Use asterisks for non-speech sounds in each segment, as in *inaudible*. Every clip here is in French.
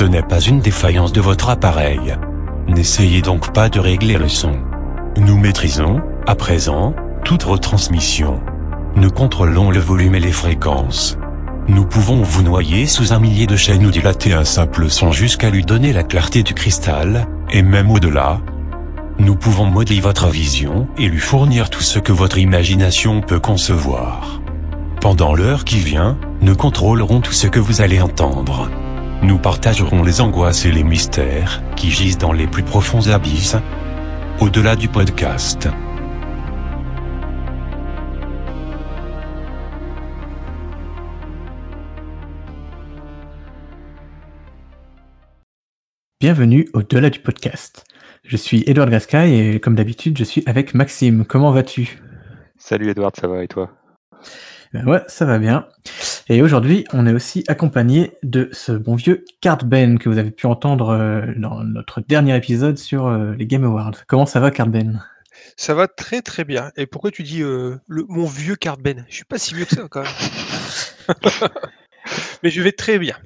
Ce n'est pas une défaillance de votre appareil. N'essayez donc pas de régler le son. Nous maîtrisons, à présent, toute retransmission. Nous contrôlons le volume et les fréquences. Nous pouvons vous noyer sous un millier de chaînes ou dilater un simple son jusqu'à lui donner la clarté du cristal, et même au-delà. Nous pouvons modeler votre vision et lui fournir tout ce que votre imagination peut concevoir. Pendant l'heure qui vient, nous contrôlerons tout ce que vous allez entendre. Nous partagerons les angoisses et les mystères qui gisent dans les plus profonds abysses, au-delà du podcast. Bienvenue au-delà du podcast. Je suis Edouard Gasca et comme d'habitude, je suis avec Maxime. Comment vas-tu? Salut Edouard, ça va et toi? Ben Ouais, ça va bien. Et aujourd'hui, on est aussi accompagné de ce bon vieux Cardben que vous avez pu entendre euh, dans notre dernier épisode sur euh, les Game Awards. Comment ça va Cardben Ça va très très bien. Et pourquoi tu dis euh, le, mon vieux Cardben Je suis pas si vieux que ça quand même. *laughs* Mais je vais très bien.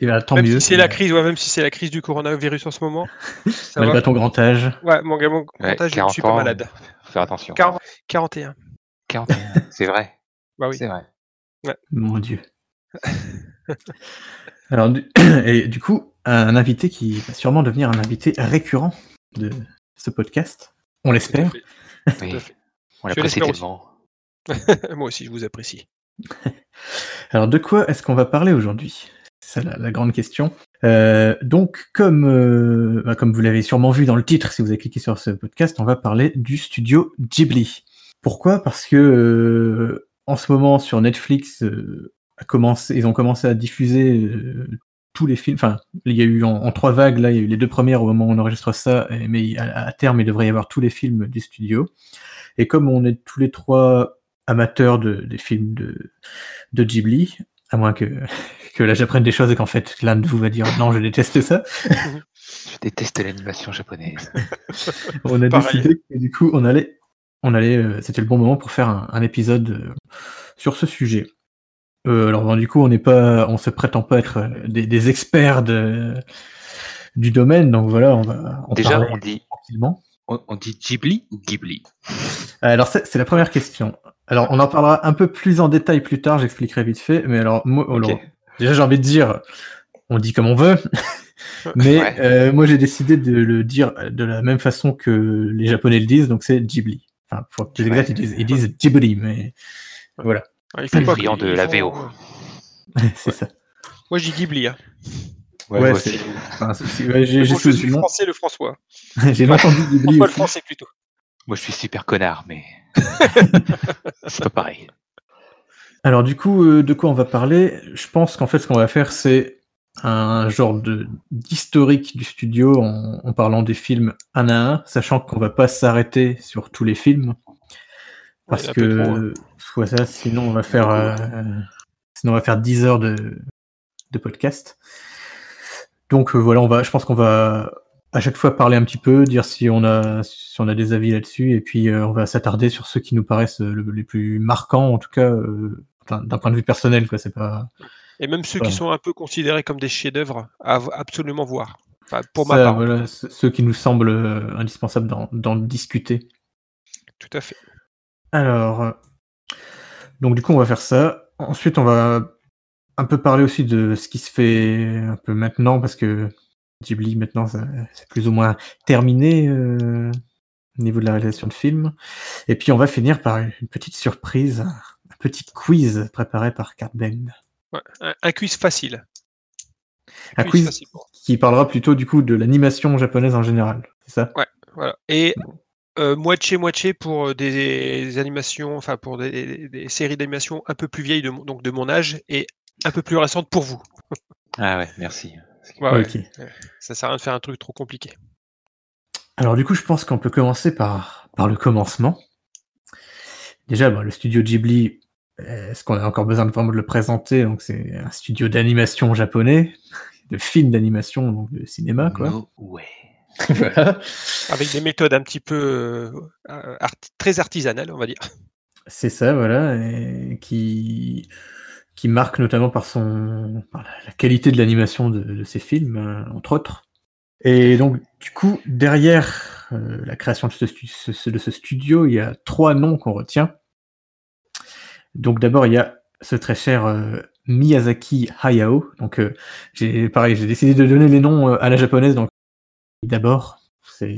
Eh ben, tant même mieux. si c'est la crise, ouais, même si c'est la crise du coronavirus en ce moment. *laughs* Ça Malgré va. ton grand âge. Ouais, mon gars, mon Ouais, grand âge, je 40 suis pas ans, malade. Faut faire attention. 40 41. 41, c'est vrai. Bah oui. C'est vrai. Mon Dieu. *laughs* Alors, du... *clears throat* et du coup, un invité qui va sûrement devenir un invité récurrent de ce podcast. On l'espère. Oui, on Je l'apprécie tellement. *laughs* Moi aussi, je vous apprécie. *laughs* Alors, de quoi est-ce qu'on va parler aujourd'hui? C'est la, la grande question. Euh, donc, comme, euh, bah, comme vous l'avez sûrement vu dans le titre, si vous avez cliqué sur ce podcast, on va parler du studio Ghibli. Pourquoi? Parce que euh, en ce moment sur Netflix, euh, a commencé, ils ont commencé à diffuser euh, tous les films. Enfin, il y a eu en, en trois vagues. Là, il y a eu les deux premières au moment où on enregistre ça, et- mais à, à terme, il devrait y avoir tous les films du studio. Et comme on est tous les trois amateurs de, des films de, de Ghibli, à moins que, *laughs* que là j'apprenne des choses et qu'en fait l'un de vous va dire non, je déteste ça. *laughs* Je déteste l'animation japonaise. On a Pareil. décidé que du coup on allait, on allait, euh, c'était le bon moment pour faire un, un épisode euh, sur ce sujet. Euh, alors du coup on n'est pas, on se prétend pas être des, des experts de, du domaine, donc voilà, on va en Déjà, on dit, tranquillement. on, on dit Ghibli ou Ghibli? Alors c'est la première question. Alors on en parlera un peu plus en détail plus tard, j'expliquerai vite fait. Mais alors, moi, alors, déjà j'ai envie de dire, on dit comme on veut, *laughs* mais Ouais. euh, moi j'ai décidé de le dire de la même façon que les Japonais le disent, donc c'est Ghibli. Enfin, pour être plus Ouais. exact, ils disent, ils disent Ghibli, mais voilà, Ouais, il faut Les pas- friands de la VO. c'est ça. Moi, dis Ghibli. Hein. Ouais, Ouais, moi c'est-. Enfin, c'est- c'est- ouais, j'ai j'ai non, français, le François. *laughs* j'ai dit Ghibli. François le français plutôt. Moi, je suis super connard, mais *laughs* c'est pas pareil. Alors du coup, euh, de quoi on va parler? Je pense qu'en fait, ce qu'on va faire, c'est un genre d'historique du studio en, en parlant des films un à un, sachant qu'on va pas s'arrêter sur tous les films parce que trop, hein. ouais, ça, sinon on va faire euh, sinon on va faire 10 heures de, de podcast. Donc euh, voilà, on va, je pense qu'on va à chaque fois parler un petit peu, dire si on a si on a des avis là-dessus, et puis euh, on va s'attarder sur ceux qui nous paraissent le- les plus marquants, en tout cas d'un d'un point de vue personnel, quoi. C'est pas Et même ceux Ouais. qui sont un peu considérés comme des chefs-d'œuvre à absolument voir. Enfin, pour ma ça, part. voilà, ceux qui nous semblent euh, indispensables d'en discuter. Tout à fait. Alors, euh, donc du coup, on va faire ça. Ensuite, on va un peu parler aussi de ce qui se fait un peu maintenant, parce que Ghibli, maintenant, c'est plus ou moins terminé euh, au niveau de la réalisation de films. Et puis, on va finir par une petite surprise, un petit quiz préparé par Cardben. Ouais, Un, un quiz facile. Un quiz facile qui parlera plutôt du coup de l'animation japonaise en général, c'est ça? Voilà. Et euh, moitié-moitié pour euh, des, animations, enfin pour des, des- des séries d'animation un peu plus vieilles, de mon, donc de mon âge, et un peu plus récentes pour vous. *laughs* Ah ouais, merci. Ouais, ouais. Ça sert à rien de faire un truc trop compliqué. Alors du coup, je pense qu'on peut commencer par, par le commencement. Déjà, bon, le studio Ghibli, est-ce qu'on a encore besoin de vraiment de le présenter? Donc c'est un studio d'animation japonais, *laughs* de films d'animation, donc de cinéma, quoi. No way. *laughs* voilà. Avec des méthodes un petit peu euh, euh, art- très artisanales, on va dire. C'est ça, voilà, et qui qui marque notamment par son la qualité de l'animation de, ses films, entre autres. Et donc, du coup, derrière la création de ce, de ce, studio, il y a trois noms qu'on retient. Donc, d'abord, il y a ce très cher Miyazaki Hayao. Donc, j'ai pareil, j'ai décidé de donner les noms à la japonaise. Donc, d'abord, c'est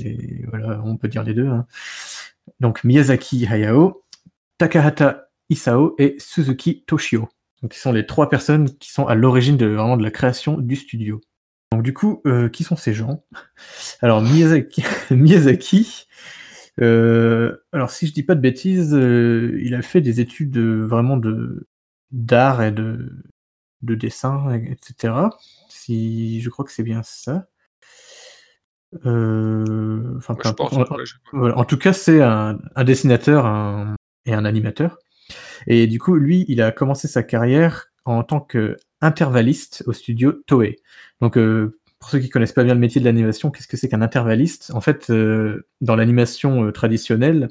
voilà, on peut dire les deux. Hein. Donc Miyazaki Hayao, Takahata Isao et Suzuki Toshio. Donc qui sont les trois personnes qui sont à l'origine de de la création du studio. Donc du coup, euh, qui sont ces gens? Alors Miyazaki, *laughs* Miyazaki euh, alors si je dis pas de bêtises, euh, il a fait des études vraiment de d'art et de de dessin, etc. Si je crois que c'est bien ça. Euh, enfin, en, tout cas, c'est un, dessinateur et un animateur. Et du coup, lui, il a commencé sa carrière en tant qu'intervalliste au studio Toei. Donc, pour ceux qui connaissent pas bien le métier de l'animation, qu'est-ce que c'est qu'un intervalliste? En fait, euh, dans l'animation traditionnelle,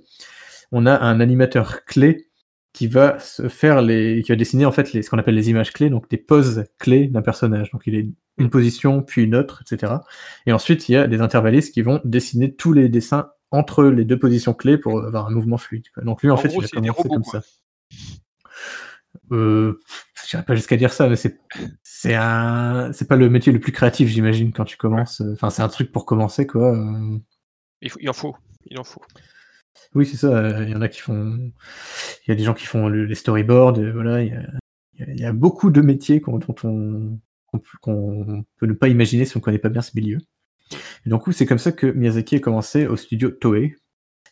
on a un animateur clé qui va se faire les, qui va dessiner en fait les, ce qu'on appelle les images clés, donc des poses clés d'un personnage. Donc il est une position, puis une autre, etc. Et ensuite, il y a des intervallistes qui vont dessiner tous les dessins entre les deux positions clés pour avoir un mouvement fluide. Donc lui, en, fait, il a commencé comme ça. Euh, je pas jusqu'à dire ça, mais c'est c'est un c'est pas le métier le plus créatif, j'imagine, quand tu commences. Enfin, c'est un truc pour commencer, quoi. Il, il en faut, il en faut. Oui, c'est ça. Il y en a qui font. Il y a des gens qui font les storyboards. Voilà, il y, a, beaucoup de métiers dont on qu'on peut ne pas imaginer si on ne connaît pas bien ce milieu. Et donc, c'est comme ça que Miyazaki a commencé au studio Toei.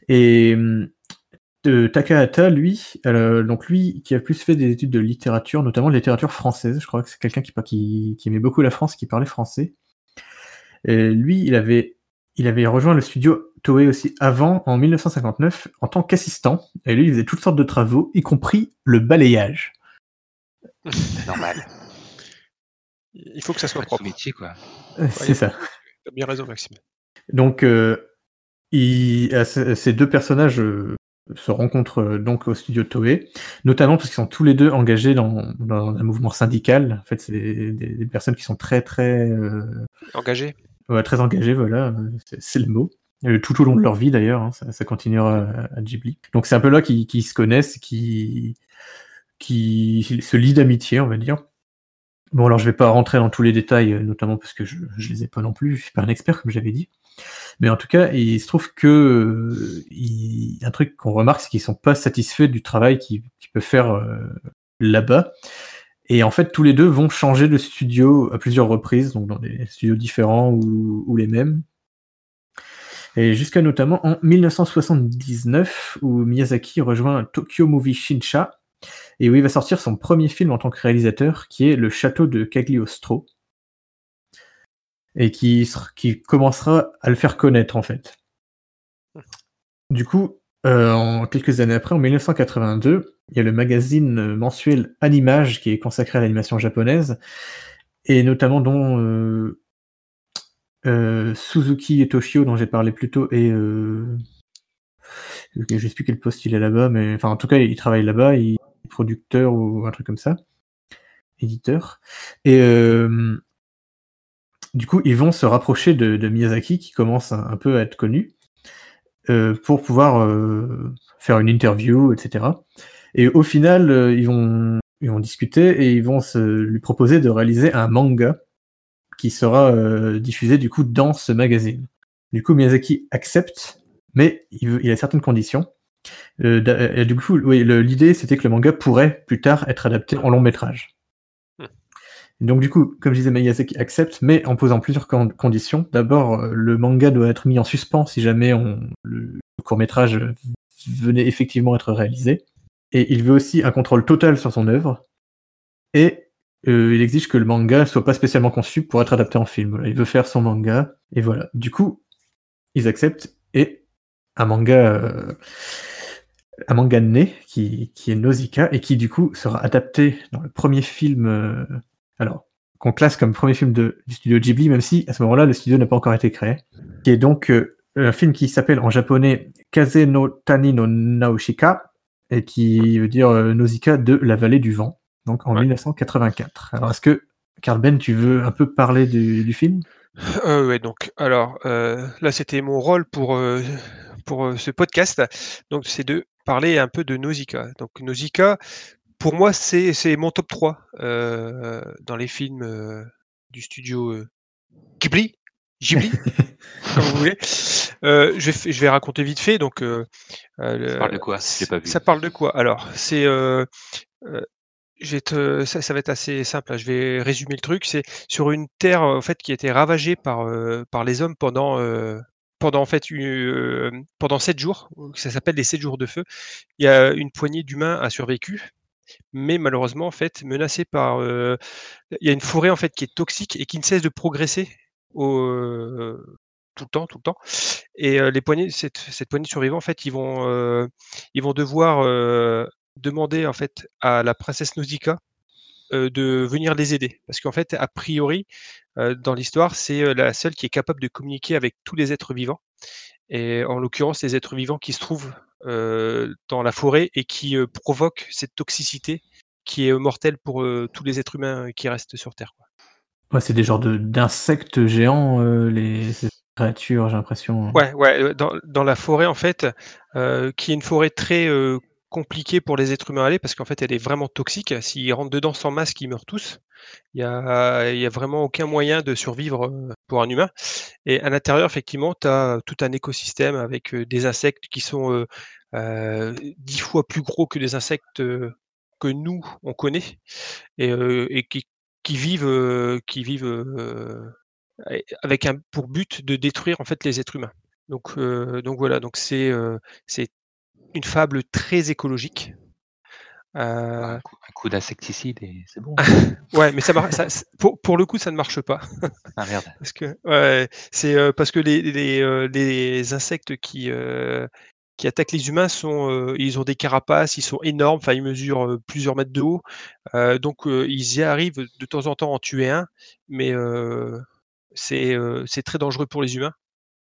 Et Takahata, lui, donc lui, qui a plus fait des études de littérature, notamment de littérature française, je crois que c'est quelqu'un qui, qui, aimait beaucoup la France, qui parlait français. Et lui, il avait, il avait rejoint le studio Toei aussi avant, en 1959, en tant qu'assistant. Et lui, il faisait toutes sortes de travaux, y compris le balayage. *laughs* Normal. Il faut que ça soit propre. métier, quoi. C'est ça. Tu as bien raison, Maxime. Donc, euh, ces deux personnages euh, se rencontrent euh, donc au studio Toei, notamment parce qu'ils sont tous les deux engagés dans, un mouvement syndical. En fait, c'est des, personnes qui sont très, très. engagées Très engagées, voilà, c'est le mot. Tout au long de leur vie, d'ailleurs, hein, ça, continuera à, Ghibli. Donc, c'est un peu là qu'ils se connaissent, qui, qui se lient d'amitié, on va dire. Bon, alors je vais pas rentrer dans tous les détails, euh, notamment parce que je, ne les ai pas non plus, je suis pas un expert comme j'avais dit. Mais en tout cas, il se trouve que euh, truc qu'on remarque, c'est qu'ils sont pas satisfaits du travail qu'ils peuvent faire euh, là-bas. Et en fait, tous les deux vont changer de studio à plusieurs reprises, donc dans des studios différents ou, ou les mêmes. Et jusqu'à notamment en 1979, où Miyazaki rejoint Tokyo Movie Shinsha, et où il va sortir son premier film en tant que réalisateur, qui est Le Château de Cagliostro, et qui, commencera à le faire connaître en fait. Du coup, euh, en quelques années après, en 1982, il y a le magazine mensuel Animage qui est consacré à l'animation japonaise, et notamment dont euh, euh, Suzuki et Toshio, dont j'ai parlé plus tôt, et je sais plus quel poste il est là-bas, mais enfin en tout cas il travaille là-bas, il producteur ou un truc comme ça, éditeur. Et du coup, ils vont se rapprocher de, Miyazaki, qui commence un, peu à être connu, euh, pour pouvoir euh, faire une interview, etc. Et au final, ils, vont, ils vont discuter et ils vont se, lui proposer de réaliser un manga qui sera diffusé du coup dans ce magazine. Du coup, Miyazaki accepte, mais il, a certaines conditions. Euh, du coup, oui, l'idée c'était que le manga pourrait plus tard être adapté en long métrage. Donc du coup, comme je disais, Miyazaki accepte, mais en posant plusieurs conditions. D'abord, euh, le manga doit être mis en suspens si jamais le court métrage venait effectivement être réalisé. Et il veut aussi un contrôle total sur son œuvre. Et euh, il exige que le manga soit pas spécialement conçu pour être adapté en film. il veut faire son manga, et voilà. Du coup, ils acceptent, et un manga un manga de qui, est Nausicaa et qui du coup sera adapté dans le premier film, euh, alors qu'on classe comme premier film de, du studio Ghibli, même si à ce moment-là le studio n'a pas encore été créé, qui est donc euh, un film qui s'appelle en japonais Kaze no Tani no Naoshika et qui veut dire euh, Nausicaa de la vallée du vent. donc en 1984. Alors est-ce que, Carl Ben, tu veux un peu parler du, film? Euh, Ouais, donc alors là c'était mon rôle pour, pour ce podcast, donc c'est de parler un peu de Nausicaa. Donc Nausicaa, pour moi, c'est mon top 3 dans les films du studio Ghibli. Ghibli, *laughs* comme vous voulez. je, vais, je vais raconter vite fait. Donc, ça parle de quoi Ça parle de quoi? Alors, c'est ça, va être assez simple. Hein, je vais résumer le truc. C'est sur une terre en fait qui a été ravagée par par les hommes pendant pendant en fait pendant sept jours. Ça s'appelle les sept jours de feu. Il y a une poignée d'humains a survécu, mais malheureusement en fait menacée par il y a une forêt en fait qui est toxique et qui ne cesse de progresser tout le temps, tout le temps. Et les poignées, cette, cette poignée de survivants, en fait, ils vont, ils vont devoir demander en fait à la princesse Nausicaa de venir les aider. Parce qu'en fait, a priori, dans l'histoire, c'est la seule qui est capable de communiquer avec tous les êtres vivants. Et en l'occurrence, les êtres vivants qui se trouvent dans la forêt et qui provoquent cette toxicité qui est mortelle pour tous les êtres humains qui restent sur Terre. Ouais, c'est des genres d'insectes géants, les ces créatures, j'ai l'impression. Ouais, ouais, dans, dans, la forêt, en fait, qui est une forêt très compliqué pour les êtres humains à aller parce qu'en fait, elle est vraiment toxique. S'ils rentrent dedans sans masque, ils meurent tous. Il n'y a, a vraiment aucun moyen de survivre pour un humain. Et à l'intérieur, effectivement, tu as tout un écosystème avec des insectes qui sont dix fois plus gros que les insectes que nous, on connaît et, qui, vivent, qui vivent avec un pour but de détruire en fait les êtres humains. Donc, voilà, donc c'est une fable très écologique. Un coup, d'insecticide et c'est bon. *laughs* ouais, mais ça, pour, le coup, ça ne marche pas. *laughs* ah merde. Parce que c'est parce que les, les, insectes qui qui attaquent les humains sont, ils ont des carapaces, ils sont énormes, enfin ils mesurent plusieurs mètres de haut, donc ils y arrivent de temps en temps à en tuer un, mais c'est c'est très dangereux pour les humains.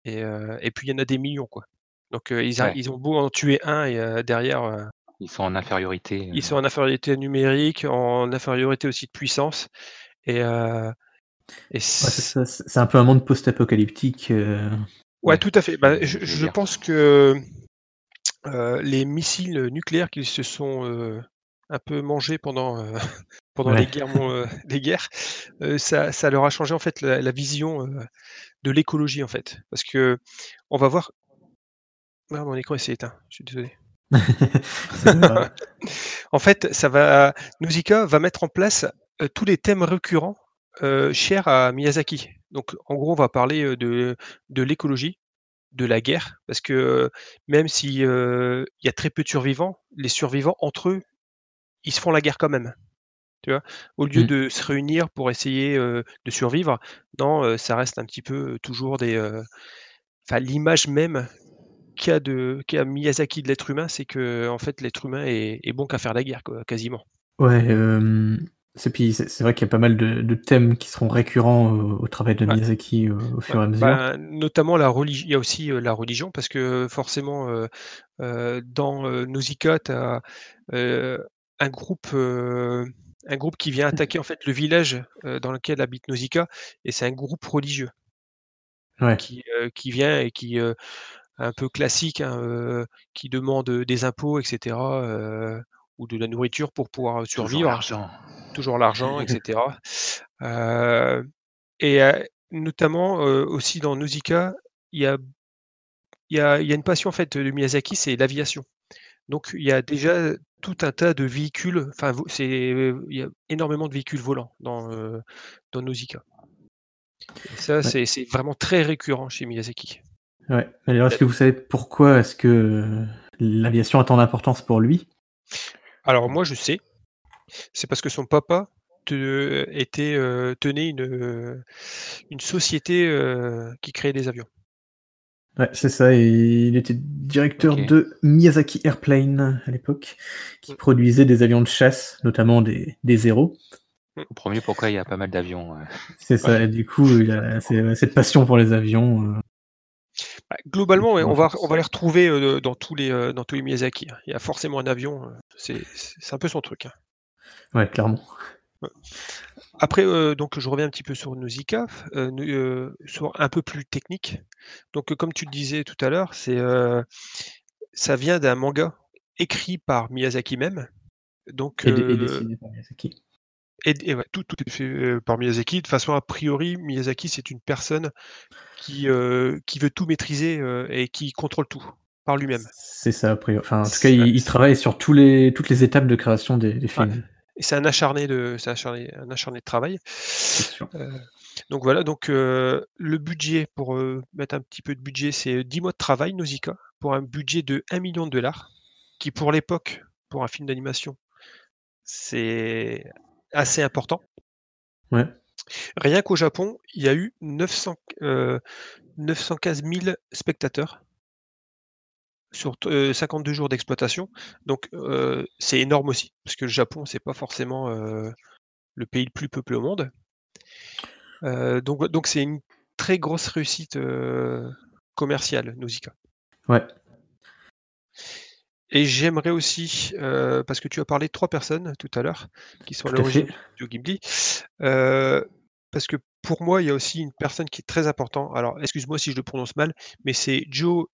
Et, et puis il y en a des millions quoi. Donc ils, ils, ont beau en tuer un et derrière. Ils sont en infériorité. Ils sont en infériorité numérique, en infériorité aussi de puissance. Et, et c'est un peu un monde post-apocalyptique. Ouais, tout à fait. Bah, je, pense que les missiles nucléaires qui se sont un peu mangés pendant, *laughs* pendant les guerres, les guerres ça, ça, leur a changé en fait la, la vision de l'écologie en fait. Parce que on va voir ah, mon écran s'est éteint, je suis désolé. *laughs* en fait, ça va, Nausicaa va mettre en place tous les thèmes récurrents chers à Miyazaki. Donc, en gros, on va parler de, de l'écologie, de la guerre, parce que même s'il y a très peu de survivants, les survivants entre eux, ils se font la guerre quand même. Tu vois? Au lieu mmh. de se réunir pour essayer de survivre, non, ça reste un petit peu toujours des. Enfin, l'image même qu'a de qu'a Miyazaki de l'être humain, c'est que en fait l'être humain est, bon qu'à faire la guerre, quasiment. Ouais, c'est c'est vrai qu'il y a pas mal de, thèmes qui seront récurrents au, travail de Miyazaki au, fur et à mesure. Bah, notamment la religion. Il y a aussi la religion parce que forcément dans Nausicaa, tu as un groupe. un groupe qui vient attaquer en fait le village dans lequel habite Nausicaa et c'est un groupe religieux qui, qui vient et qui un peu classique, hein, qui demande des impôts, etc., ou de la nourriture pour pouvoir survivre. Toujours l'argent. Toujours l'argent, etc. et *laughs* notamment aussi dans Nausicaa, il y a, y, a, y a une passion en fait de Miyazaki, c'est l'aviation. Donc il y a déjà tout un tas de véhicules, enfin il y a énormément de véhicules volants dans, dans Nausicaa. Et ça, c'est vraiment très récurrent chez Miyazaki. Ouais. Alors, est-ce que vous savez pourquoi est-ce que l'aviation a tant d'importance pour lui? Alors moi, je sais. C'est parce que son papa était, euh, tenait une, une société euh, qui créait des avions. Ouais, c'est ça. Et il était directeur de Miyazaki Airplane à l'époque, qui mm. produisait des avions de chasse, notamment des, des Zéro. Au premier, pourquoi il y a pas mal d'avions C'est ça. Et du coup, il a cette passion pour les avions. Euh, globalement, on, va, on va les retrouver dans, tous les, dans tous les Miyazaki. Hein. Il y a forcément un avion, c'est un peu son truc. Hein. Ouais, clairement. Après, euh, donc je reviens un petit peu sur Nausicaa, euh, euh, sur un peu plus technique. Donc, euh, comme tu le disais tout à l'heure, c'est euh, ça vient d'un manga écrit par Miyazaki même. Donc, Et, et euh, dessiné par Miyazaki. Et, et ouais, tout, tout est fait euh, par Miyazaki. De façon, a priori, Miyazaki, c'est une personne qui, euh, qui veut tout maîtriser euh, et qui contrôle tout par lui-même. C'est ça, a priori. Enfin, en tout cas, il, il travaille sur tous les, toutes les étapes de création des, des films. Et c'est un acharné de, c'est un acharné, un acharné de travail. Sûr. Euh, donc voilà, donc le budget, pour mettre un petit peu de budget, c'est 10 mois de travail, Nausicaa, pour un budget de 1 million de dollars, qui pour l'époque, pour un film d'animation, c'est assez important. Ouais. Rien qu'au Japon, il y a eu 900, euh, 915 000 spectateurs sur t- euh, 52 jours d'exploitation. Donc euh, c'est énorme aussi, parce que le Japon, c'est pas forcément euh, le pays le plus peuplé au monde. Donc donc c'est une très grosse réussite commerciale, Nausicaa. Ouais. Et j'aimerais aussi, euh, parce que tu as parlé de trois personnes tout à l'heure, qui sont à l'origine du Ghibli, euh, parce que pour moi, il y a aussi une personne qui est très importante. Alors, excuse-moi si je le prononce mal, mais c'est Joe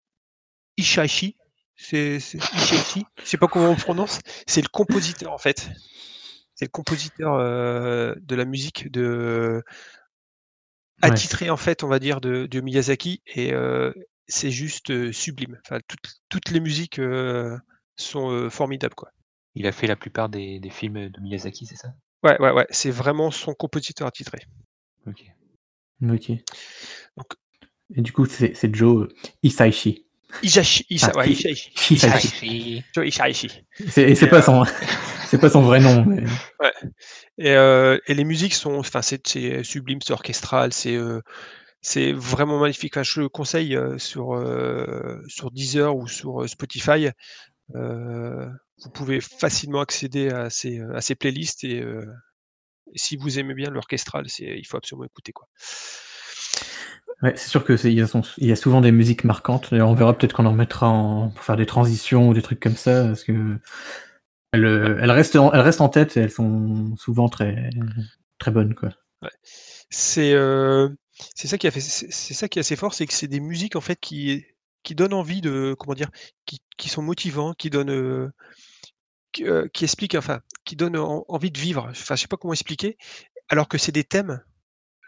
Ishaishi. C'est Ishaishi, je sais pas comment on prononce. C'est le compositeur en fait. C'est le compositeur euh, de la musique de Ouais. attitré en fait, on va dire, de, de Miyazaki, et c'est juste euh, sublime. Enfin, toutes, toutes les musiques euh, sont euh, formidables, quoi. Il a fait la plupart des, des films de Miyazaki, c'est ça? Ouais, ouais, ouais, c'est vraiment son compositeur attitré. Ok. Ok. Donc- Et du coup, c'est c'est Joe Isaichi. Isaichi, Isa, Ah, ouais, Hi- Ishaishi. Isaichi. Joe Ishaishi. C'est- Et c'est Et, pas euh, son, *laughs* c'est pas son vrai nom. mais- Et, euh, et les musiques sont, enfin, c'est c'est sublime, c'est orchestral, c'est euh, c'est vraiment magnifique. Enfin, je le conseille euh, sur euh, sur Deezer ou sur euh, Spotify. Euh, vous pouvez facilement accéder à ces à ces playlists et, euh, et si vous aimez bien l'orchestral, il faut absolument écouter quoi. Ouais, c'est sûr que il y, a y souvent des musiques marquantes. Et on verra peut-être qu'on en remettra en, pour faire des transitions ou des trucs comme ça, parce que elles, euh, elles restent, en, elles restent en tête et elles sont souvent très, très bonnes, quoi. C'est euh, c'est ça qui a fait c'est ça qui est assez fort, c'est que c'est des musiques en fait qui qui donnent envie de comment dire, qui, qui sont motivants, qui donnent euh, qui, euh, qui expliquent enfin qui donnent en- envie de vivre. Enfin, je sais pas comment expliquer. Alors que c'est des thèmes.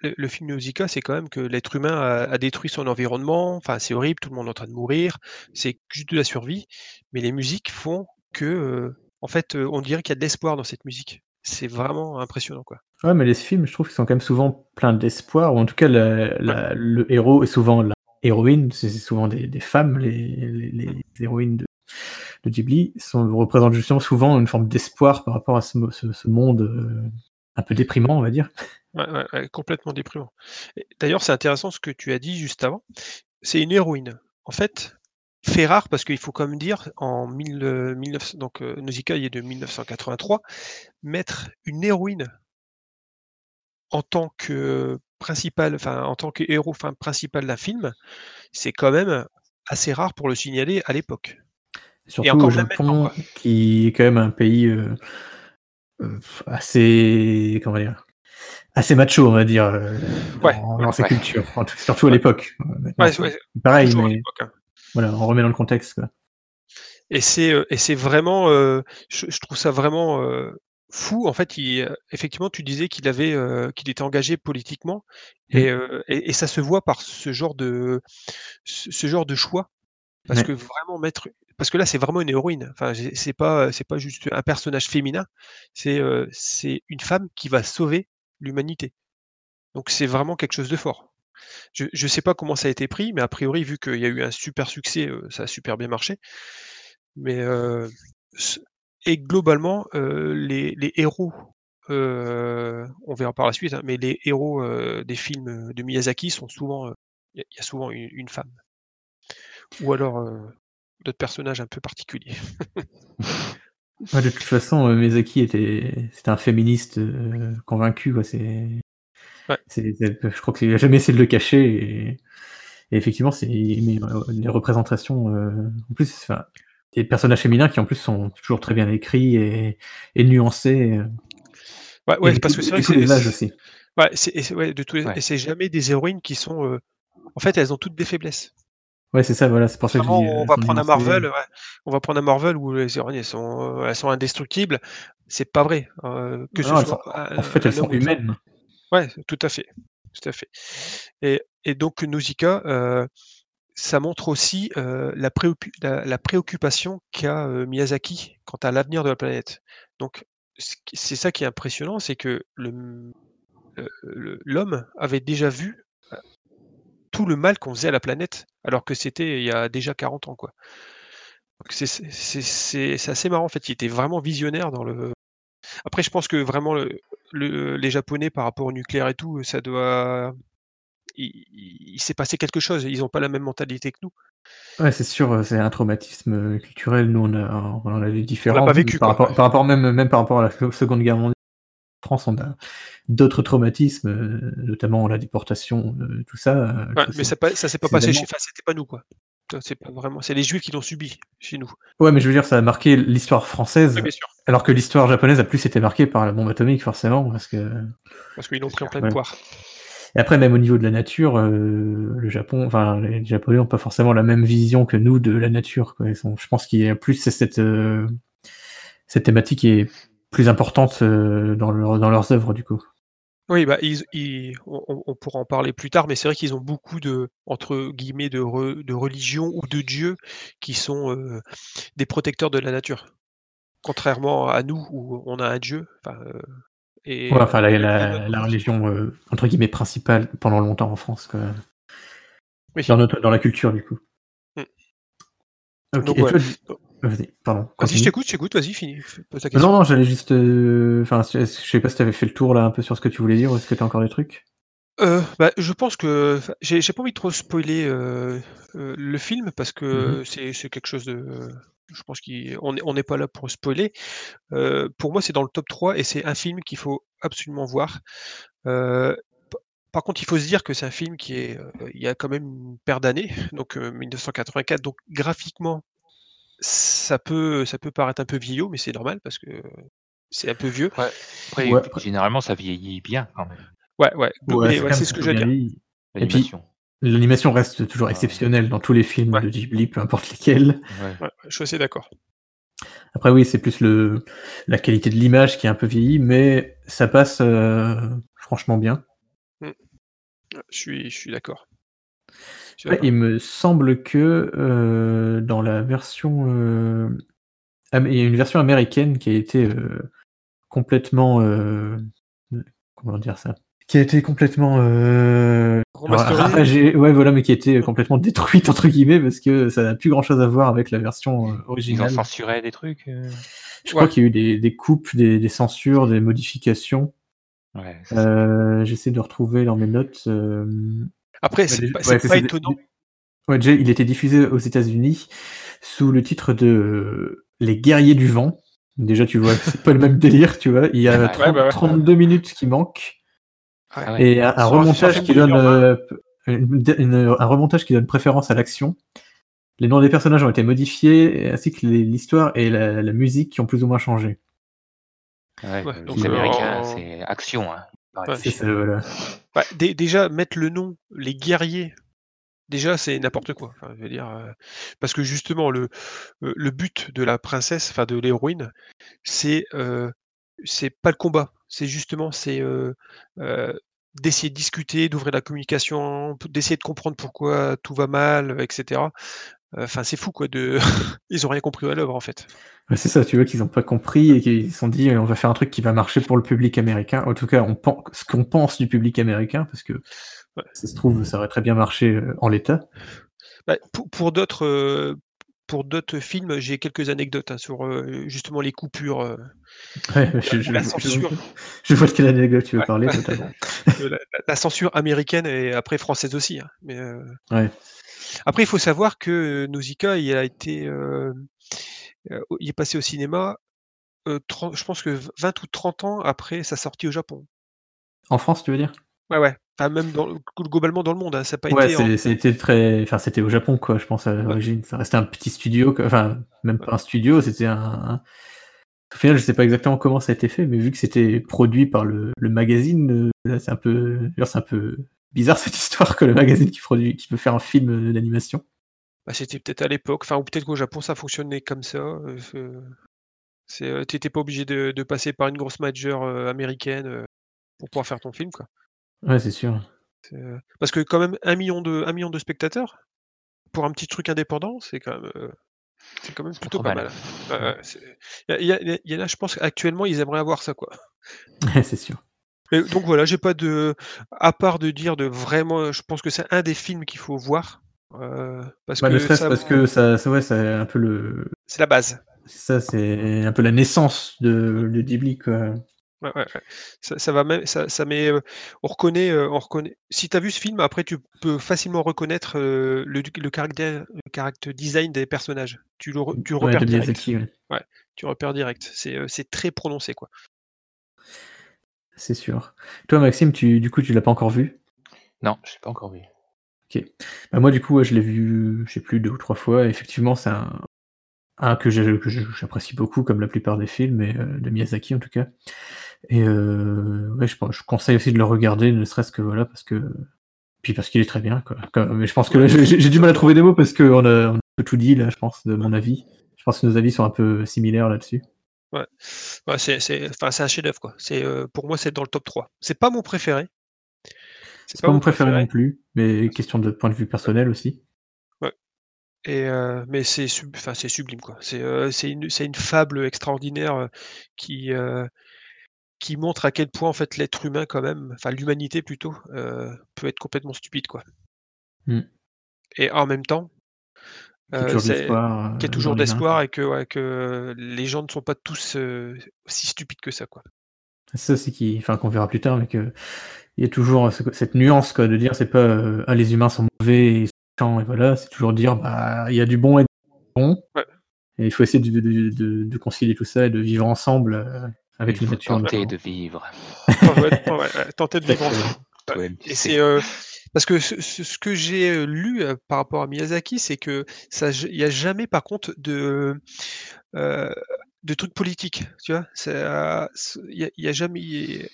Le, le film Nausicaa, c'est quand même que l'être humain a, a détruit son environnement. Enfin, c'est horrible, tout le monde est en train de mourir. C'est juste de la survie. Mais les musiques font que, euh, en fait, on dirait qu'il y a de l'espoir dans cette musique. C'est vraiment impressionnant, quoi. Ouais, mais les films, je trouve qu'ils sont quand même souvent pleins d'espoir, ou en tout cas, la- la- le héros est souvent la héroïne, c'est souvent des, des femmes, les, les, les héroïnes de, de Ghibli, sont, représentent justement souvent une forme d'espoir par rapport à ce, mo- ce, ce monde euh, un peu déprimant, on va dire. Ouais, ouais, ouais, complètement déprimant. D'ailleurs, c'est intéressant ce que tu as dit juste avant. C'est une héroïne. En fait, fait rare parce qu'il faut quand même dire, en 1000, euh, 1900 donc euh, Nausicaa est de 1983, mettre une héroïne en tant que principal, enfin en tant que héros, enfin principal d'un film, c'est quand même assez rare pour le signaler à l'époque. Surtout encore au Japon, qui est quand même un pays euh, euh, assez, comment dire, assez macho, on va dire, euh, Ouais, dans, ouais, sa ouais. culture, surtout à l'époque. Pareil, mais hein. voilà, on remet dans le contexte. Quoi. Et c'est et c'est vraiment, je, je trouve ça vraiment fou. En fait, il, euh, effectivement, tu disais qu'il avait, euh, qu'il était engagé politiquement, et, Mm. euh, et, et ça se voit par ce genre de, ce, genre de choix, parce Ouais. que vraiment mettre, parce que là, c'est vraiment une héroïne. Enfin, c'est pas, c'est pas juste un personnage féminin, c'est, euh, c'est une femme qui va sauver l'humanité. Donc, c'est vraiment quelque chose de fort. Je, je sais pas comment ça a été pris, mais a priori, vu qu'il y a eu un super succès, euh, ça a super bien marché. Mais euh, et globalement, euh, les, les héros, euh, on verra par la suite, hein, mais les héros euh, des films de Miyazaki sont souvent, il y, a- souvent une, une femme, ou alors d'autres personnages un peu particuliers. *laughs* Ouais, de toute façon, Miyazaki était, c'était un féministe convaincu. Quoi. C'est, Ouais. c'est- c'est- je crois qu'il a jamais essayé de le cacher. Et, et effectivement, c'est euh, les représentations. euh, en plus, des personnages féminins qui en plus sont toujours très bien écrits et, et nuancés. euh, Ouais, et ouais, parce que c'est vrai que les âges aussi. ouais, c'est ouais, de tous les Ouais. et c'est jamais des héroïnes qui sont, heu, en fait, elles ont toutes des faiblesses. Ouais, c'est ça, voilà, c'est pour ça que je dis. euh, on va prendre un. Marvel, ouais, on va prendre un Marvel où les héroïnes, elles sont, elles sont indestructibles. C'est pas vrai, heu, que Non, soit en fait, elles sont humaines. Ouais, tout à fait, tout à fait. Et et donc Nausicaa, ça montre aussi, la préoccupation qu'a, Miyazaki quant à l'avenir de la planète. Donc c'est ça qui est impressionnant, c'est que l'homme avait déjà vu, tout le mal qu'on faisait à la planète, alors que c'était il y a déjà 40 ans, c'est assez marrant, en fait, il était vraiment visionnaire dans le après je pense que vraiment le le les Japonais par rapport au nucléaire et tout, ça doit il il il s'est passé quelque chose, ils ont pas la même mentalité que nous. Ouais, c'est sûr, euh, c'est un traumatisme euh, culturel. Nous, on, a, on en a des différents. pas vécu, par, quoi. rapport, par rapport même, même par rapport à la Seconde Guerre mondiale. En France, on a d'autres traumatismes, euh, notamment la déportation, tout ça. Ouais, mais ça ça s'est pas passé chez enfin, c'était pas nous, quoi. C'est pas vraiment c'est les juifs qui l'ont subi, chez nous. Ouais, mais je veux dire, ça a marqué l'histoire française, Oui, bien sûr, alors que l'histoire japonaise a plus été marquée par la bombe atomique, forcément, parce que. parce qu'ils l'ont pris en pleine poire. Et après, même au niveau de la nature, euh, le Japon, enfin, les Japonais n'ont pas forcément la même vision que nous de la nature. Je pense qu'il y a plus cette, euh, cette thématique qui est plus importante euh, dans, dans leurs œuvres, du coup. Oui, bah, ils on on pourra en parler plus tard, mais c'est vrai qu'ils ont beaucoup de entre guillemets «de re de religions» ou de dieux qui sont, des protecteurs de la nature. Contrairement à nous où on a un dieu, et Ouais, enfin, la, heu, la, la religion, euh, entre guillemets, principale pendant longtemps en France, quoi. Oui. Dans, notre, dans la culture, du coup. Mm. Donc, ouais. toi, dis- Vas-y, pardon. Vas-y, je t'écoute, je t'écoute, vas-y, finis, f pose ta question. Non, non, j'allais juste. euh, Enfin, je sais pas si tu avais fait le tour là un peu sur ce que tu voulais dire ou est-ce que tu as encore des trucs? Heu, bah, je pense que j'ai pas envie de trop spoiler, heu, le film parce que c'est c'est quelque chose de je pense qu'on on est on n'est pas là pour spoiler. Heu, pour moi, c'est dans le top 3 et c'est un film qu'il faut absolument voir. Pa par contre, il faut se dire que c'est un film qui est, heu, il y a quand même une paire d'années, *laughs* donc heu, 1984, donc graphiquement, ça peut ça peut paraître un peu vieillot, mais c'est normal parce que c'est un peu vieux. Après, Ouais, généralement, ça vieillit bien quand même, Ouais, ouais, c'est ouais, ce que j'allais bien dire. vieilli. Et puis, l'animation. reste toujours Ouais. exceptionnelle dans tous les films Ouais. de Ghibli, peu importe lesquels. Ouais. Ouais, je suis assez d'accord. Après, oui, c'est plus le, la qualité de l'image qui est un peu vieillie, mais ça passe euh, franchement bien. Ouais, je suis je suis d'accord. Il me semble que euh, dans la version. euh, il y a une version américaine qui a été euh, complètement. euh, comment dire ça? Qui a été complètement. Euh, Remasterisé? ravagée, ouais, voilà, mais qui a été complètement détruite, entre guillemets, parce que ça n'a plus grand chose à voir avec la version euh, Ils ont originale. censuré des trucs. euh, Je crois qu'il y a eu des, des coupes, des, des censures, des modifications. Ouais. Euh, J'essaie de retrouver dans mes notes. euh, Après, c'est pas ouais, pas ça, étonnant. Ouais, déjà, il était diffusé aux États-Unis sous le titre de Les Guerriers du Vent. Déjà, tu vois, c'est pas le même délire, tu vois. Il y a Ouais, 30 bah ouais. 32 minutes qui manquent Ah ouais. et un, remontage qui donne heure euh, une- une- un remontage qui donne préférence à l'action. Les noms des personnages ont été modifiés, ainsi que l'histoire et la, la musique qui ont plus ou moins changé. Ouais, euh, euh, en- c'est action. Hein. Ouais. Ça, voilà. Bah, dé déjà mettre le nom, les guerriers, déjà c'est n'importe quoi. Enfin, je veux dire, heu, parce que justement le, heu, le but de la princesse, enfin de l'héroïne, c'est, c'est pas le combat. C'est justement, c'est, d'essayer de discuter, d'ouvrir la communication, d'essayer de comprendre pourquoi tout va mal, et cetera. Heu, enfin c'est fou quoi de *laughs* ils ont rien compris à l'œuvre en fait. Ouais, c'est ça, tu vois, qu'ils n'ont pas compris et qu'ils se sont dit on va faire un truc qui va marcher pour le public américain. En tout cas, on pense, ce qu'on pense du public américain, parce que Ouais. ça se trouve, ça aurait très bien marché en l'état. Bah, pour pour d'autres, pour d'autres films, j'ai quelques anecdotes, hein, sur, heu, justement les coupures, heu, Ouais, je, je- la je- censure. je vois de quelle anecdote tu veux Ouais. parler, *laughs* totalement. Heu, la la la censure américaine et après française aussi, hein, mais Ouais. après il faut savoir que Nausicaa, il a été, il est passé au cinéma, je pense que v 20 ou 30 ans après sa sortie au Japon. En France, tu veux dire? Ouais, ouais. Enfin, même dans, globalement dans le monde, hein, ça n'a pas Ouais, été. en- c'était très. Enfin, c'était au Japon, quoi, je pense, à l'origine. Ça restait un petit studio, quoi. enfin, même pas un studio, c'était un. un- Au final, je sais pas exactement comment ça a été fait, mais vu que c'était produit par le, le magazine, euh, c'est un peu. C'est un peu bizarre *laughs* cette histoire que le magazine qui produit, qui peut faire un film euh, d'animation. Bah, c'était peut-être à l'époque, enfin, ou peut-être qu'au Japon ça fonctionnait comme ça. euh, euh, t'étais pas obligé de, de passer par une grosse major américaine pour pouvoir faire ton film, quoi. Ouais, c'est sûr. C'est, euh, Parce que quand même un million de, un million de spectateurs pour un petit truc indépendant, c'est quand même, euh, c'est quand même plutôt pas mal. c'est- Il y, en a, je pense qu'actuellement ils aimeraient avoir ça, quoi. *laughs* C'est sûr. Et donc voilà, j'ai pas de, à part de dire de vraiment, je pense que c'est un des films qu'il faut voir. euh, parce Bah, que ça- parce que ça, ça, ouais, c'est un peu le. c'est la base. Ça, c'est un peu la naissance de, de Ghibli, quoi. Ouais, ouais, ouais. Ça, ça va même, ça, ça met, euh, on reconnaît, euh, on reconnaît. Si tu as vu ce film, après tu peux facilement reconnaître euh, le, le caractère, le caractère design des personnages. Tu le, re- tu repères direct. Ouais. Tu repères direct. C'est, euh, c'est très prononcé, quoi. C'est sûr. Toi, Maxime, tu, du coup, tu l'as pas encore vu? Non, je l'ai pas encore vu. Bah, moi, du coup, je l'ai vu, je sais plus, deux ou trois fois. Effectivement, c'est un, un que j'ai- que je- j'apprécie beaucoup, comme la plupart des films, et, de Miyazaki en tout cas. Et euh, ouais, je, pense- je conseille aussi de le regarder, ne serait-ce que voilà, parce que. Puis parce qu'il est très bien, quoi. Mais je pense que là, j'ai du mal à trouver des mots parce qu'on a, on a un peu tout dit, là, je pense, de mon avis. Je pense que nos avis sont un peu similaires là-dessus. Ouais, c'est, c'est, enfin, c'est un chef-d'œuvre, quoi. C'est, euh, pour moi, c'est dans le top 3. C'est pas mon préféré. C'est pas mon préféré non plus, mais question de point de vue personnel aussi. Et euh, mais c'est sub- enfin, c'est sublime quoi. C'est euh, c'est une c'est une fable extraordinaire qui euh, qui montre à quel point en fait l'être humain quand même, enfin l'humanité plutôt, euh, peut être complètement stupide quoi. Mm. Et en même temps, Qu'il y a euh, c'est- l'espoir. qu'il y a euh, toujours d'espoir et que ouais, que les gens ne sont pas tous euh, aussi stupides que ça quoi. C'est ça aussi qui, enfin, qu'on verra plus tard, mais que il y a toujours ce- cette nuance quoi, de dire c'est pas euh, ah, les humains sont mauvais et voilà, c'est toujours dire bah il y a du bon et du bon. Ouais. Et il faut essayer de, de, de- de concilier tout ça et de vivre ensemble euh, avec tenter notamment. de vivre. Tenter de vivre Et c'est euh, parce que ce, que j'ai euh, lu euh, par rapport à Miyazaki, c'est que ça, il n'y a jamais par contre de euh, de trucs politiques, tu vois. Ça- Il y a, il y a jamais, il,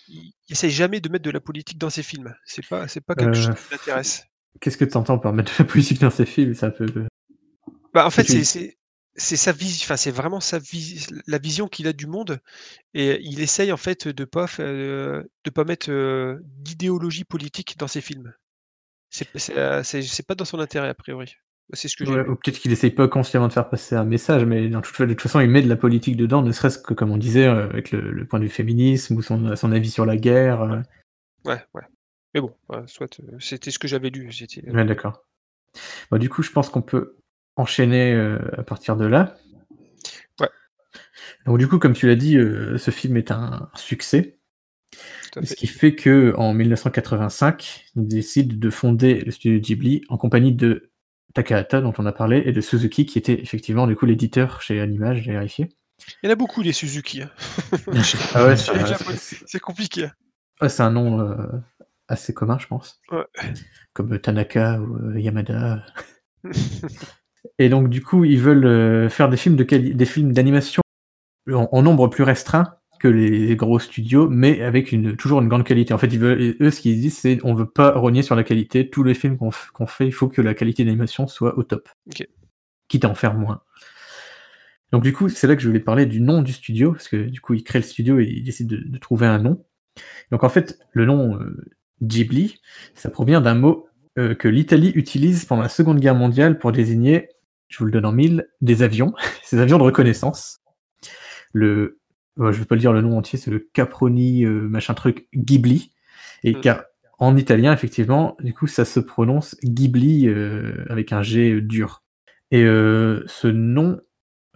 essaye jamais de mettre de la politique dans ses films. C'est pas, c'est pas quelque Euh, chose qui l'intéresse. Qu'est-ce que tu entends par mettre de la politique dans ces films? C'est un peu. Bah, en fait, c'est. C'est sa vision, enfin c'est vraiment sa vis- la vision qu'il a du monde, et il essaye en fait de pas euh, de pas mettre euh, d'idéologie politique dans ses films. C'est euh, pas dans son intérêt a priori. C'est ce que Ouais, ou peut-être qu'il essaye pas consciemment de faire passer un message, mais dans toute, de toute façon, il met de la politique dedans, ne serait-ce que, comme on disait, avec le, le point de vue féminisme ou son, son avis sur la guerre. Ouais, ouais. Mais bon, soit c'était ce que j'avais lu. Euh, Ouais, d'accord. Bon, du coup, je pense qu'on peut enchaîner euh, à partir de là. Ouais. Donc, du coup, comme tu l'as dit, euh, ce film est un succès. tout à Ce qui fait que en 1985, il décide de fonder le studio Ghibli en compagnie de Takahata, dont on a parlé, et de Suzuki, qui était effectivement du coup l'éditeur chez Animage, j'ai vérifié. Il y en a beaucoup des Suzuki. hein. *laughs* Ah ouais, *laughs* c'est compliqué. ouais, c'est un nom euh, assez commun, je pense. Ouais. Comme Tanaka ou Yamada. *laughs* Et donc, du coup, ils veulent euh, faire des films de des films d'animation en, en nombre plus restreint que les gros studios, mais avec une, toujours une grande qualité. En fait, ils veulent, eux, ce qu'ils disent, c'est on veut pas rogner sur la qualité. Tous les films qu'on fait, il faut que la qualité d'animation soit au top. Quitte à en faire moins. Donc, du coup, c'est là que je voulais parler du nom du studio, parce que du coup, ils créent le studio et ils décident de, de trouver un nom. Donc, en fait, le nom euh, Ghibli, ça provient d'un mot euh, que l'Italie utilise pendant la Seconde Guerre mondiale pour désigner, je vous le donne en mille, des avions, *laughs* ces avions de reconnaissance. Le, euh, je vais pas le dire le nom entier, c'est le Caproni euh, machin truc Ghibli. Et Mm. car en italien, effectivement, du coup, ça se prononce Ghibli euh, avec un G dur. Et euh, ce nom,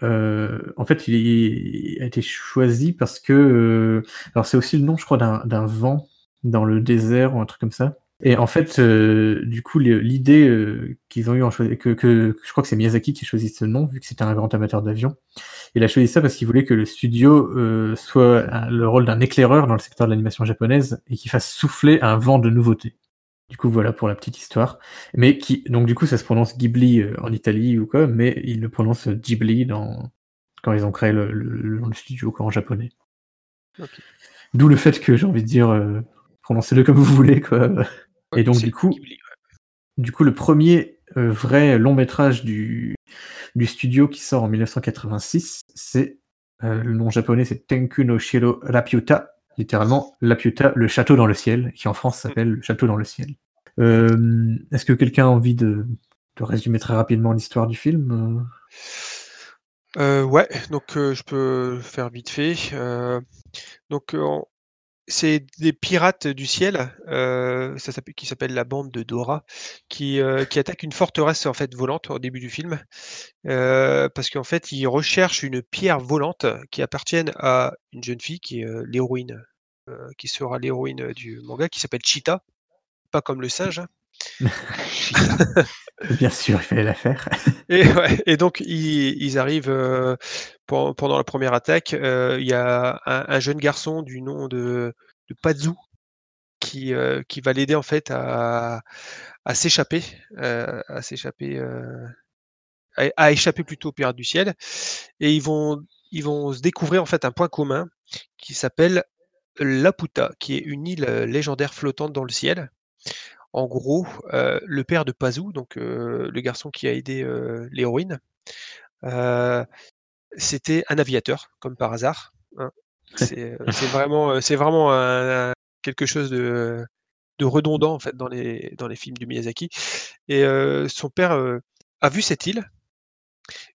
euh, en fait, il, il a été choisi parce que, euh, alors c'est aussi le nom, je crois, d'un d'un vent dans le désert ou un truc comme ça. Et en fait, euh, du coup, l'idée euh, qu'ils ont eu en que, que je crois que c'est Miyazaki qui a choisi ce nom, vu que c'était un grand amateur d'avion. Il a choisi ça parce qu'il voulait que le studio euh, soit un- le rôle d'un éclaireur dans le secteur de l'animation japonaise et qu'il fasse souffler un vent de nouveauté. Du coup, voilà pour la petite histoire. Mais qui, donc du coup, ça se prononce Ghibli euh, en Italie ou quoi, mais ils le prononcent Ghibli dans, quand ils ont créé le, le, le studio, quoi, en japonais. D'où le fait que j'ai envie de dire, euh, prononcez-le comme vous voulez, quoi. Et donc, du coup, Ghibli, ouais. du coup, le premier euh, vrai long métrage du, du studio qui sort en 1986, c'est euh, le nom japonais, c'est Tenku no Shiro Rapiuta, littéralement Lapiuta, le château dans le ciel, qui en France s'appelle le château dans le ciel. Euh, Est-ce que quelqu'un a envie de, de résumer très rapidement l'histoire du film Euh, ouais, donc euh, je peux faire vite fait. Euh, donc on- c'est des pirates du ciel, euh, qui s'appelle la bande de Dora, qui, euh, qui attaque une forteresse en fait volante au début du film, euh, parce qu'en fait ils recherchent une pierre volante qui appartienne à une jeune fille qui euh, l'héroïne, qui sera l'héroïne du manga, qui s'appelle Cheetah, pas comme le singe. hein. *laughs* Bien sûr, il fallait la faire. Et, donc ils, arrivent euh, pen- pendant la première attaque. euh, Il y a un, un jeune garçon du nom de, de Pazu qui, euh, qui va l'aider en fait à, s'échapper, à s'échapper, échapper plutôt aux pirates du ciel. Et ils vont, ils vont se découvrir en fait un point commun qui s'appelle Laputa, qui est une île légendaire flottante dans le ciel. En gros, euh, le père de Pazu, donc euh, le garçon qui a aidé euh, l'héroïne, c'était un aviateur, comme par hasard. hein. *laughs* C'est vraiment, c'est vraiment un- un- quelque chose de, de redondant en fait dans les, dans les films du Miyazaki. Et son père a vu cette île,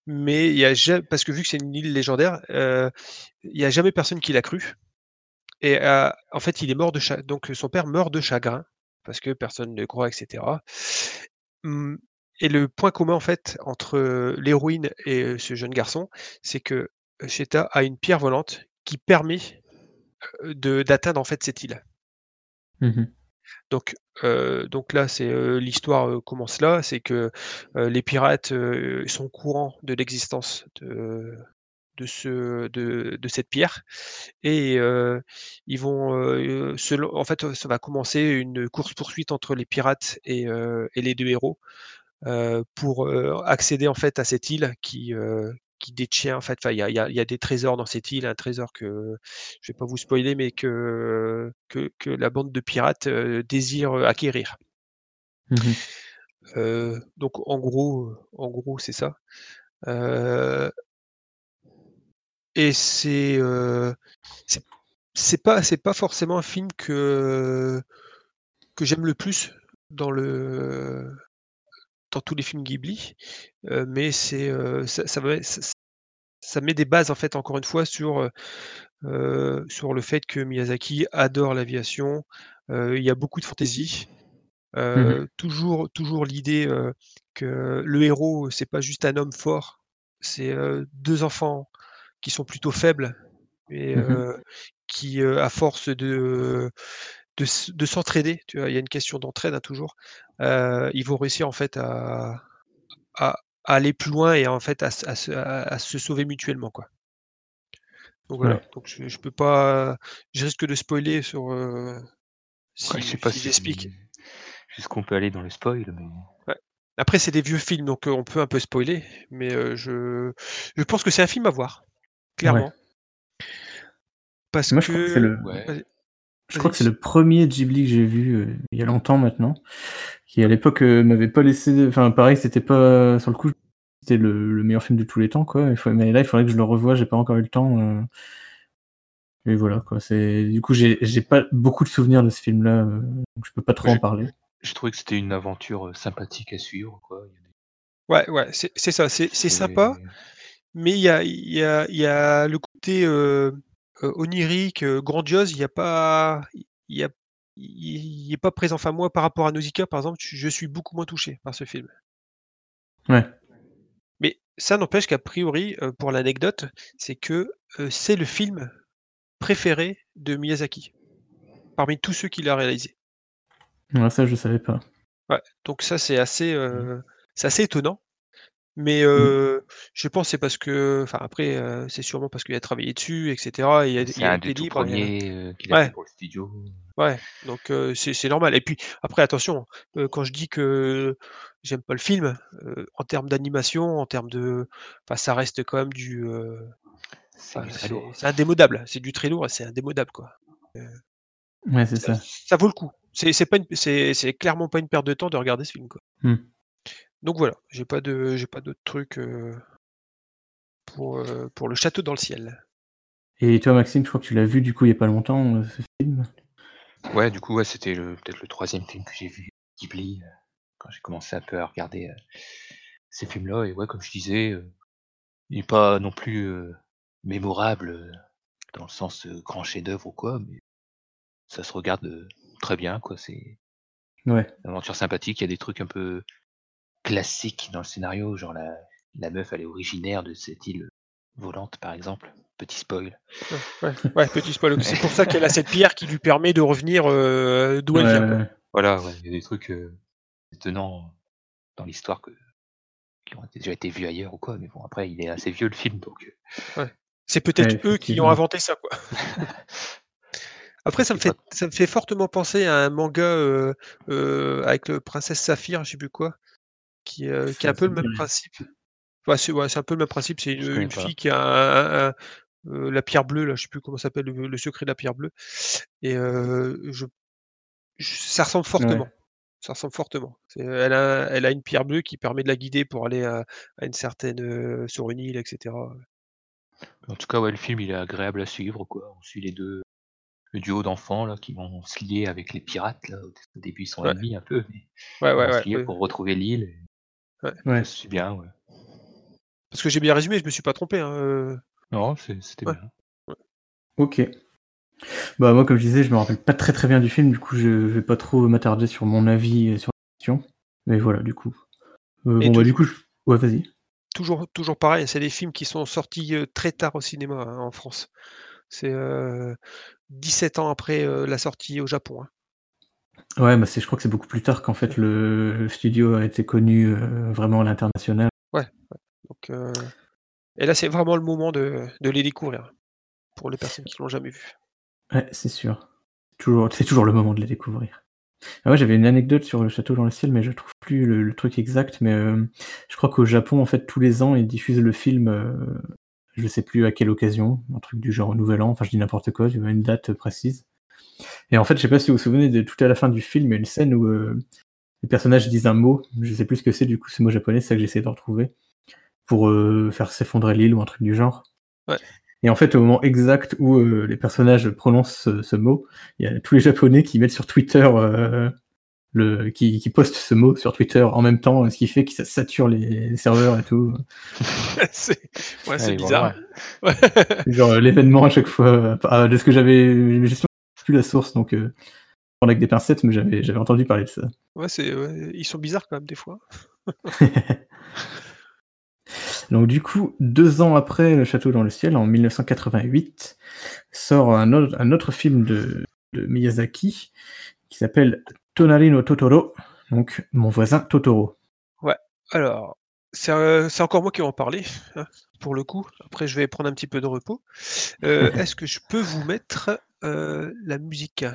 mais il y a jamais, parce que vu que c'est une île légendaire, il n'y a jamais personne qui l'a cru. Et en fait, il est mort de donc son père meurt de chagrin parce que personne ne croit, etc. Hum, Et le point commun en fait entre l'héroïne et ce jeune garçon, c'est que Sheta a une pierre volante qui permet d'atteindre en fait cette île. Mhm. Donc, euh, donc là, c'est euh, l'histoire euh, commence là, c'est que les pirates sont au courant de l'existence de, de, ce, de, de cette pierre et euh, ils vont, euh, selon- en fait, ça va commencer une course poursuite entre les pirates et, euh, et les deux héros pour accéder en fait à cette île qui qui détient en fait, il y a, il y a- y a des trésors dans cette île, un trésor que je vais pas vous spoiler, mais que que, que la bande de pirates désire acquérir. Euh, donc en gros, en gros c'est ça. Euh, et c'est euh, c'est c'est pas c'est pas forcément un film que que j'aime le plus dans le dans tous les films Ghibli, euh, mais c'est euh, ça, ça, va- ça- ça met des bases en fait encore une fois sur euh, sur le fait que Miyazaki adore l'aviation. il y a beaucoup de fantaisie. euh, toujours toujours l'idée que le héros c'est pas juste un homme fort, c'est deux enfants qui sont plutôt faibles et euh, qui à force de de, de s'entraider, tu vois, il y a une question d'entraide hein, toujours. ils vont réussir en fait à, à, à aller plus loin et en fait à, à se à- à se sauver mutuellement quoi. Donc voilà, Ouais. donc je, je peux pas, je risque de spoiler sur euh, si, Ouais, je sais pas si si j'explique. jusqu'où on peut aller dans le spoil, mais Après c'est des vieux films donc euh, on peut un peu spoiler, mais euh, je je pense que c'est un film à voir, clairement. Parce Moi, je crois que c'est le, ouais. vas-y. je crois que c'est Vas-y. le premier Ghibli que j'ai vu euh, il y a longtemps maintenant, qui à l'époque euh, m'avait pas laissé. Enfin, pareil, c'était pas sur le coup, c'était le, le meilleur film de tous les temps, quoi. Il faut, mais là, il faudrait que je le revoie. J'ai pas encore eu le temps. euh. Et voilà, quoi. C'est du coup, j'ai j'ai pas beaucoup de souvenirs de ce film-là, euh, donc je peux pas trop Ouais, en parler. je trouvais que c'était une aventure euh, sympathique à suivre. Quoi. Ouais, ouais, c'est c'est ça, c'est c'est c'est- sympa, mais il y a, il y, a, il y a le côté euh, euh, onirique, euh, grandiose, il n'y a pas, il y a, il est pas présent. Enfin, moi, par rapport à Nausicaa, par exemple, je, suis beaucoup moins touché par ce film. Ouais. Mais ça n'empêche qu'a priori, pour l'anecdote, c'est que c'est le film préféré de Miyazaki, parmi tous ceux qu'il a réalisés. Ouais, ça, je savais pas. Ouais, donc ça, c'est assez, assez étonnant. Mais heu, je pense c'est parce que enfin après, c'est sûrement parce qu'il a travaillé dessus et cetera et il y a il y a un été des tout premiers, qu'il a ouais. fait pour le studio. Ouais, donc c'est c'est normal et puis après attention, quand je dis que j'aime pas le film, en termes d'animation, en termes de enfin ça reste quand même du, C'est enfin indémodable, c'est du très lourd et c'est indémodable quoi. Ouais, c'est ça ça. ça vaut le coup. C'est c'est pas une c'est c'est clairement pas une perte de temps de regarder ce film quoi. Mmh. Donc voilà, j'ai pas de j'ai pas d'autres trucs, pour, heu, pour Le Château dans le ciel. Et toi, Maxime, je crois que tu l'as vu du coup il y a pas longtemps, heu, ce film? Ouais, du coup, ouais, c'était le peut-être le 3e film que j'ai vu Ghibli, quand j'ai commencé un peu à regarder, ces films-là et ouais, comme je disais, il est pas non plus, mémorable, dans le sens, grand chef-d'œuvre ou quoi, mais ça se regarde, très bien quoi. C'est Ouais. une aventure sympathique, il y a des trucs un peu classiques dans le scénario, genre la la meuf, elle est originaire de cette île volante, par exemple. Petit spoil. Ouais, ouais, ouais, petit spoil, c'est pour ça qu'elle a cette pierre qui lui permet de revenir, heu, d'où elle vient ouais, quoi. ouais. Voilà, ouais, il y a des trucs, heu, étonnants dans l'histoire que qui ont déjà été vus ailleurs ou quoi, mais bon après il est assez vieux le film donc Ouais. C'est Ouais, peut-être eux qui ont inventé ça quoi. *laughs* Après ça me fait ça me fait fortement penser à un manga, avec le Princesse Saphir, je sais plus quoi, qui, heu, qui Ça un peu le même principe. Ouais, c'est ouais, un peu le même principe, c'est une, fille qui a un un un, heu, la pierre bleue là, je sais plus comment ça s'appelle, le le secret de la pierre bleue et je j ça ressemble Ouais. fortement. Ça ressemble fortement. Elle a elle a une pierre bleue qui permet de la guider pour aller à à une certaine, sur une île et cetera. En tout cas, ouais, le film il est agréable à suivre quoi. On suit les 2 le duo d'enfants là qui vont se lier avec les pirates là. Au début ils sont Ouais. ennemis un peu, mais Ouais, ils ouais, vont se lier pour retrouver l'île et Ouais. suit bien, ouais. Parce que j'ai bien résumé, je me suis pas trompé, hein, heu Non, c'est c'était ouais, bien. ouais. OK. Bah, moi, comme je disais, je me rappelle pas très, très bien du film, du coup, je vais pas trop m'attarder sur mon avis, sur la question. Mais voilà, du coup. Et bon, bah, du coup, je ouais, vas-y. toujours toujours pareil, c'est des films qui sont sortis, heu, très tard au cinéma, hein, en France. C'est, heu, 17 ans après, heu, la sortie au Japon, hein. Ouais, bah, c'est je crois que c'est beaucoup plus tard qu'en fait le le studio a été connu, heu, vraiment à l'international. Ouais, ouais, donc heu et là, c'est vraiment le moment de de les découvrir, pour les personnes qui l'ont jamais vu. Ouais, c'est sûr. Toujours c'est toujours le moment de les découvrir. Ah ouais, j'avais une anecdote sur Le Château dans le ciel, mais je trouve plus le le truc exact, mais hem, je crois qu'au Japon, en fait, tous les ans, ils diffusent le film, je sais plus à quelle occasion, un truc du genre au Nouvel An, enfin, je dis n'importe quoi, j'ai pas une date précise et en fait, je sais pas si vous vous souvenez de tout à la fin du film, il y a une scène où, heu, les personnages disent un mot, je sais plus ce que c'est, du coup, ce mot japonais, c'est ça que j'essaie de retrouver, pour, heu, faire s'effondrer l'île ou un truc du genre Ouais. et en fait, au moment exact où, heu, les personnages prononcent ce ce mot, il y a tous les japonais qui mettent sur Twitter, heu, le qui qui postent ce mot sur Twitter en même temps, ce qui fait que ça sature les les serveurs et tout. *laughs* C'est ouais, Ah, bizarre. Genre, l'événement à chaque fois, heu, ah, de ce que j'avais plus la source donc heu, prendre avec des pincettes, mais j'avais j'avais entendu parler de ça. Ouais, c'est ouais, ils sont bizarres quand même des fois. *laughs* Donc du coup, 2 ans après Le Château dans le ciel, en 1988, sort un autre un autre film de de Miyazaki qui s'appelle Tonari no Totoro, donc Mon voisin Totoro. Ouais, alors, c'est, c'est encore moi qui vais en parler, hein, pour le coup. Après, je vais prendre un petit peu de repos. Heu, *laughs* est-ce que je peux vous mettre, euh, la musique.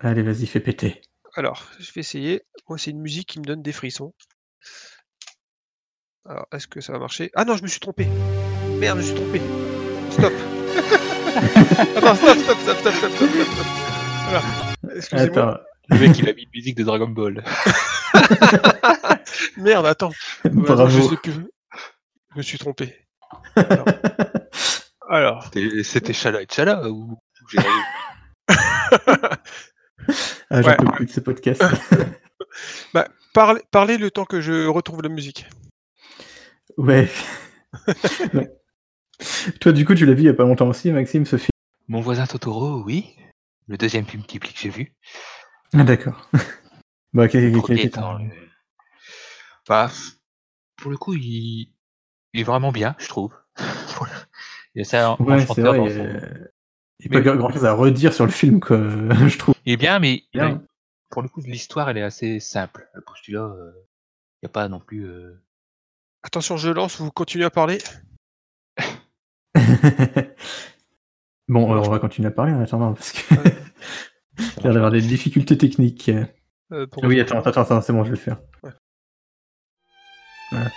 Allez, vas-y, fais péter. Alors, je vais essayer. Moi, c'est une musique qui me donne des frissons. Alors, est-ce que ça va marcher? Ah non, je me suis trompé. Merde, je me suis trompé. Stop. *laughs* Attends, stop, stop, stop, stop, stop, stop, stop. Voilà. Attends. Le mec, il a mis une musique de Dragon Ball. *laughs* Merde, attends. Bravo. Je, me suis trompé. Alors. *laughs* C'était Chala et Chala ou j'ai rêvé? Ah, j'en Ouais. peux plus de ce podcast. *laughs* bah, parlez parlez le temps que je retrouve la musique. Ouais. *laughs* Ouais. Toi, du coup, tu l'as vu il y a pas longtemps aussi, Maxime, ce film? Mon voisin Totoro, oui. Le 2e film Ghibli que j'ai vu. Ah d'accord. *laughs* Bah, quel ton le bah, pour le coup, il il est vraiment bien, je trouve. En ouais, enchanteur vrai, dans son il y a pas mais grand grand chose à redire sur le film, quoi, *laughs* je trouve il est bien, mais pour le coup, l'histoire, elle est assez simple. Le postulat, il y a pas non plus, heu Attention, je lance, vous continuez à parler? *laughs* Bon, alors on va continuer à parler en attendant parce que Ouais. *laughs* il a l'air d'avoir des difficultés techniques. Pour Ah oui, attends, attends, attends, c'est bon, je vais le faire. Ouais. Voilà.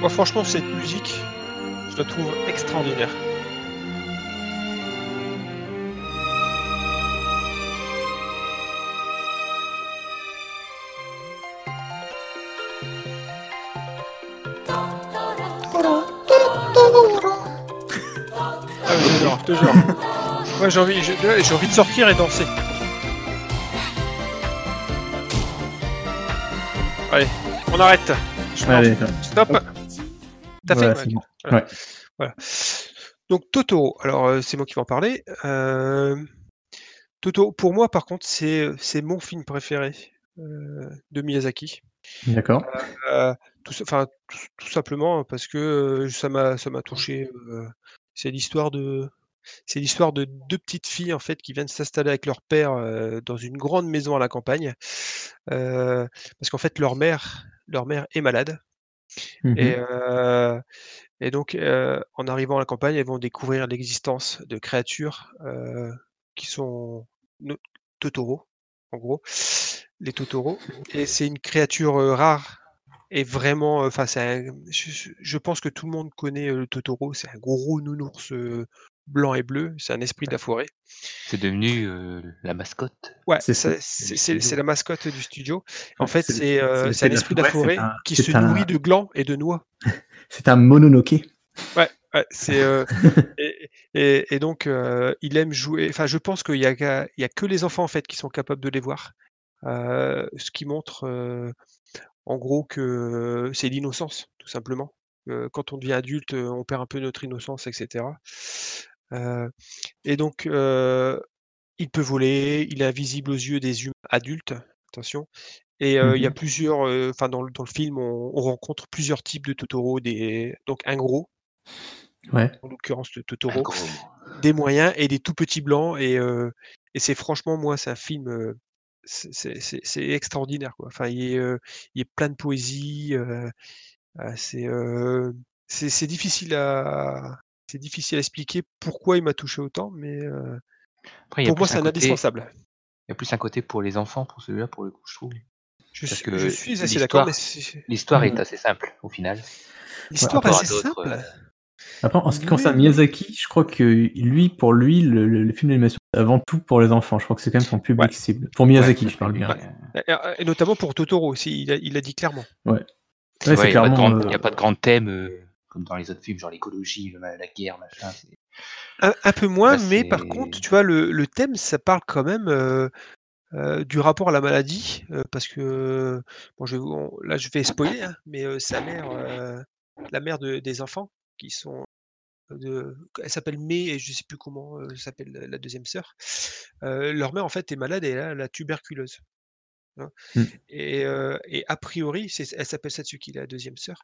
Moi, franchement, cette musique, je la trouve extraordinaire. Ah jure. *laughs* Ouais, j'ai envie, j'ai envie de sortir et danser. Allez, on arrête. Je. Allez, Stop. T'as fait. Voilà. Ouais. Voilà. Donc Totoro, alors euh, c'est moi qui vais en parler. Euh, Totoro, pour moi par contre, c'est c'est mon film préféré euh, de Miyazaki. D'accord. Euh, tout, ça- enfin, tout, tout simplement parce que euh, ça m'a ça m'a touché. euh, c'est l'histoire de c'est l'histoire de deux petites filles en fait qui viennent s'installer avec leur père euh, dans une grande maison à la campagne euh, parce qu'en fait leur mère leur mère est malade et, euh, et donc euh, en arrivant à la campagne elles vont découvrir l'existence de créatures euh, qui sont no- Totoro en gros les Totoro et c'est une créature euh, rare et vraiment, enfin, je, je- pense que tout le monde connaît le Totoro. C'est un gros nounours blanc et bleu. C'est un esprit de la forêt. c'est devenu, la mascotte. Ouais, C'est ça- ça. c'est Du c'est- c'est studio. la mascotte du studio. En fait, c'est- c'est euh, c'est c'est un l'esprit esprit de la forêt un- qui se un- nourrit de glands et de noix. *laughs* C'est un mononoke. Ouais, ouais, c'est euh, *laughs* et, et- et donc euh, il aime jouer. Enfin, je pense qu'il y a, il y a que les enfants en fait qui sont capables de les voir. Euh, ce qui montre euh, en gros que c'est l'innocence, tout simplement. Euh, quand on devient adulte, on perd un peu notre innocence, etc. Euh, et donc, euh, il peut voler, il est invisible aux yeux des humains adultes, attention. Et euh, il y a Mhm. plusieurs, euh, enfin dans, le- dans le film, on, on rencontre plusieurs types de Totoro, des, donc un gros, Ouais. en l'occurrence Un Totoro, des moyens et des tout petits blancs. Et, euh, et c'est franchement, moi, c'est un film, c'est extraordinaire. Quoi. Enfin, il est, il est plein de poésie. c'est difficile à c'est difficile à expliquer pourquoi il m'a touché autant, mais euh, Après, pour moi, c'est un un côté indispensable. il y a plus un côté pour les enfants pour celui-là, pour le coup, je trouve. Je Parce suis, que je suis assez d'accord, l'histoire est Mhm. assez simple, au final. l'histoire à assez simple. euh, Après, en ce qui concerne. Miyazaki, je crois que lui, pour lui, le, le- le film d'animation, c'est avant tout pour les enfants. Je crois que c'est quand même son public Ouais. cible. Pour Miyazaki, Ouais, je parle bien. ouais. Et, notamment pour Totoro aussi, il a, il a dit clairement. Ouais, il n'y a, pas de grand- euh, il y a pas de grand thème euh, comme dans les autres films, genre l'écologie, la guerre, machin. Un, un peu moins, Là, mais par contre, tu vois, le, le thème, ça parle quand même euh, euh, du rapport à la maladie, euh, parce que, bon, je on- là, je vais spoiler, hein, mais euh, sa mère, la mère de- des enfants, qui sont de, elle s'appelle May et je sais plus comment euh, s'appelle la deuxième sœur. leur mère en fait est malade et elle a la tuberculose. Hein. Mm. Et, euh, et a priori, elle s'appelle Satsuki, la deuxième sœur.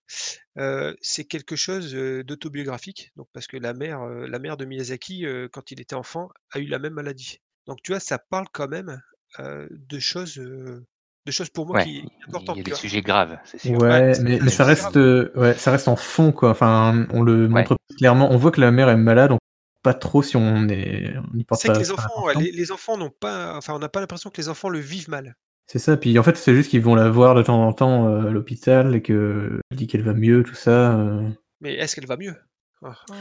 Euh, c'est quelque chose d'autobiographique, donc parce que la mère, euh, la mère de Miyazaki, euh, quand il était enfant, a eu la même maladie. Donc tu vois, ça parle quand même euh, de choses, euh, de choses pour moi Ouais, qui il sont importantes. y a des sujets graves, c'est sûr. Ouais, mais, ça reste, euh, ouais, ça reste en fond, quoi. Enfin, on le montre clairement. On voit que la mère est malade, on sait pas trop si on est, on y porte C'est que pas, les enfants, ouais, attention. les, les enfants n'ont pas, enfin, on n'a pas l'impression que les enfants le vivent mal. C'est ça. Puis en fait, c'est juste qu'ils vont la voir de temps en temps euh, à l'hôpital et que elle dit qu'elle va mieux, tout ça. euh. Mais est-ce qu'elle va mieux? Ah, ah.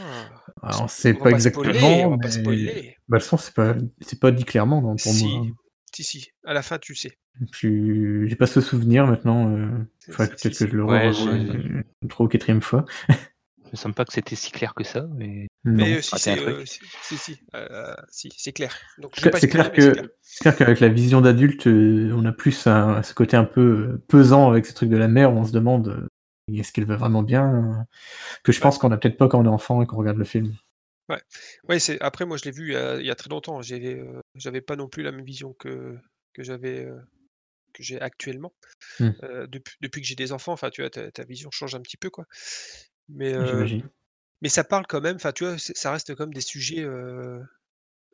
Alors, on sait va pas pas spoiler, exactement, on va pas mais spoiler. bah, le son, c'est pas, c'est pas dit clairement non, pour Si, moi. si, si. À la fin, tu sais. Je suis- J'ai pas ce souvenir maintenant. Euh... C'est- Faudrait c'est- peut-être que je le Ouais, revoie j'ai- une une trois ou quatrième fois. Il me semble pas que c'était si clair que ça, mais. Mais euh, si, c'est, truc. euh, si, si, si, euh, si, c'est clair. Donc, je C'est clair mais c'est que clair. c'est clair qu'avec la vision d'adulte, euh, on a plus un, ce côté un peu euh, pesant avec ces trucs de la mère où on se demande euh, est-ce qu'elle va vraiment bien que je Ouais. pense qu'on a peut-être pas quand on est enfant et qu'on regarde le film. Ouais, c'est après moi je l'ai vu il y a, il y a très longtemps. J'avais euh, j'avais pas non plus la même vision que que j'avais euh, que j'ai actuellement. Hmm. Euh, depuis, depuis que j'ai des enfants, enfin tu vois, ta, ta vision change un petit peu quoi. Mais euh, J'imagine. Mais ça parle quand même. Enfin tu vois, c'est- ça reste comme des sujets euh,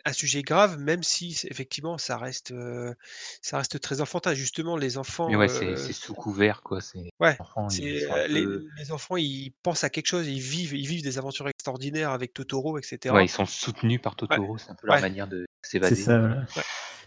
un sujet grave, même si c'est effectivement ça reste, ça reste très enfantin. Justement, les Mais enfants, ouais, c'est c'est sous couvert, quoi. C'est ouais, les enfants, ils c'est, sont un heu, les peu les enfants, ils pensent à quelque chose, ils vivent ils vivent des aventures extraordinaires avec Totoro et ouais, cetera. ils sont soutenus par Ouais, Totoro, c'est un peu leur ouais, manière de C'est s'évader. ça, voilà. ouais,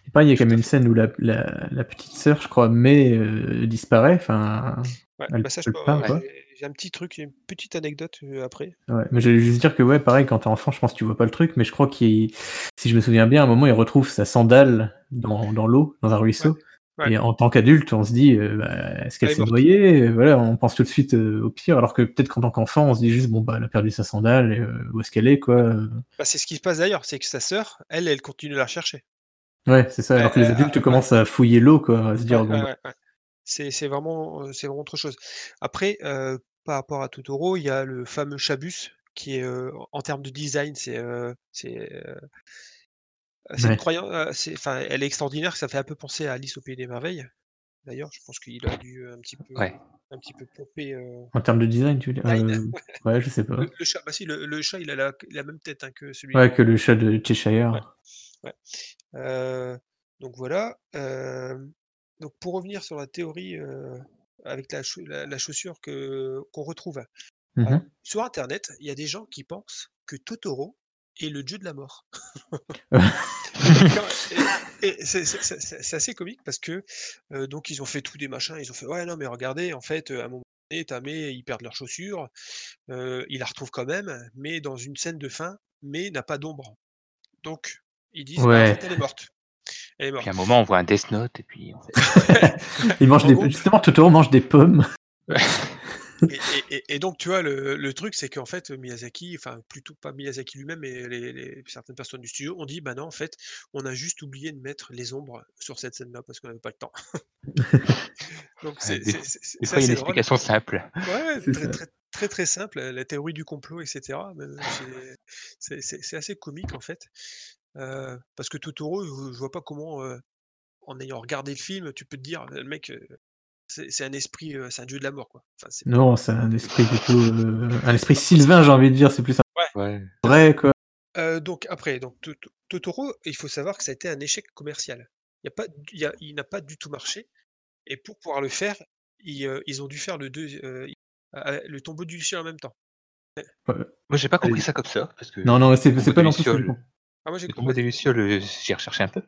Et pareil, il y a quand tout même une fait. scène où la, la, la petite sœur, je crois, euh, disparaît. Enfin, Ouais, elle, bah, ça je part, ouais, quoi. j'ai j'ai un petit truc, une petite anecdote, heu, après. Ouais, mais j'allais juste dire que ouais, pareil, quand t'es enfant, je pense que tu vois pas le truc, mais je crois qu'il, si je me souviens bien, à un moment, il retrouve sa sandale dans, dans l'eau, dans un ruisseau. ouais. Et en tant qu'adulte, on se dit, euh, bah, est-ce qu'elle Elle est s'est noyée? Voilà, on pense tout de suite euh, au pire, alors que peut-être qu'en tant qu'enfant, on se dit juste, bon bah, elle a perdu sa sandale, et, euh, où est-ce qu'elle est, quoi Bah, c'est ce qui se passe d'ailleurs, c'est que sa sœur, elle, elle continue de la rechercher. Ouais, c'est ça. Alors que les adultes commencent à fouiller l'eau, quoi, à se dire, bon bah. C'est vraiment, c'est vraiment autre chose. Après, par rapport à Totoro, il y a le fameux Chabus qui est, en termes de design, c'est, c'est, ouais. croyance, heu, c'est enfin, elle est extraordinaire, ça fait un peu penser à Alice au pays des merveilles. D'ailleurs, je pense qu'il a dû, un petit peu Ouais. un petit peu pomper, En termes de design, tu veux dire. Euh, *laughs* Ouais, je sais Le pas. le chat, bah si, le le chat, il a la la même tête, hein, que celui Ouais, que le chat de Cheshire. ouais. Donc voilà, donc pour revenir sur la théorie, avec la chau la la chaussure que qu'on retrouve. Alors, Mhm. sur internet, il y a des gens qui pensent que Totoro est le dieu de la mort. *laughs* C'est assez comique parce que, donc ils ont fait tout des machins, ils ont fait: «Ouais, non, mais regardez, en fait, à un moment donné, Tamé, ils perdent leurs chaussures, ils la retrouvent quand même, mais dans une scène de fin, mais n'a pas d'ombre». Donc ils disent: «Bah, en Ouais. fait, elle est morte, elle est Puis à un morte». moment, on voit un Death Note et puis en fait *laughs* Il mange des... Justement, Totoro mange des pommes. et et et et donc tu vois, le le truc, c'est qu'en fait, Miyazaki, enfin plutôt pas Miyazaki lui-même, mais les les certaines personnes du studio ont dit: «Bah non, en fait, on a juste oublié de mettre les ombres sur cette scène-là parce qu'on avait pas le temps». *laughs* Donc c'est des c'est c'est c'est des c'est fois, il y a une drôle. explication simple. Ouais, très, ça. très, très, très simple, la théorie du complot et c'est c'est assez comique en fait, parce que Totoro, je je vois pas comment, en ayant regardé le film, tu peux te dire: «Le mec, c'est un esprit, c'est un dieu de la mort, quoi». Enfin, c'est pas Non, c'est un esprit plutôt... euh, un esprit sylvain, j'ai envie de dire. C'est plus un Ouais, vrai, quoi. Donc après, donc To To Totoro, il faut savoir que ça a été un échec commercial. Il y a pas d il y a il n'a pas du tout marché et pour pouvoir le faire, ils, ont dû faire le heu, le Tombeau du ciel en même temps. Ouais. Moi, j'ai pas compris ça comme ça parce que Non, non, c'est pas non plus lucioles. Ah moi j'ai le des lucioles, j'ai recherché un peu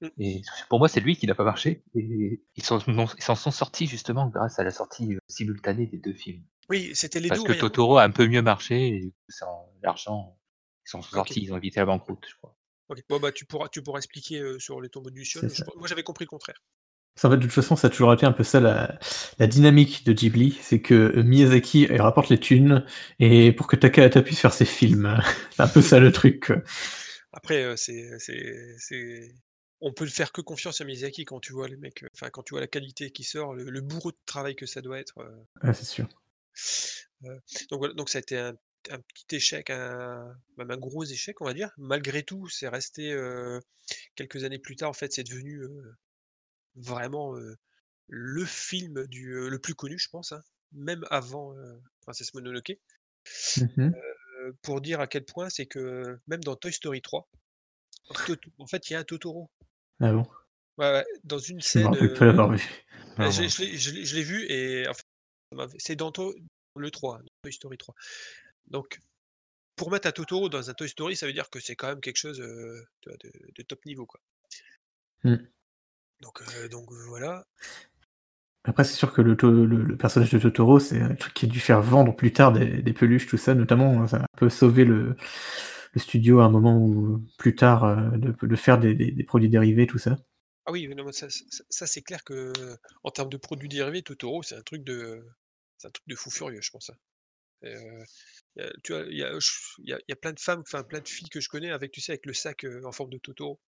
Mmh. et pour moi, c'est lui qui n'a pas marché et ils s'en ils sont sortis justement grâce à la sortie, heu, simultanée des 2 films. Oui, c'était les 2 Parce que rien. Totoro a un peu mieux marché et sans l'argent, ils sont sortis, ils ont évité la banqueroute, je crois. Bon bah tu pourras tu pourras expliquer, heu, sur les tombeaux ça. pen moi j'avais compris le contraire. Qu'en fait, de toute façon, ça a toujours été un peu ça la, la dynamique de Ghibli, c'est que euh, Miyazaki il rapporte les thunes et pour que Takahata puisse faire ses films. *laughs* c'est un peu ça le truc. Après, c'est on peut faire que confiance à Miyazaki quand tu vois les mecs, enfin quand tu vois la qualité qui sort, le le bourreau de travail que ça doit être, Ouais, c'est sûr. donc voilà, donc ça a été un un petit échec, un même un gros échec, on va dire. Malgré tout, c'est resté, quelques années plus tard, en fait, c'est devenu, vraiment, le film du, le plus connu, je pense, hein, même avant, Princesse Mononoke. Heu, pour dire à quel point c'est que même dans Toy Story 3, Toto en fait, il y a un Totoro. Ah bon? Ouais, ouais, dans une Je scène, rappelle pas heu, l'avoir vu. je l'ai je je je vu et c'est dans To le 3, dans Toy Story 3. Donc pour mettre un Totoro dans un Toy Story, ça veut dire que c'est quand même quelque chose, vois, de de top niveau, quoi. Hmm. Donc donc voilà. Après, c'est sûr que le, to- le, le personnage de Totoro, c'est un truc qui a dû faire vendre plus tard des, des peluches, tout ça. Notamment, ça a un peu sauvé le, le studio à un moment où, plus tard, euh, de, de faire des, des- des produits dérivés, tout ça. Ah oui, non, ça ça ça, c'est clair que en termes de produits dérivés, Totoro, c'est un truc de c'est un truc de fou furieux, je pense. Et heu, y a tu vois, il y a ch il y a il y a plein de femmes, enfin plein de filles que je connais avec, tu sais, avec le sac, heu, en forme de Totoro.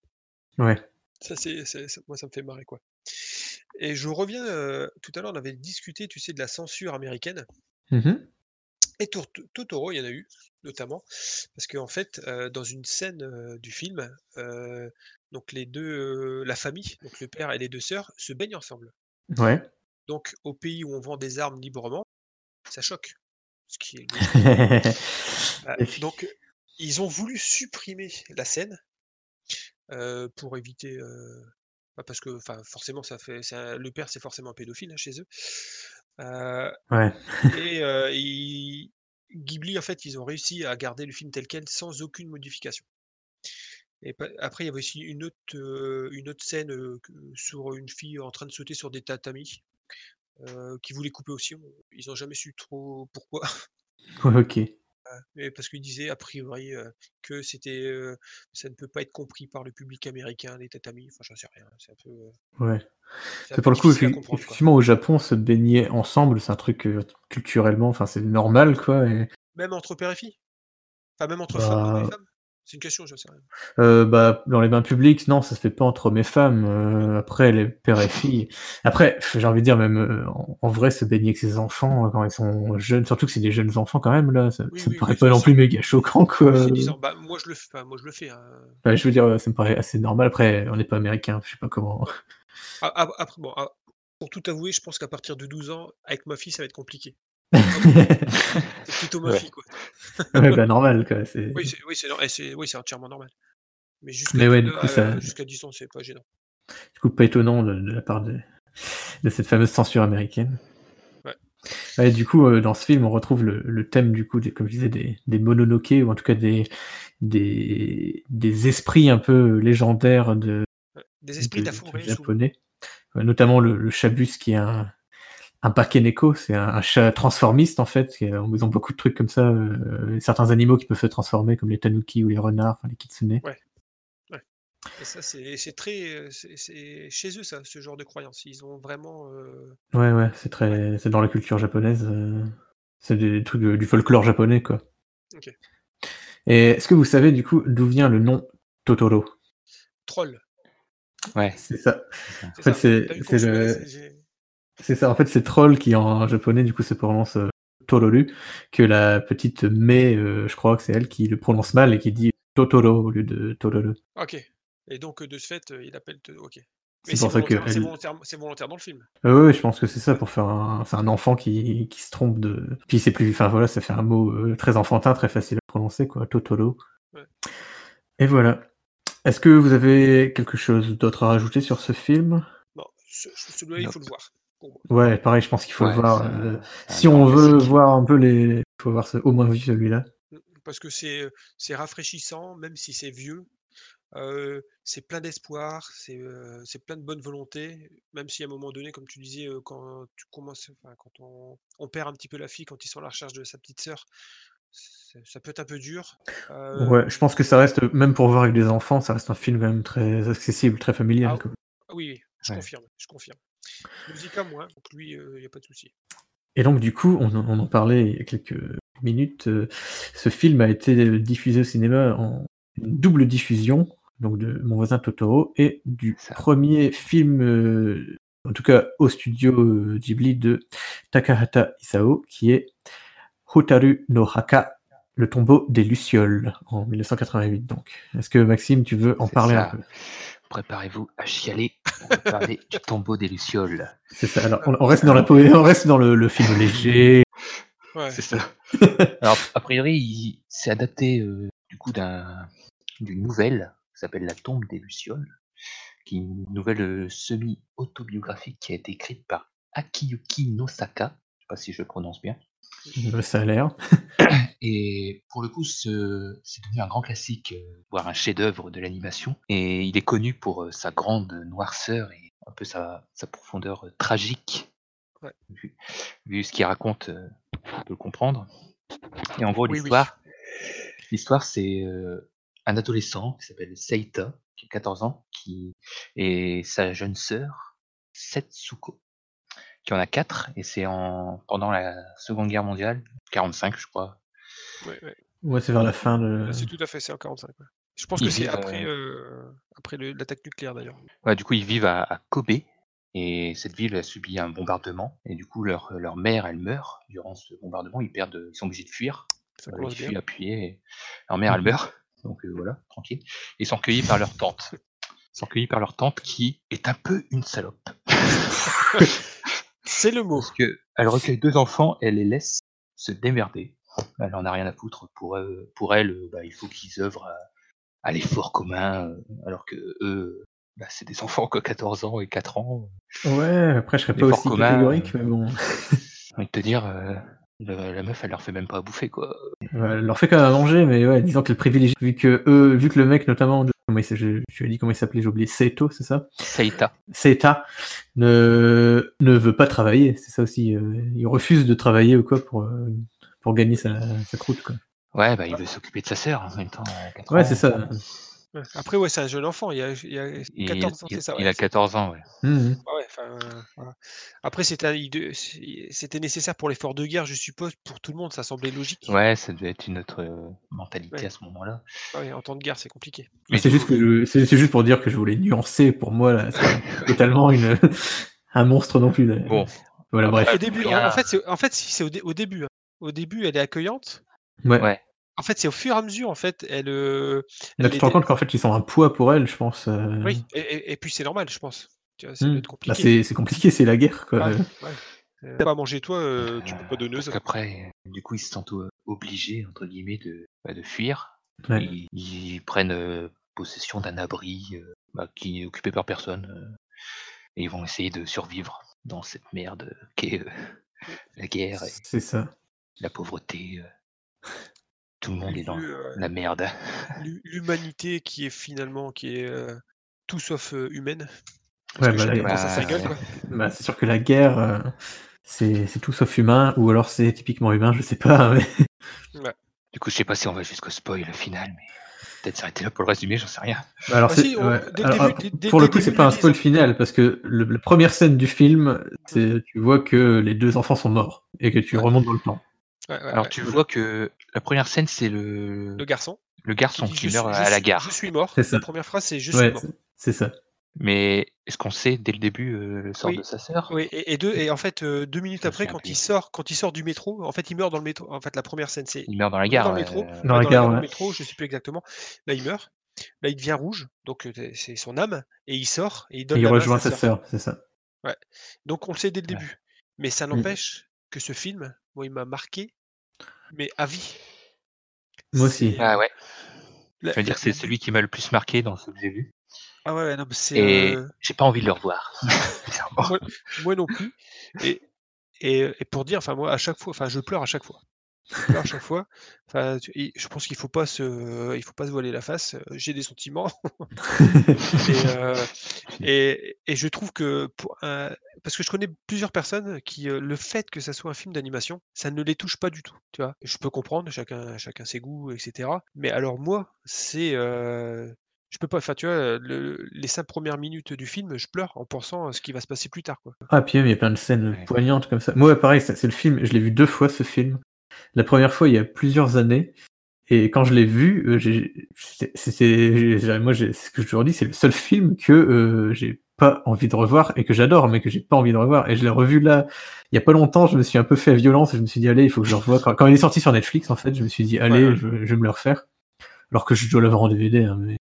Ouais. Ça, c'est moi, ça me fait marrer, quoi. Et je reviens, tout à l'heure, on avait discuté, tu sais, de la censure américaine Mhm. et Totoro, il y en a eu, notamment, parce qu'en fait, heu, dans une scène, du film, donc les 2, heu, la famille, donc le père et les 2 sœurs, se baignent ensemble. Ouais. Donc au pays où on vend des armes librement, ça choque, ce qui est puis- *laughs* donc ils ont voulu supprimer la scène pour éviter, bah, parce que forcément ça fait ça le père c'est forcément un pédophile, hein, chez eux. Ouais. *laughs* et Ghibli en fait, ils ont réussi à garder le film tel quel sans aucune modification. Et après il y avait aussi une autre, une autre scène, sur une fille en train de sauter sur des tatamis, heu, qu'ils voulaient couper aussi. Ils ont jamais su trop pourquoi. OK. Et parce qu'ils disaient a priori, heu, que c'était, heu, ça ne peut pas être compris par le public américain, les tatamis, enfin j'en sais rien, c'est un peu, heu, Ouais. c'est un C'est peu pour le coup, effectivement, au Japon, se baigner ensemble, c'est un truc, culturellement, enfin, c'est normal, quoi et Même entre père et fille? Enfin même entre femmes, et bah femmes? C'est une question, j'en sais rien. Heu, bah, dans les bains publics, non, ça se fait pas entre hommes et femmes, heu, après les pères et filles après, j'ai envie de dire même, heu, en vrai, se baigner avec ses enfants, heu, quand ils sont jeunes, surtout que c'est des jeunes enfants quand même là, ça Oui, ça me oui, paraît oui, pas non plus méga choquant quoi, Oui, c'est heu. 10 ans. Bah, moi je le f enfin moi je le fais, hein, Bah, je veux dire, ça me paraît assez normal. Après, on n'est pas américains, je sais pas comment Ouais. A a après bon, a pour tout avouer, je pense qu'à partir de 12 ans, avec ma fille, ça va être compliqué. *laughs* C'est plutôt ma Ouais. fille, quoi. Ouais, bah, normal quoi, c'est Oui, c'est oui, c'est oui, entièrement normal. Mais jusqu'à Mais ouais, du coup, ça heu, jusqu'à 10 ans, c'est pas gênant. du coup, pas étonnant de de la part de de cette fameuse censure américaine. Ouais. Ouais, du coup, heu, dans ce film, on retrouve le le thème du coup des comme je disais des des Mononoke ou en tout cas des des des esprits un peu légendaires de Ouais. Des esprits de de japonais. Notamment le le Shabus qui est un un Bakeneko, c'est un un chat transformiste en fait, ils ont beaucoup de trucs comme ça, heu, certains animaux qui peuvent se transformer comme les Tanuki ou les renards, enfin les kitsune. Ouais. Ouais. Et ça, c'est très, c'est chez eux ça, ce genre de croyance. Ils ont vraiment, heu Ouais, ouais, c'est ouais. très c'est dans la culture japonaise, c'est des trucs du folklore japonais, quoi. OK. Et est-ce que vous savez du coup d'où vient le nom Totoro? Troll. Ouais. C'est ça. En fait, c'est le c'est ça, en fait, c'est troll qui en japonais du coup se prononce, Tororu, que la petite Mei, heu, je crois que c'est elle qui le prononce mal et qui dit Totoro au lieu de Tororu. OK. Et donc, heu, de ce fait, heu, il appelle te OK. Mais C'est pour ça volontaire c'est volontaire volontaire dans le film? heu, oui, je pense que c'est ça pour faire un c'est un enfant qui qui se trompe de puis c'est plus enfin voilà, ça fait un mot, heu, très enfantin, très facile à prononcer quoi, Totoro. Ouais. Et voilà. Est-ce que vous avez quelque chose d'autre à rajouter sur ce film? Non, ce celui-là, il faut le voir. Ouais, pareil, je pense qu'il faut le voir, c'est un si on veut classique. voir un peu les faut voir ce au moins vu celui-là. Parce que c'est, c'est rafraîchissant, même si c'est vieux. C'est plein d'espoir, c'est, plein de bonne volonté, même si à un moment donné, comme tu disais, quand tu commences enfin, quand on on perd un petit peu la fille quand ils sont à la recherche de sa petite sœur, ça peut être un peu dur. Ouais, je pense que ça reste, même pour voir avec des enfants, ça reste un film quand même très accessible, très ah familial, quoi. oui, oui, je Ouais. confirme, je confirme. Moins, donc lui, il y a pas de souci. Et donc du coup, on en on en parlait il y a quelques minutes, heu, ce film a été diffusé au cinéma en double diffusion, donc de Mon voisin Totoro et du ça. 1er film, heu, en tout cas au studio, Ghibli de Takahata Isao, qui est Hotaru no Haka, Le tombeau des lucioles, en 1988 donc. Est-ce que Maxime, tu veux en parler un peu? Préparez-vous à chialer, on va parler du tombeau des lucioles. C'est ça, alors on on reste dans la on reste dans le le film léger. ouais. C'est ça. *laughs* Alors a priori, il c'est adapté, heu, du coup d'un d'une nouvelle qui s'appelle La tombe des lucioles, qui est une nouvelle, heu, semi-autobiographique qui a été écrite par Akiyuki Nosaka, je sais pas si je le prononce bien. *laughs* Ça a l'air. Et pour le coup, ce c'est devenu un grand classique, heu, voire un chef-d'œuvre de l'animation et il est connu pour, heu, sa grande noirceur et un peu sa sa profondeur, heu, tragique. Ouais. Vu vu ce qu'il raconte, on peut le comprendre. Et en gros Oui, oui. l'histoire l'histoire c'est, un adolescent qui s'appelle Seita, qui a 14 ans, qui et sa jeune sœur Setsuko, qui en a 4 et c'est en pendant la Seconde Guerre mondiale, 45 je crois. Ouais, ouais. Ouais, c'est vers la fin de Ah, c'est tout à fait, c'est en 45, ouais. Je pense que c'est après, heu heu, après l'attaque nucléaire d'ailleurs. ouais, du coup, ils vivent à à Kobe et cette ville a subi un bombardement et du coup leur, leur mère, elle meurt durant ce bombardement. Ils perdent, ils sont obligés de fuir. Ça Heu, ils fuient appuyés et leur mère, elle Mmh mh. meurt, donc heu, voilà, tranquille. Ils sont recueillis par leur tante. Ils sont recueillis par leur tante qui est un peu une salope. *laughs* C'est le mot. Parce qu'elle recueille 2 enfants, elle les laisse se démerder. Elle en a rien à foutre. Pour, heu, pour elle, heu, bah, il faut qu'ils œuvrent à à l'effort commun, euh, alors que eux, bah, c'est des enfants qui ont 14 ans et 4 ans. Ouais, après, je serais pas aussi commun, catégorique, mais bon. *laughs* J'ai envie de te dire, euh, la, la meuf, elle leur fait même pas à bouffer, quoi. Ouais, elle leur fait quand même à manger, mais ouais, disons que le privilégié, vu que eux, vu que le mec, notamment, comment il je, je lui ai dit comment il s'appelait, j'ai oublié, Seito, c'est ça? Saïta. Seita ne, ne veut pas travailler, c'est ça aussi. euh, il refuse de travailler ou quoi pour, euh, pour gagner sa, sa croûte, quoi. Ouais, bah, il veut s'occuper de sa sœur en même temps. à 4 Ouais, c'est ça. Ouais. Après, ouais, c'est un jeune enfant, il y a, il a Il, 14 ans, il- c'est ça. il a 14 ans, ouais. Ouais, enfin, voilà. Après, c'était nécessaire pour l'effort de guerre, je suppose, pour tout le monde, ça semblait logique. Ouais, ça devait être une autre euh, mentalité Ouais. à ce moment-là. Ah ouais, en temps de guerre, c'est compliqué. Mais C'est juste, coup, que je- c'est c'est juste pour dire que je voulais nuancer, pour moi, là, c'est *laughs* totalement une, un monstre non plus. là. Bon, Voilà, bref. Au début, en, fait, c'est en fait, si, c'est au, dé- au début. hein. Au début, elle est accueillante. Ouais. ouais. En fait, c'est au fur et à mesure, en fait, elle. euh, Là, tu te rends compte qu'en fait, ils sont un poids pour elle, je pense. euh. Oui, et, et- et puis c'est normal, je pense. Hmm. Bah, compliqué. c'est c'est compliqué, c'est la guerre, quoi. Ouais, *laughs* ouais. Euh, T'as pas à manger toi, euh, tu peux pas donner Parce ça. qu'après, du coup, ils se sentent euh, obligés, entre guillemets, de, bah, de fuir. Ouais. Ils, ils prennent euh, possession d'un abri euh, bah, qui est occupé par personne. euh, et ils vont essayer de survivre dans cette merde qu'est euh, la guerre C'est ça. la pauvreté. Tout le monde est dans Euh, la merde. *laughs* l'hu- L'humanité qui est finalement qui est euh, tout sauf euh, humaine. Ouais, bah, bah. Bah, c'est sûr que la guerre, euh, c'est c'est tout sauf humain, ou alors c'est typiquement humain, je sais pas. *laughs* mais- Du coup, je sais pas si on va jusqu'au spoil final, mais peut-être s'arrêter là pour le résumé, j'en sais rien. Bah, alors, si, on- ouais. pour le coup, c'est pas un spoil final, parce que le- la première scène du film, c'est tu vois que les deux enfants sont morts, et que tu Ouais. remontes dans le temps. Ouais, ouais, Alors ouais. tu vois que la première scène, c'est le, Le garçon. le garçon dit, qui je meurt suis- à la gare. Je suis mort. C'est ça. La première phrase, c'est je suis Ouais, mort. c'est- ça. Mais est-ce qu'on sait dès le début euh, le sort Oui. de sa sœur? Oui, et, et deux, et en fait, euh, deux minutes après, quand plus. il sort, quand il sort du métro, en fait, il meurt dans le métro. En fait, la première scène, c'est Il meurt dans la gare. dans le métro, euh, Dans ouais, la gare, ouais. métro, je sais plus exactement. Là, il meurt. Là, il devient rouge, donc euh, c'est son âme, et il sort et il donne Et il la main à rejoint sa sœur, c'est ça. Donc on le sait dès le Ouais. début. Mais ça n'empêche que ce film, moi, il m'a marqué, mais à vie. Moi aussi. C'est- Ah ouais. la- Je veux dire, c'est celui qui m'a le plus marqué dans ce que j'ai vu? Ah ouais, non, mais c'est. Et euh, j'ai pas envie de le revoir. *laughs* Moi, moi non plus. Et, et, et pour dire, enfin moi à chaque fois, enfin je pleure à chaque fois. À chaque fois. Enfin, tu- et je pense qu'il faut pas se, il faut pas se voiler la face. euh, J'ai des sentiments. *laughs* et, euh, et, et je trouve que pour un- parce que je connais plusieurs personnes qui euh, le fait que ça soit un film d'animation, ça ne les touche pas du tout. Tu vois, je peux comprendre, chacun, chacun ses goûts, etc. Mais alors moi, c'est, euh, je peux pas. Enfin, tu vois, le- les cinq premières minutes du film, je pleure en pensant à ce qui va se passer plus tard. Quoi. Ah, puis il y a plein de scènes Ouais. poignantes comme ça. Moi, pareil, ça, c'est le film, je l'ai vu deux fois ce film. La première fois, il y a plusieurs années. Et quand je l'ai vu, euh, c'était, j'ai- moi, j'ai- ce que je te redis, c'est le seul film que euh, j'ai pas envie de revoir et que j'adore, mais que j'ai pas envie de revoir. Et je l'ai revu là, il y a pas longtemps, je me suis un peu fait à violence et je me suis dit, allez, il faut que je le revoie. Quand, quand il est sorti sur Netflix, en fait, je me suis dit, allez, Ouais. Je, je vais me le refaire. Alors que je dois l'avoir en DVD, hein, mais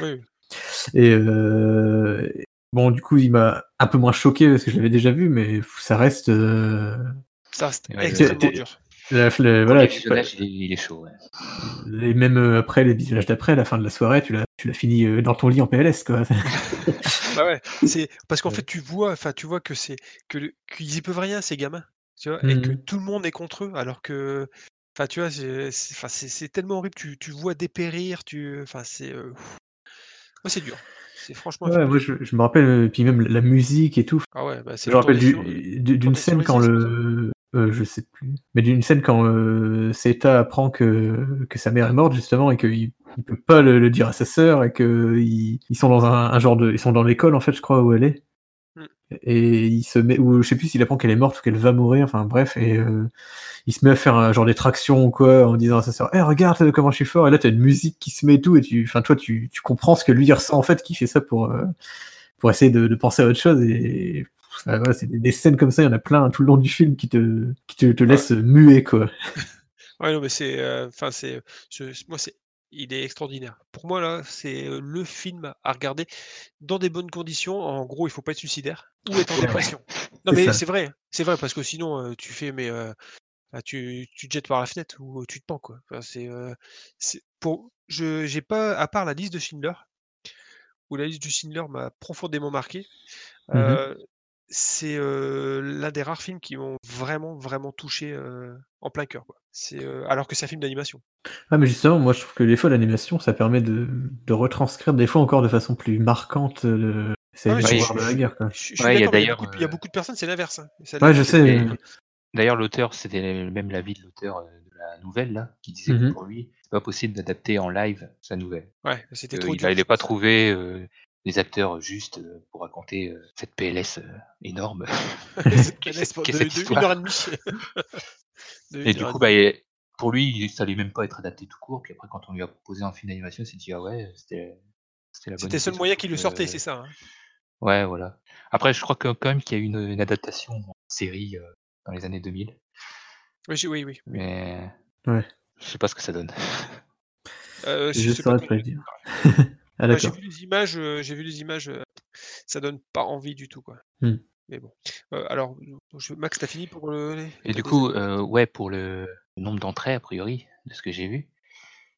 Oui, et euh, bon, du coup, il m'a un peu moins choqué parce que je l'avais déjà vu, mais ça reste. euh, ça reste extrêmement dur. Voilà, le tu- visionnage, il est, il est chaud. ouais. et même euh, après les visionnages d'après, la fin de la soirée, tu l'as, tu l'as fini euh, dans ton lit en PLS, quoi. *laughs* Bah ouais, c'est parce qu'en Ouais. fait tu vois, enfin tu vois que c'est que le- qu'ils y peuvent rien ces gamins, tu vois, et que Mhm. tout le monde est contre eux, alors que, enfin tu vois, c'est, c'est- enfin c'est, c'est tellement horrible, tu, tu vois dépérir, tu, enfin c'est, euh, c'est dur, c'est franchement. un Ouais, film moi, dur. je, je me rappelle, euh, puis même la musique et tout. Ah ouais, bah Je me rappelle du- du- d'une scène quand le. euh, je sais plus. Mais d'une scène quand euh, apprend que, que sa mère est morte, justement, et qu'il il peut pas le, le dire à sa sœur, et que ils, ils sont dans un, un genre de. Ils sont dans l'école, en fait, je crois, où elle est. Et il se met. Ou je sais plus s'il apprend qu'elle est morte ou qu'elle va mourir, enfin bref, et euh, il se met à faire un genre des tractions ou quoi, en disant à sa sœur Eh, regarde comment je suis fort, et là, t'as une musique qui se met et tout, et tu. Enfin, toi, tu, tu comprends ce que lui ressent, en fait, qui fait ça pour. euh, pour essayer de, de penser à autre chose et Enfin, voilà, c'est des, des scènes comme ça, il y en a plein tout le long du film qui te, qui te, te laissent muet, quoi. Ouais, non, mais c'est, euh, enfin c'est, ce- moi c'est, il est extraordinaire. Pour moi là, c'est le film à regarder dans des bonnes conditions. En gros, il faut pas être suicidaire ou être en *laughs* dépression. Non mais c'est vrai, c'est vrai parce que sinon euh, tu fais mais euh, bah, tu tu te jettes par la fenêtre ou tu te pends, quoi. Enfin, c'est, pour je j'ai pas à part la liste de Schindler, où la liste de Schindler m'a profondément marqué, Mmh mh. C'est, l'un des rares films qui m'ont vraiment, vraiment touché, en plein cœur, quoi. C'est, alors que c'est un film d'animation. Ah mais justement, moi je trouve que des fois l'animation, ça permet de de retranscrire des fois encore de façon plus marquante, c'est Ah ouais, je je de la guerre, quoi. je je suis ouais, il y a il y beaucoup il y a heu beaucoup de personnes, c'est l'inverse, hein. C'est Ouais, je sais, d'ailleurs l'auteur, c'était même l'avis de l'auteur, de la nouvelle là, qui disait que Mmh mh. pour lui, c'est pas possible d'adapter en live sa nouvelle. Ouais, c'était trop Qu'il dur, je allait pas trouver, heu, les acteurs justes, heu, pour raconter, heu, cette PLS, heu, énorme *laughs* Cette *laughs* PLS de de 1 heure et demie. *laughs* De Et 1 du coup, bah pour lui, ça allait même pas être adapté tout court, puis après quand on lui a proposé un film d'animation, il s'est dit: «Ah ouais, c'était la bonne C'était le idée», seul moyen surtout qui le sortait, c'est ça, hein? ouais, voilà. Après je crois que quand même qu'il y a eu une, une adaptation en série, dans les années 2000 Oui, oui, oui, mais Ouais. je sais pas ce que ça donne. Heu, Je pas saurais te pas dire, dire. Ah j'ai vu les images, heu, j'ai vu les images, heu, ça donne pas envie du tout, quoi. Mmh. Mais bon. Heu, alors, je Max, tu as fini pour, heu, les Et du coup, heu, ouais, pour le nombre d'entrées a priori, de ce que j'ai vu,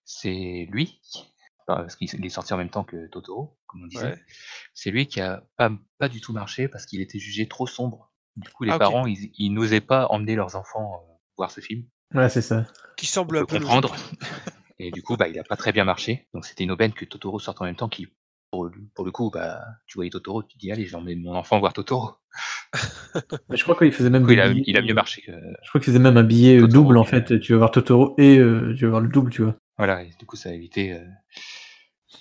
c'est lui, parce qu'il est sorti en même temps que Totoro, comme on disait. Ouais. C'est lui qui a pas pas du tout marché parce qu'il était jugé trop sombre. Du coup, les Ah parents, ils ils n'osaient pas emmener leurs enfants, voir ce film. Ouais, c'est ça. Qui On semble un peu comprendre. *laughs* et du coup, bah, il a pas très bien marché. Donc c'était une aubaine que Totoro sorte en même temps qui, pour le pour le coup, bah, tu voyais Totoro, tu te dis: «Allez, je vais emmener mon enfant voir Totoro». Mais *laughs* je crois qu'il faisait même des il a billets, il a mieux heu, marché que je crois qu'il faisait même un billet, heu, Totoro double en fait, tu vas voir Totoro et heu, tu vas voir le double, tu vois? voilà et du coup, ça a évité,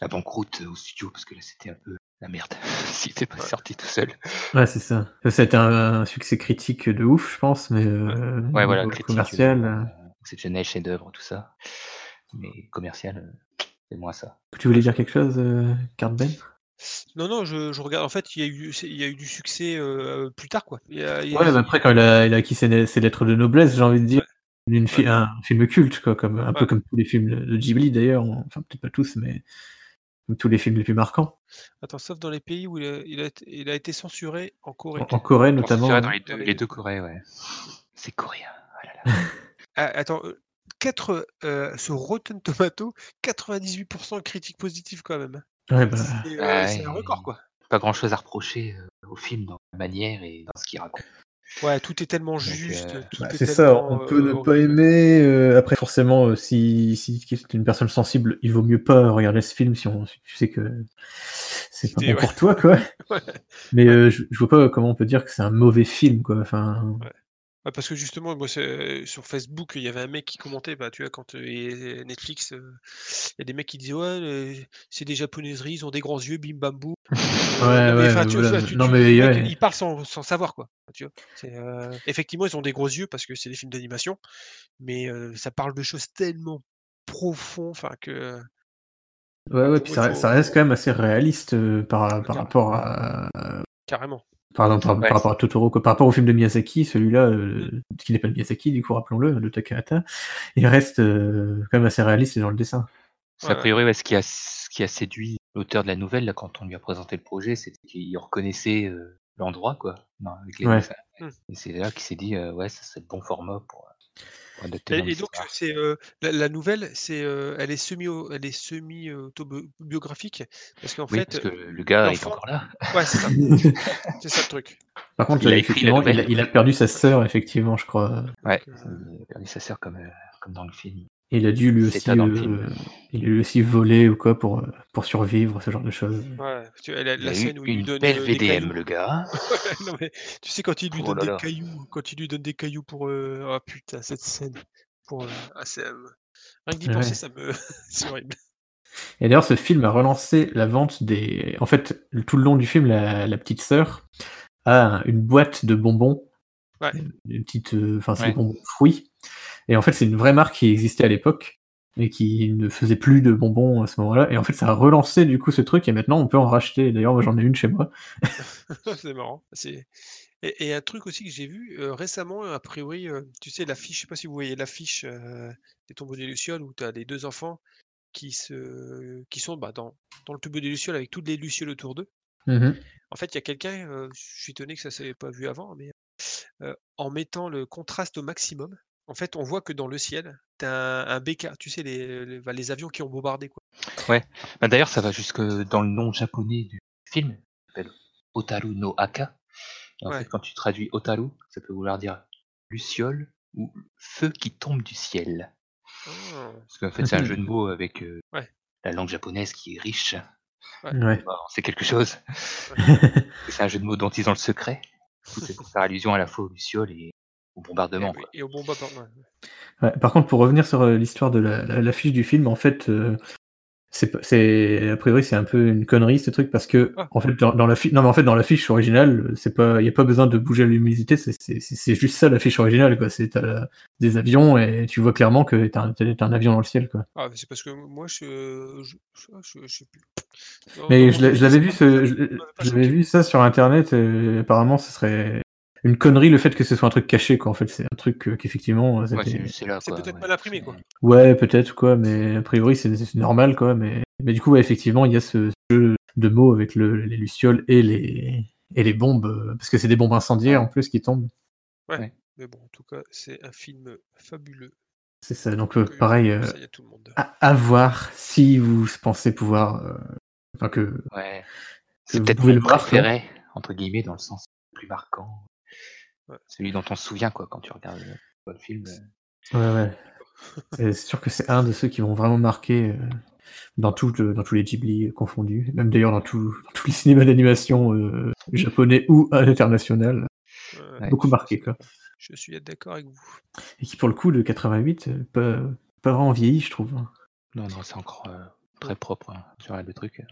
la banqueroute au studio parce que là, c'était un peu la merde *laughs* s'il était pas Ouais. sorti tout seul. Ouais, c'est ça. Ça, ça a été un un succès critique de ouf, je pense, mais Ouais. heu, Ouais, voilà, commercial, exceptionnel, chef-d'œuvre, tout ça. Mais commercial, heu, c'est moins ça. tu voulais dire quelque chose, heu, Card Ben? non, non, je je regarde en fait, il y a eu c'est il y a eu du succès, heu, plus tard, quoi. Il y a il y a Ouais, bah, après quand il a il a acquis ses lettres de noblesse, j'ai envie de dire, ouais, une ouais, fi un film culte quoi, comme un peu comme tous les films de Ghibli d'ailleurs, enfin peut-être pas tous, mais comme tous les films les plus marquants. Attends, sauf dans les pays où il a il a été il a été censuré en Corée. en Corée notamment, dans ouais. les Dans 2 les les 2. 2 Corées, ouais. C'est coréen, oh là là. *laughs* Ah, attends, 4, heu, sur Rotten Tomatoes, 98 critique positive quand même, hein. Ouais, bah, C'est, un record, quoi. pas grand-chose à reprocher, au film dans la manière et dans ce qu'il raconte. Ouais, tout est tellement Donc juste, bah, est c'est ça, on peut ne pas aimer, après forcément, si si tu es une personne sensible, il vaut mieux pas regarder ce film si on si tu sais que c'est pas bon ouais, pour toi, quoi. *laughs* ouais, Mais je je vois pas comment on peut dire que c'est un mauvais film, quoi, enfin ouais. Ouais, parce que justement, moi, c'est sur Facebook, il y avait un mec qui commentait, bah, tu vois, quand, et Netflix, heu, il y a des mecs qui disaient: «Ouais, c'est des japonaiseries, ils ont des grands yeux, bim bam boum». Heu, *laughs* ouais, non mais ouais, enfin, mais tu voilà, vois, tu non tu le mais mec, ouais. il parle sans sans savoir, quoi, tu vois? C'est, effectivement, ils ont des gros yeux parce que c'est des films d'animation, mais ça parle de choses tellement profonds, enfin que, Ouais, bah, ouais, pour puis moi, il ça ça faut reste quand même assez réaliste, par ah par rapport à carrément. Par exemple, par ouais, par rapport à Totoro. Par rapport au film de Miyazaki, celui-là, Mmh. heu, qui n'est pas de Miyazaki, du coup, rappelons-le, de Takahata, il reste, heu, quand même assez réaliste dans le dessin. Ouais, c'est a priori, ouais, ce qui a ce qui a séduit l'auteur de la nouvelle, là, quand on lui a présenté le projet, c'était qu'il reconnaissait, heu, l'endroit, quoi, dans avec les Ouais. dessins Mmh. et c'est là qu'il s'est dit, «Ouais, ça c'est le bon format pour, Et et donc, heu, histoire». c'est, heu, la la nouvelle, c'est, heu, elle est semi elle est semi, autobio biographique parce qu'en Oui, fait, parce que le gars est encore là. ouais, c'est ça, *laughs* c'est ça le truc. Par contre, Il a la effectivement, il a il a perdu sa sœur, effectivement, je crois, Ouais, Donc, heu, il a perdu sa sœur comme, heu, comme dans le film. Il a dû lui aussi, il a lui aussi volé ou quoi pour, heu, pour survivre, ce genre de choses. ouais, tu la scène où il lui une donne, belle des VDM, cailloux. le gars. *laughs* Ouais, non mais tu sais quand il lui Oh donne là des là. cailloux quand il lui donne des cailloux pour, ah putain cette scène pour, heu ah rien que d'y penser Ouais. ça me *laughs* c'est horrible. Et d'ailleurs, ce film a relancé la vente des en fait, tout le long du film, la la petite sœur a une boîte de bonbons, Ouais, une petite, enfin, c'est des Ouais. bonbons fruits et en fait, c'est une vraie marque qui existait à l'époque, mais qui ne faisait plus de bonbons à ce moment-là et en fait, ça a relancé du coup ce truc et maintenant on peut en racheter. D'ailleurs, moi, j'en ai une chez moi. *laughs* c'est marrant, et et un truc aussi que j'ai vu, heu, récemment, a priori, heu, tu sais l'affiche, je sais pas si vous voyez l'affiche, heu, des Tombeaux des lucioles où tu as les 2 enfants qui se qui sont, bah, dans dans le tombeau des lucioles avec toutes les lucioles autour d'eux. Mmh mh. En fait, il y a quelqu'un, je suis étonné que ça s'est pas vu avant, mais, en mettant le contraste au maximum, en fait, on voit que dans le ciel, tu as un, un BK, tu sais, les, les, bah, les avions qui ont bombardé. Quoi. Bah, D'ailleurs, ça va jusque dans le nom japonais du film, qui s'appelle Otaru no Aka. Et en Ouais. fait, quand tu traduis Otaru, ça peut vouloir dire luciole ou feu qui tombe du ciel. Ah, Parce qu'en fait, c'est un jeu de *laughs* mots avec euh, Ouais. la langue japonaise qui est riche. Ouais. C'est quelque chose. *laughs* c'est un jeu de mots dont ils ont le secret. C'est pour *laughs* faire allusion à la fois aux lucioles et au bombardement. et, quoi. et au bombardement. ouais. Ouais, par contre, pour revenir sur euh, l'histoire de la, la- l'affiche du film, en fait, euh, c'est, a priori c'est un peu une connerie ce truc parce que Ah. en fait dans, dans la non mais en fait dans l'affiche originale, c'est pas, il y a pas besoin de bouger la luminosité, c'est, juste ça l'affiche originale quoi. C'est t'as la- des avions et tu vois clairement que t'as un, avion dans le ciel quoi. Ah, mais c'est parce que moi, je. Je, je, je sais plus. Non, Mais non, je, l'avais vu, ce, choqué. vu ça sur internet. Et apparemment, ce serait une connerie le fait que ce soit un truc caché quoi. En fait, c'est un truc euh, qu'effectivement euh, Ouais, c'est peut-être ouais. mal imprimé, quoi. Ouais, peut-être quoi, mais a priori c'est normal quoi. Mais, mais du coup, ouais, effectivement, il y a ce jeu de mots avec le, les lucioles et les et les bombes, euh, parce que c'est des bombes incendiaires en plus qui tombent. Mais bon, en tout cas, c'est un film fabuleux. C'est ça. Donc euh, pareil, euh, à tout le monde. à, à voir si vous pensez pouvoir, euh, enfin que Ouais. C'est vous peut-être pouvez mon préféré, entre guillemets, dans le sens le plus marquant. Ouais. Celui dont on se souvient quoi, quand tu regardes le, le film. euh. ouais ouais. C'est sûr que c'est un de ceux qui vont vraiment marquer euh, dans tout le- dans tous les Ghibli confondus, même d'ailleurs dans, tous les cinémas d'animation euh, japonais ou international, Euh, Ouais. beaucoup marqué quoi. Je suis d'accord avec vous. Et qui pour le coup de 88, euh, pas, pas vraiment vieilli, je trouve. hein. Non, non, c'est encore euh, très propre hein, sur le truc.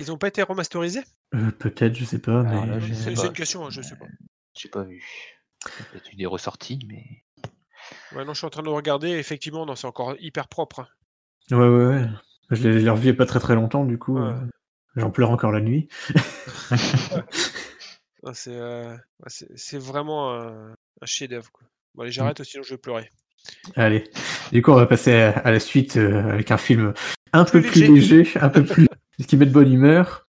Ils ont pas été remasterisés? Euh, Peut-être, je sais pas, mais c'est une question, hein, je sais pas. J'ai pas vu. Peut-être eu des ressorties, mais. Ouais, non, je suis en train de regarder. Effectivement, non, c'est encore hyper propre. hein. ouais, ouais, ouais. Je l'ai revu il y a pas très très longtemps, du coup. Ouais. euh, J'en pleure encore la nuit. *laughs* C'est euh, c'est- vraiment un, un chef-d'œuvre. Bon, allez, j'arrête, sinon je vais pleurer. Allez. Du coup, on va passer à, à la suite euh, avec un film un Plus peu plus léger, un peu plus *laughs* qui met de bonne humeur.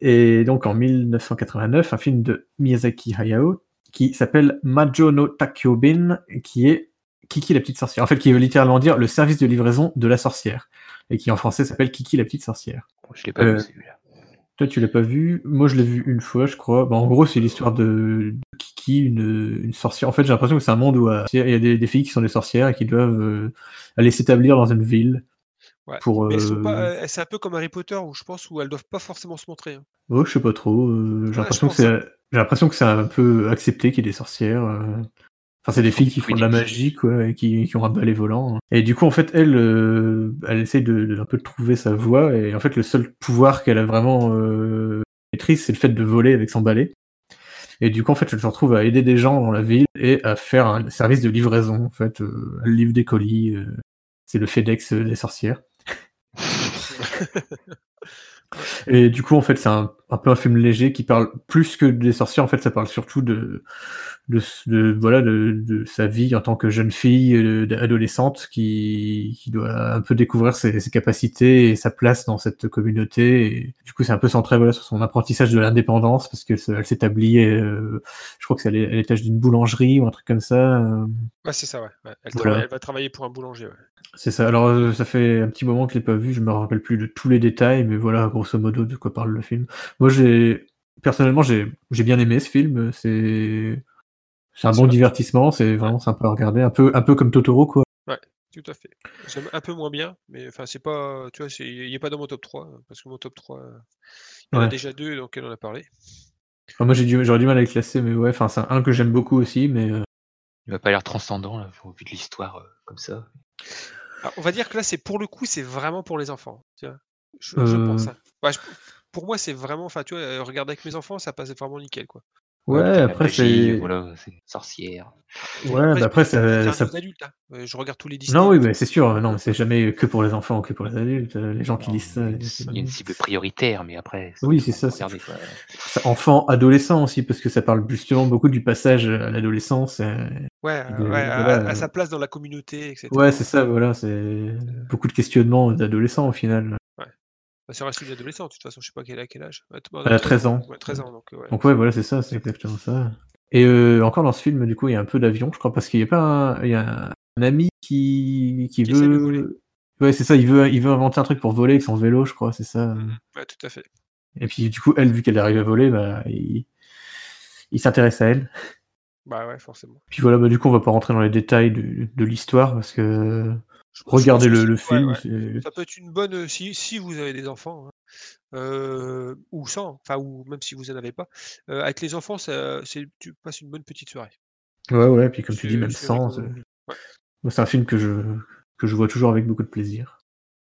Et donc en 1989, un film de Miyazaki Hayao qui s'appelle Majo no Takyobin, qui est Kiki la petite sorcière. En fait, qui veut littéralement dire le service de livraison de la sorcière. Et qui en français s'appelle Kiki la petite sorcière. Je l'ai pas Euh, vu celui-là. Toi, tu l'as pas vu. Moi, je l'ai vu une fois, je crois. Bah, en gros, c'est l'histoire de, de Kiki, une, une sorcière. En fait, j'ai l'impression que c'est un monde où euh, il y a des, des filles qui sont des sorcières et qui doivent euh, aller s'établir dans une ville. Ouais. Pour, Mais elles sont euh, pas, c'est un peu comme Harry Potter, où je pense où elles doivent pas forcément se montrer. hein. Oh, je sais pas trop. euh, j'ai Ouais, que c'est, j'ai l'impression que c'est un peu accepté qu'il y ait des sorcières. euh. Enfin, c'est des filles qui font de la magie, quoi, et qui, qui ont un balai volant. Et du coup, en fait, elle, elle essaye de, de un peu de trouver sa voie. Et en fait, le seul pouvoir qu'elle a vraiment maîtrise, c'est le fait de voler avec son balai. Et du coup, en fait, elle se retrouve à aider des gens dans la ville et à faire un service de livraison. En fait, elle livre des colis. c'est le FedEx des sorcières. Et du coup, en fait, c'est un, un peu un film léger qui parle plus que des sorcières. En fait, ça parle surtout de, de, de- voilà, de, de sa vie en tant que jeune fille, euh, adolescente, qui, qui doit un peu découvrir ses, ses capacités et sa place dans cette communauté. Et du coup, c'est un peu centré voilà, sur son apprentissage de l'indépendance parce que elle s'établit, euh, je crois que c'est à l'é- à l'étage d'une boulangerie ou un truc comme ça. Ouais, c'est ça, ouais. Elle, Voilà. travaille- elle va travailler pour un boulanger. Ouais. c'est ça. Alors, ça fait un petit moment que je l'ai pas vu, je me rappelle plus de tous les détails, mais voilà, grosso modo, de quoi parle le film. Moi, j'ai personnellement, j'ai j'ai bien aimé ce film. C'est c'est un bon divertissement, c'est vraiment sympa à regarder, un peu un peu comme Totoro, quoi. Tout à fait. J'aime un peu moins bien, mais enfin, c'est pas. Tu vois, c'est- il n'est pas dans mon top 3, parce que mon top 3, euh, il y en a Ouais. déjà deux, donc elle en a parlé. Enfin, moi, j'ai du j'aurais du mal à les classer, mais ouais, enfin, c'est un que j'aime beaucoup aussi, mais euh, Il m'a pas l'air transcendant, là, au vu de l'histoire euh, comme ça. Ah, on va dire que là, c'est pour le coup, c'est vraiment pour les enfants. Tu vois. Je, je pense. Hein. Ouais, je- pour moi, c'est vraiment. Enfin, tu vois, euh, regarder avec mes enfants, ça passe vraiment nickel, quoi. ouais, après c'est Voilà, c'est sorcière. ouais, bah après c'est ça, un ça- film d'adulte. hein. Je regarde tous les Disney. non, oui, mais c'est sûr, non, mais c'est jamais que pour les enfants ou que pour les adultes. euh, Les gens qui lisent ça, il y a une- c'est- il y a une cible prioritaire, mais après. Oui, c'est ça, c'est- regarder, c'est enfant, adolescent aussi, parce que ça parle justement beaucoup du passage à l'adolescence. euh, Ouais, de- ouais, à- voilà, à, euh, sa place dans la communauté, etc. Ouais, c'est ça, voilà, c'est beaucoup de questionnements d'adolescents au final. Bah, ça reste une adolescente, de toute façon, je sais pas quel, à quel âge. Bah, Elle a non, 13 ans. Ouais, 13 ans, donc ouais. Donc ouais, voilà, c'est ça, c'est exactement ça. Et euh, encore dans ce film, du coup, il y a un peu d'avion, je crois, parce qu'il y a pas un, il y a un ami qui, qui, voler. veut. Ouais, c'est ça, il veut, il veut inventer un truc pour voler avec son vélo, je crois, c'est ça. Mhm. Ouais, tout à fait. Et puis, du coup, elle, vu qu'elle arrive à voler, bah, il, il s'intéresse à elle. Bah ouais, forcément. Puis voilà, bah, du coup, on va pas rentrer dans les détails de, de l'histoire, parce que regardez le, ouais, film. ouais. Ça peut être une bonne euh, si, si vous avez des enfants, hein, euh, ou sans, enfin ou même si vous en avez pas. euh, avec les enfants, ça, c'est tu passes une bonne petite soirée. Ouais, ouais, puis comme tu dis, même sans. c'est- Ouais. moi, C'est un film que je, que je vois toujours avec beaucoup de plaisir.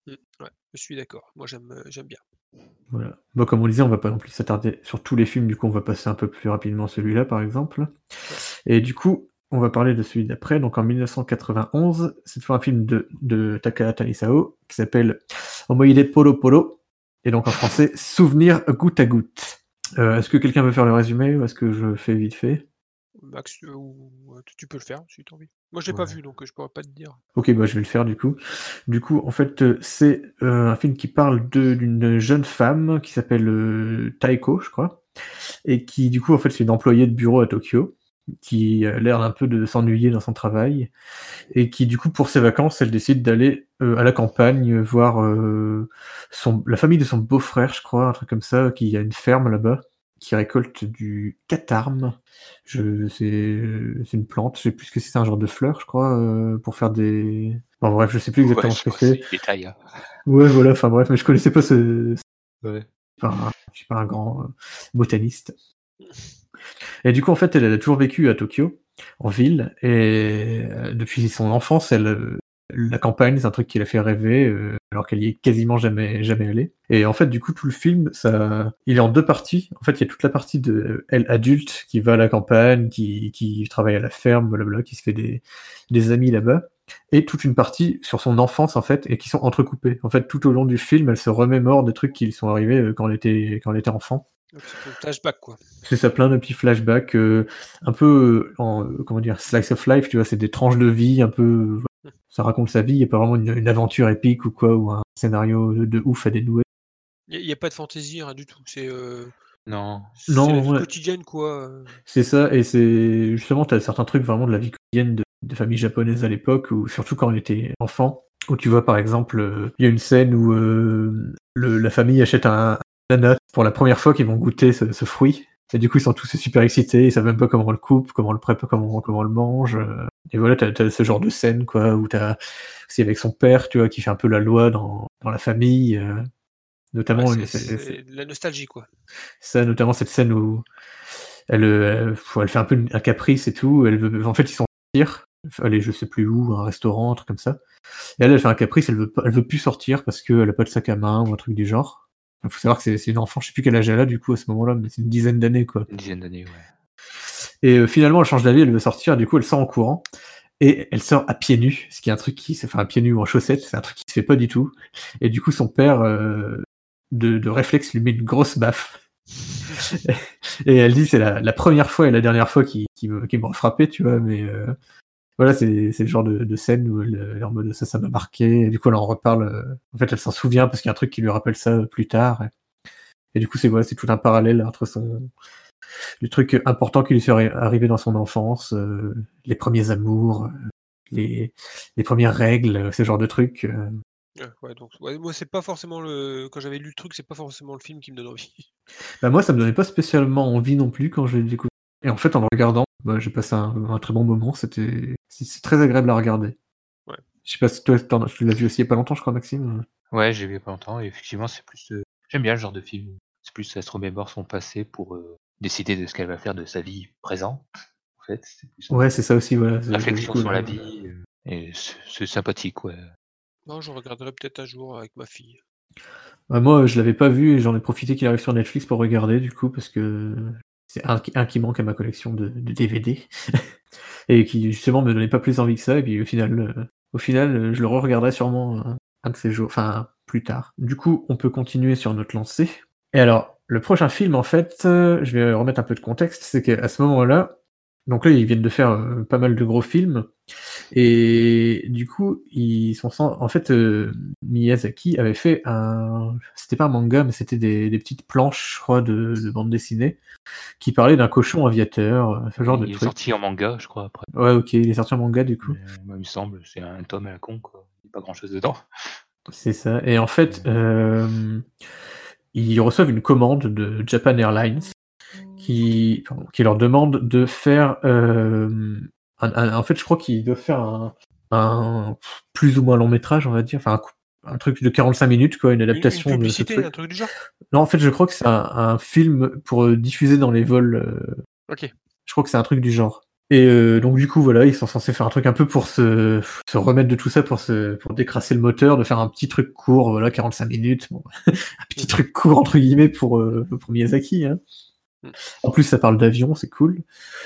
Mm, ouais, je suis d'accord. Moi j'aime j'aime bien. Voilà. Bon, comme on disait, on va pas non plus s'attarder sur tous les films, du coup, on va passer un peu plus rapidement celui-là, par exemple. Et du coup, on va parler de celui d'après. Donc en 1991, cette fois un film de, de Takahata Isao qui s'appelle Omoide Polo Polo. Et donc en français, Souvenir goutte à goutte. Euh, est-ce que quelqu'un veut faire le résumé ou est-ce que je fais vite fait? Max, euh, euh, tu- peux le faire si tu as envie. Moi je l'ai pas vu donc je pourrais pas te dire. Ok, bah je vais le faire du coup. Du coup, en fait, c'est euh, un film qui parle de- d'une jeune femme qui s'appelle Taiko, je crois, et qui, du coup, en fait, c'est une employée de bureau à Tokyo, qui a l'air un peu de s'ennuyer dans son travail, et qui, du coup, pour ses vacances, elle décide d'aller euh, à la campagne euh, voir euh, son, la famille de son beau-frère, je crois, un truc comme ça, qui a une ferme là-bas, qui récolte du catarme. Je, c'est, c'est une plante, je sais plus ce que c'est, un genre de fleur, je crois, euh, pour faire des. Bon, bref, je sais plus exactement Ouais, ce que c'est. détail. hein. Ouais, voilà, enfin bref, mais je connaissais pas ce. Ouais. Je suis pas un, je suis pas un grand euh, botaniste. Et du coup, en fait, elle, a toujours vécu à Tokyo, en ville, et euh, depuis son enfance, elle, euh, la campagne, c'est un truc qui l'a fait rêver, euh, alors qu'elle y est quasiment jamais, jamais allée. Et en fait, du coup, tout le film, ça, il est en deux parties. En fait, il y a toute la partie de elle adulte qui va à la campagne, qui, qui travaille à la ferme, blablabla, qui se fait des, des amis là-bas, et toute une partie sur son enfance en fait, et qui sont entrecoupées. En fait, tout au long du film, elle se remémore des trucs qui lui sont arrivés euh, quand elle était, quand elle était enfant. Flashback quoi. C'est ça, plein de petits flashbacks, euh, un peu, euh, en, euh, comment dire, slice of life, tu vois, c'est des tranches de vie, un peu, voilà. ça raconte sa vie, il n'y a pas vraiment une, une aventure épique ou quoi, ou un scénario de, de ouf à dénouer. Il n'y a, pas de fantaisie, rien du tout. C'est euh, Non. c'est Non, la vie ouais. quotidienne quoi. C'est ça, et c'est justement, tu as certains trucs vraiment de la vie quotidienne de, de famille japonaise à l'époque, ou surtout quand on était enfant, où tu vois par exemple, euh, il y a une scène où euh, le, la famille achète un, pour la première fois qu'ils vont goûter ce, ce fruit. Et du coup, ils sont tous super excités, ils savent même pas comment on le coupe, comment on le prépare, comment, comment on le mange. euh. Et voilà, t'as as ce genre de scène, quoi, où t'as aussi avec son père, tu vois, qui fait un peu la loi dans, dans la famille. euh, Notamment, Ouais, c'est- la nostalgie quoi. ça, notamment cette scène où elle, euh, elle, elle fait un peu un caprice et tout. Elle veut, en fait, ils sont sortir, aller je sais plus où, un restaurant, un truc comme ça. Et elle, elle fait un caprice, elle veut, elle veut plus sortir parce qu'elle a pas de sac à main ou un truc du genre. Il faut savoir que c'est une enfant, je sais plus quel âge elle a du coup à ce moment-là, mais c'est une dizaine d'années quoi. Une dizaine d'années, ouais. Et euh, finalement, elle change d'avis, elle veut sortir, du coup, elle sort en courant. Et elle sort à pieds nus, ce qui est un truc qui, enfin, à pieds nus ou en chaussettes, c'est un truc qui se fait pas du tout. Et du coup, son père, euh, de, de réflexe, lui met une grosse baffe. *laughs* et elle dit, c'est la, la première fois et la dernière fois qu'il me, m'aura frappé, tu vois, mais euh, voilà, c'est c'est le genre de, de scène où elle, elle est en mode ça, ça m'a marqué. Et du coup, elle en reparle. euh, en fait, elle s'en souvient parce qu'il y a un truc qui lui rappelle ça plus tard. Et, et du coup, c'est voilà, c'est tout un parallèle entre son, les trucs importants qui lui sont arri- arrivés dans son enfance, euh, les premiers amours, euh, les, les premières règles, euh, ce genre de trucs. euh. Ouais, ouais, donc ouais, moi c'est pas forcément le quand j'avais lu le truc, c'est pas forcément le film qui me donne envie. Bah, moi, ça me donnait pas spécialement envie non plus quand je l'ai découvert. Et en fait, en le regardant, bah, j'ai passé un, un très bon moment. C'était, c'est très agréable à regarder. Ouais. Je sais pas si toi, tu l'as vu aussi il y a pas longtemps, je crois, Maxime. Ouais, j'ai vu il y a pas longtemps, et effectivement, c'est plus. euh, J'aime bien le genre de film. C'est plus, elle se remémore son passé pour euh, décider de ce qu'elle va faire de sa vie présente. En fait, c'est plus. Ouais, c'est ça aussi, voilà. c'est- Réflexion sur la vie. euh, et c'est c'est sympathique, ouais. Non, je regarderai peut-être un jour avec ma fille. Bah, moi, je l'avais pas vu et j'en ai profité qu'il arrive sur Netflix pour regarder, du coup, parce que c'est un, qui- manque à ma collection de, DVD *laughs* et qui justement me donnait pas plus envie que ça. Et puis au final, euh, euh, je le re-regarderai sûrement un de ces jours, enfin plus tard. Du coup, on peut continuer sur notre lancée. Et alors, le prochain film, en fait, euh, je vais remettre un peu de contexte, c'est qu'à ce moment-là, donc là, ils viennent de faire pas mal de gros films. Et du coup, ils sont sans... en fait euh, Miyazaki avait fait un, c'était pas un manga, mais c'était des, des petites planches, je crois, de, de bande dessinée qui parlaient d'un cochon aviateur, euh, ce genre de il est truc. sorti en manga, je crois, après. Ouais, ok, il est sorti en manga du coup. Mais, moi, il me semble, c'est un tome à la con, quoi. Il n'y a pas grand chose dedans. C'est ça. Et en fait, euh, ils reçoivent une commande de Japan Airlines qui, pardon, qui leur demande de faire. euh, un- un- en fait, je crois qu'ils doivent faire un, un plus ou moins long métrage, on va dire. Enfin, un, truc de 45 minutes, quoi, une Une, une adaptation de ce truc. un truc du genre? Non, en fait, je crois que c'est un, film pour euh, diffuser dans les vols. euh, Ok. je crois que c'est un truc du genre. Et euh, donc du coup voilà, ils sont censés faire un truc un peu pour se, se remettre de tout ça, pour se pour décrasser le moteur, de faire un petit truc court, voilà, 45 minutes, bon, *laughs* un petit truc court entre guillemets pour euh, pour Miyazaki. Hein. Mm. En plus ça parle d'avion, c'est cool.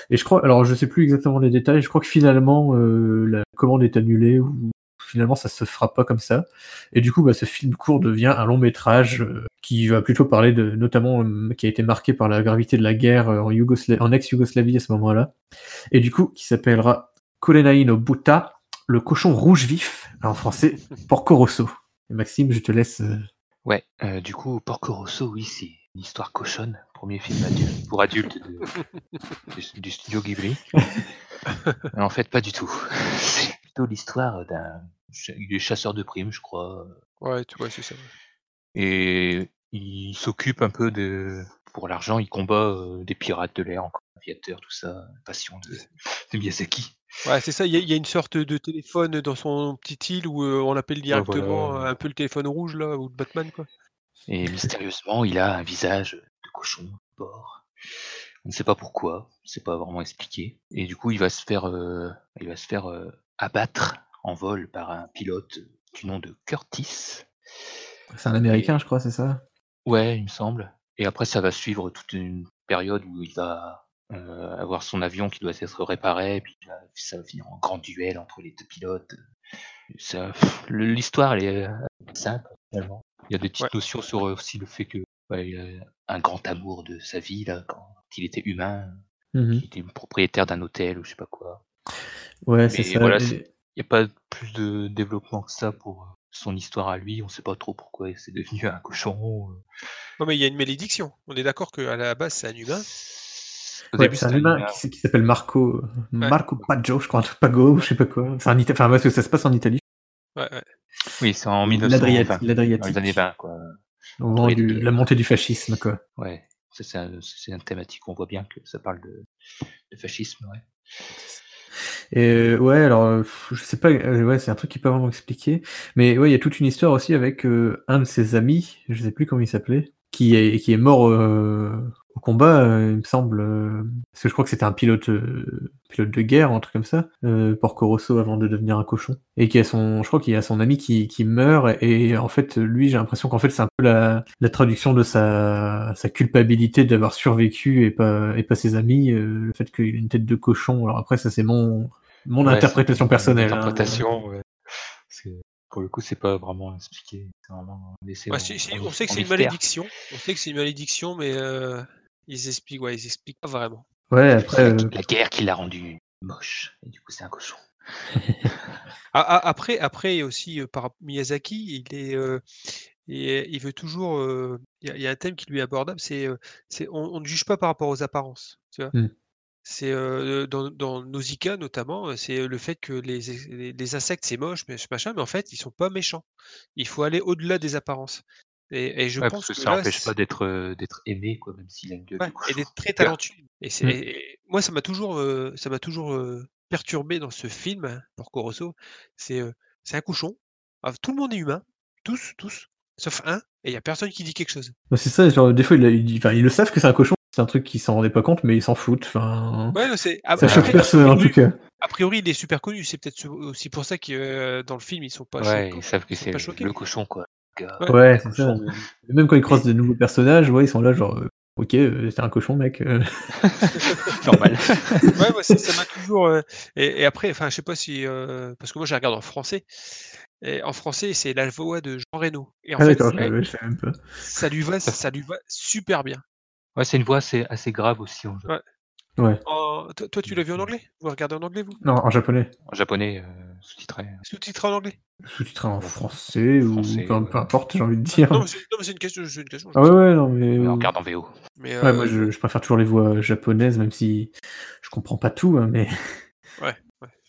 Et je crois, alors je sais plus exactement les détails, je crois que finalement euh, la commande est annulée ou finalement ça se fera pas comme ça. Et du coup bah, ce film court devient un long métrage euh, qui va plutôt parler de notamment euh, qui a été marqué par la gravité de la guerre en, Yougosla- en ex-Yougoslavie à ce moment-là et du coup qui s'appellera Korenai no Buta, le cochon rouge vif, en français *laughs* Porco Rosso. Et Maxime, je te laisse. euh, Ouais, euh, du coup, Porco Rosso, oui, c'est une histoire cochonne. Premier film adulte, pour adultes *laughs* du, du studio Ghibli. *laughs* En fait, pas du tout. *laughs* C'est plutôt l'histoire d'un ch- il est chasseur de primes, je crois. Ouais, tu vois, c'est ça. Et il s'occupe un peu de. Pour l'argent, il combat euh, des pirates de l'air, encore aviateurs, tout ça. Passion de, de Miyazaki. Ouais, c'est ça. Il y, a- il y a une sorte de téléphone dans son petite île où euh, on appelle directement voilà. euh, un peu le téléphone rouge là ou de Batman quoi. Et mystérieusement, il a un visage de cochon, de porc. On ne sait pas pourquoi, c'est pas vraiment expliqué. Et du coup, il va se faire, euh, il va se faire euh, abattre en vol par un pilote du nom de Curtis. C'est un américain, je crois, c'est ça? Ouais, il me semble. Et après, ça va suivre toute une période où il va euh, avoir son avion qui doit être réparé, puis là, ça va finir en grand duel entre les deux pilotes. L'histoire, elle est simple, finalement. Il y a des petites Ouais. notions sur aussi le fait que ouais, il a un grand amour de sa vie, là, quand il était humain, Mhm. il était propriétaire d'un hôtel ou je sais pas quoi. Ouais, c'est ça. voilà, Il n'y a pas plus de développement que ça pour son histoire à lui. On sait pas trop pourquoi c'est devenu un cochon. Non mais il y a une malédiction. On est d'accord qu'à la base c'est un humain. Ouais, c'est un humain qui, s'appelle Marco, euh, Marco Paggio, je crois, Pago, je sais pas quoi. C'est un Ita- enfin, parce que ça se passe en Italie. Ouais, ouais. Oui, c'est en L'Adriatique. 1920. Dans l'Adriatique. les années 20, quoi. Au moment de- la montée du fascisme, quoi. Ouais, c'est un, c'est une thématique. On voit bien que ça parle de, de fascisme, ouais. Et euh, ouais, alors je sais pas, euh, ouais, c'est un truc qui pas vraiment expliqué, mais ouais, il y a toute une histoire aussi avec euh, un de ses amis, je sais plus comment il s'appelait, qui est qui est mort euh, au combat, euh, il me semble, euh, parce que je crois que c'était un pilote euh, pilote de guerre, un truc comme ça, euh, Porco Rosso avant de devenir un cochon, et qui a son, je crois qu'il y a son ami qui qui meurt, et en fait lui, j'ai l'impression qu'en fait c'est un peu la la traduction de sa sa culpabilité d'avoir survécu et pas et pas ses amis, euh, le fait qu'il ait une tête de cochon. Alors après ça c'est mon mon Ouais, interprétation personnelle. hein. Ouais. Pour le coup, c'est pas vraiment expliqué. Vraiment laissé Ouais, en- si- si, en- on sait que c'est une malédiction. On sait que c'est une malédiction, mais euh, ils expliquent, ouais, ils expliquent pas vraiment. Ouais, après, La, euh, la guerre qui l'a rendu moche. Et du coup, c'est un cochon. *laughs* Ah, ah, après, après aussi euh, par Miyazaki, il est, euh, et il veut toujours. euh, Il y, y a un thème qui lui est abordable, c'est, euh, c'est on, on ne juge pas par rapport aux apparences. Tu vois. Mm. C'est euh, dans, dans Nausicaa notamment, c'est le fait que les, les, les insectes c'est moche, mais ce machin, mais en fait ils sont pas méchants. Il faut aller au-delà des apparences. Et, et je Ouais, pense parce que que ça n'empêche pas d'être euh, d'être aimé, quoi, même s'il a une gueule Ouais, et d'être très talentueux. Et c'est Mm. et moi ça m'a toujours euh, ça m'a toujours euh, perturbé dans ce film hein, Porco Rosso. C'est euh, c'est un cochon. Ah, tout le monde est humain, tous tous, sauf un, et il y a personne qui dit quelque chose. bah, c'est ça, genre, des fois, il, a- il dit- enfin, ils le savent que c'est un cochon, c'est un truc qu'ils s'en rendaient pas compte, mais ils s'en foutent. Enfin, Ouais, non, c'est ça choque après, personne, en tout cas. a priori il est super connu. C'est peut-être aussi pour ça que euh, dans le film ils sont pas Ouais, choqués. ils savent que c'est choqués. le cochon, quoi. Ouais. C'est ça. Même quand ils croisent de nouveaux personnages, ouais, ils sont là, genre, euh, ok, euh, c'est un cochon, mec. euh. *laughs* Normal. *laughs* Ouais, ouais, ça ça m'a toujours. euh, et, et après, enfin, je sais pas si euh, parce que moi je regarde en français. Et en français, c'est la voix de Jean Reno. Et en Ah, fait, ouais, ça lui va, ça lui va super bien. Ouais, c'est une voix assez, assez grave aussi. en jeu. Ouais. Ouais. En- Toi, toi, tu l'as vu en anglais? Vous regardez en anglais, vous? Non, en japonais. En japonais, euh, sous-titré. Sous-titré en anglais? Sous-titré en français ou Français, peu, ouais. peu importe, j'ai envie de dire. Non, mais c'est non, mais c'est une question. c'est une question je Ah ouais, sais. ouais, non, mais. Mais on euh, regarde en VO. Mais, Ouais, euh, moi je, je préfère toujours les voix japonaises, même si je comprends pas tout, hein, mais ouais,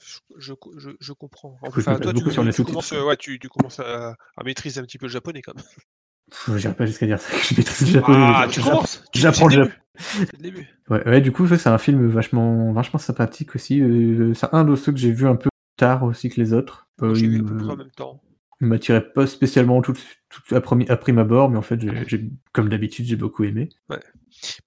je, je, je, je comprends. coup, je me Enfin, base toi, beaucoup tu, sur les tu sous-titres. commences, euh, ouais, tu, tu commences à, à maîtriser un petit peu le japonais quand même. Pff, j'irai pas jusqu'à dire ça, *laughs* que je maîtrise le japonais. Ah, tu commences j'apprends le. Ouais, ouais, du coup, c'est un film vachement, vachement sympathique aussi. euh, c'est un de ceux que j'ai vu un peu tard aussi que les autres. Euh, j'ai il vu à me- peu près en même temps. il m'attirait pas spécialement tout, tout à, premi- à prime abord, mais en fait, j'ai- comme d'habitude, j'ai beaucoup aimé. Bah,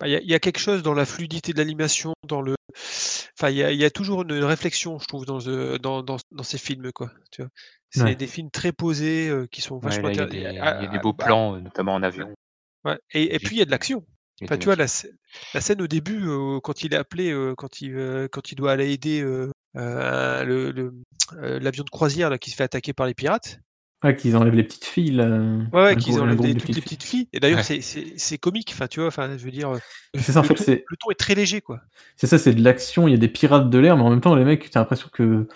Il y, y a quelque chose dans la fluidité de l'animation, dans le. Enfin, il y a, il y a toujours une réflexion, je trouve, dans, ce- dans, dans, dans ces films, quoi. Tu vois. C'est Ouais. des films très posés euh, qui sont vachement il y a des, il y a des beaux bah, plans, euh, notamment en avion. ouais. Et, puis il y a de l'action. Enfin, tu vois, la, scè- la scène au début, euh, quand il est appelé, euh, quand, il, euh, quand il doit aller aider euh, euh, le- le- euh, l'avion de croisière là, qui se fait attaquer par les pirates. Ah, qu'ils enlèvent les petites filles, là. Ouais, ouais, qu'ils enlèvent les- toutes les petites petites filles. Et d'ailleurs, Ouais. c'est- c'est c'est comique. Enfin, tu vois, enfin, je veux dire, euh, le, C'est ça, en fait, ton, le ton est très léger, quoi. C'est ça, c'est de l'action, il y a des pirates de l'air, mais en même temps, les mecs, t'as l'impression que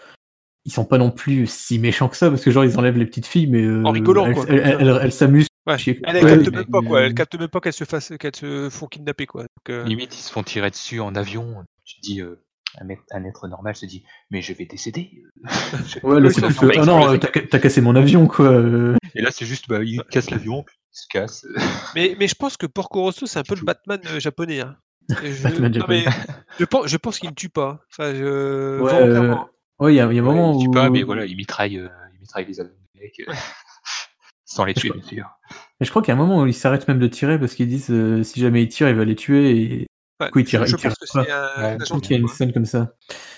ils sont pas non plus si méchants que ça, parce que genre, ils enlèvent les petites filles, mais euh, En rigolant, elles, quoi. elles- elles- elles- elles s'amusent. Ouais. Elle, elle Ouais, capte même pas, quoi. Elle capte même pas qu'elles se fassent, qu'elles se font kidnapper, quoi. Donc, euh, Limite, ils se font tirer dessus en avion. Tu te dis, euh, un, mec- un être normal se dit, mais je vais décéder. *laughs* Ouais, là, Oui, c'est plus ah non, euh, t'as ca- t'as cassé mon avion, quoi. euh. Et là, c'est juste, bah, il casse l'avion, puis il se casse. *laughs* Mais, mais je pense que Porco Rosso, c'est un peu le Batman euh, japonais. hein. Je- *laughs* Batman non, japonais. mais je pense, je pense qu'il ne tue pas. Enfin, je... Ouais, volontairement. Ouais, il y a, il y a un Ouais, moment il tue où. pas, mais voilà, il mitraille, euh, il mitraille les avions des mecs. euh, Sans les tuer, bien sûr. Et je crois qu'il y a un moment où ils s'arrêtent même de tirer parce qu'ils disent euh, si jamais ils tirent, il va les tuer. Et Il tire- je il tire pense que c'est un, Ouais, agent qu'il y a une scène comme ça.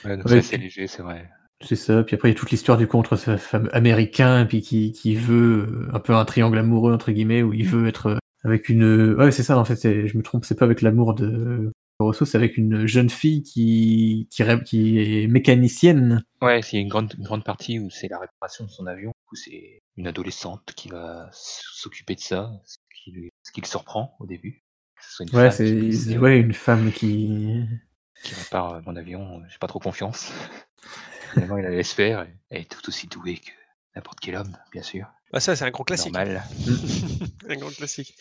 Ouais, donc Ouais, ça, c'est léger, c'est vrai. C'est ça. Puis après, il y a toute l'histoire du contre ce fameux américain, puis qui, qui veut euh, un peu un triangle amoureux entre guillemets, où il veut être euh, avec une. Ouais, c'est ça. En fait, c'est- je me trompe. C'est pas avec l'amour de Rosso, c'est avec une jeune fille qui qui, rêve- qui est mécanicienne. Ouais, c'est une grande, une grande partie où c'est la réparation de son avion. Du coup, c'est une adolescente qui va s'occuper de ça, ce qui, lui- ce qui le surprend au début. Que ce soit une Ouais, femme qui, dit, euh, ouais une femme qui. qui répare euh, mon avion, j'ai pas trop confiance. *laughs* Finalement, il la laisse faire. et Elle est tout aussi douée que n'importe quel homme, bien sûr. Bah, ça, c'est un gros classique. Normal. *laughs* un grand classique.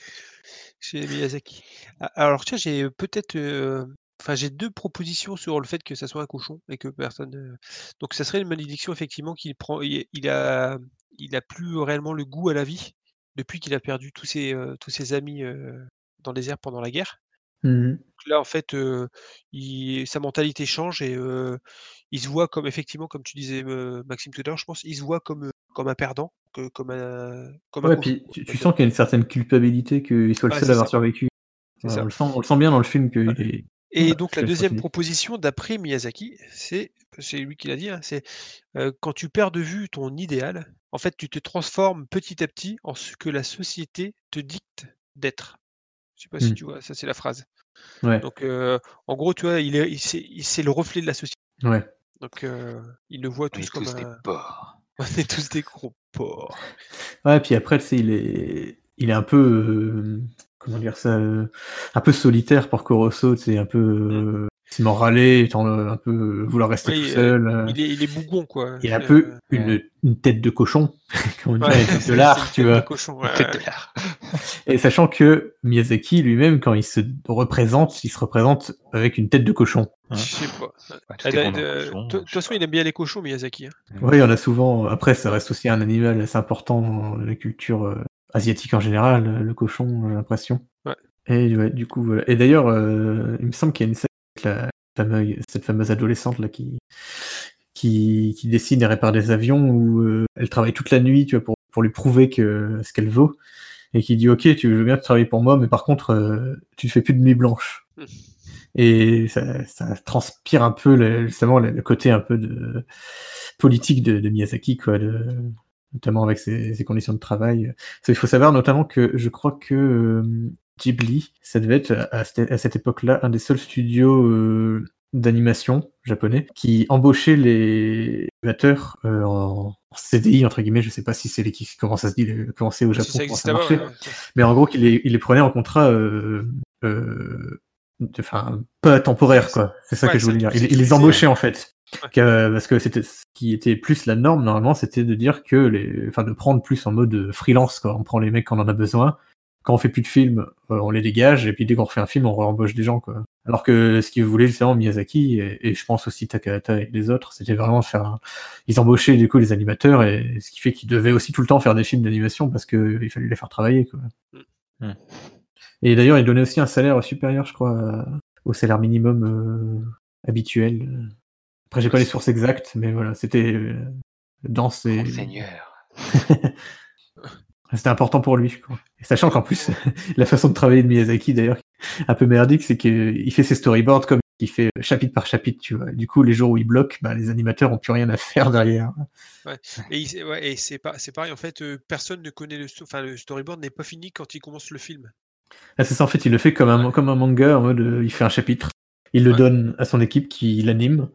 Chez Miyazaki. A- Alors, tiens, j'ai peut-être. euh, Enfin, j'ai deux propositions sur le fait que ça soit un cochon et que personne. Donc, ça serait une malédiction, effectivement, qu'il prend. Il, il a, il a plus réellement le goût à la vie depuis qu'il a perdu tous ses, euh, tous ses amis euh, dans les airs pendant la guerre. Donc là, en fait, euh, il- sa mentalité change et euh, il se voit comme, effectivement, comme tu disais, euh, Maxime tout à l'heure, je pense, il se voit comme, comme un perdant, que- comme un, comme Ouais, puis tu, sens qu'il y a une certaine culpabilité qu'il soit le seul à avoir ça. survécu. On, le sent, on le sent bien dans le film Ouais. est. Et Voilà, donc la deuxième proposition, d'après Miyazaki, c'est c'est lui qui l'a dit, hein, c'est euh, quand tu perds de vue ton idéal, en fait, tu te transformes petit à petit en ce que la société te dicte d'être. Je sais pas si tu vois, ça c'est la phrase. Ouais, Donc euh, en gros, tu vois, il est, il- c'est c'est le reflet de la société. ouais. Donc euh, il le est tous comme tous des un... porcs. *laughs* On est tous des gros porcs. Ouais, puis après, tu sais, il est, il est un peu, euh, comment dire ça, un peu solitaire pour Corosso, tu sais, un peu, euh, c'est râler, étant un peu euh, vouloir rester Oui, tout euh, seul. euh, Il est, il est bougon, quoi. il a un peu euh, une, une tête de cochon, *laughs* ouais, avec c'est- de l'art, tu vois. de cochon, ouais, Tête ouais. de l'art. *laughs* Et sachant que Miyazaki lui-même, quand il se représente, il se représente avec une tête de cochon. Je sais pas. De- toute façon, il aime bien les cochons, Miyazaki. hein. Oui, il y en a souvent. Après, ça reste aussi un animal assez important dans la culture euh, asiatique en général, le cochon, j'ai l'impression. Ouais. Et ouais, du coup, voilà. Et d'ailleurs, euh, il me semble qu'il y a une scène la fameuse, cette fameuse adolescente là qui, qui, qui dessine et répare des avions où euh, elle travaille toute la nuit, tu vois, pour, pour lui prouver que ce qu'elle vaut. Et qui dit, ok, tu veux bien travailler pour moi, mais par contre, euh, tu ne fais plus de nuit blanche. Hmm. Et ça, ça transpire un peu le, justement le, le côté un peu de politique de, de Miyazaki, quoi, de, notamment avec ses, ses conditions de travail. Il faut savoir notamment que je crois que euh, Ghibli, ça devait être à, cette, époque-là un des seuls studios euh, d'animation japonais qui embauchait les animateurs euh, en, CDI entre guillemets. Je sais pas si c'est les qui comment ça se dit, comment c'est au Si Japon, ça comment existe ça ouais, ouais. Mais en gros, qu'il les, il les prenait en contrat euh, euh, enfin, pas temporaires, quoi. C'est ça Ouais, que je voulais dire. Il, il les embauchait, en fait. Parce que c'était ce qui était plus la norme, normalement, c'était de dire que les, enfin, de prendre plus en mode freelance, quoi. On prend les mecs quand on en a besoin. Quand on fait plus de films, euh, on les dégage, et puis dès qu'on refait un film, on embauche des gens, quoi. Alors que ce qu'ils voulaient, justement, Miyazaki, et, et je pense aussi Takahata et les autres, c'était vraiment faire, un- ils embauchaient, du coup, les animateurs, et ce qui fait qu'ils devaient aussi tout le temps faire des films d'animation parce que il fallait les faire travailler, quoi. Mm. Et d'ailleurs, il donnait aussi un salaire supérieur, je crois, à- au salaire minimum euh, habituel. Après, j'ai pas les sources exactes, mais voilà, c'était euh, dans ces... *laughs* C'était important pour lui, je crois. Et sachant qu'en plus, *laughs* la façon de travailler de Miyazaki, d'ailleurs, un peu merdique, c'est qu'il fait ses storyboards comme il fait chapitre par chapitre, tu vois. Du coup, les jours où il bloque, bah, les animateurs ont plus rien à faire derrière. Et, il s'est- ouais, et c'est pas, c'est pareil, en fait, euh, personne ne connaît le, enfin, le storyboard n'est pas fini quand il commence le film. Ah, c'est ça, en fait, il le fait comme un, comme un manga, en mode, euh, il fait un chapitre, il le Ouais. donne à son équipe qui l'anime,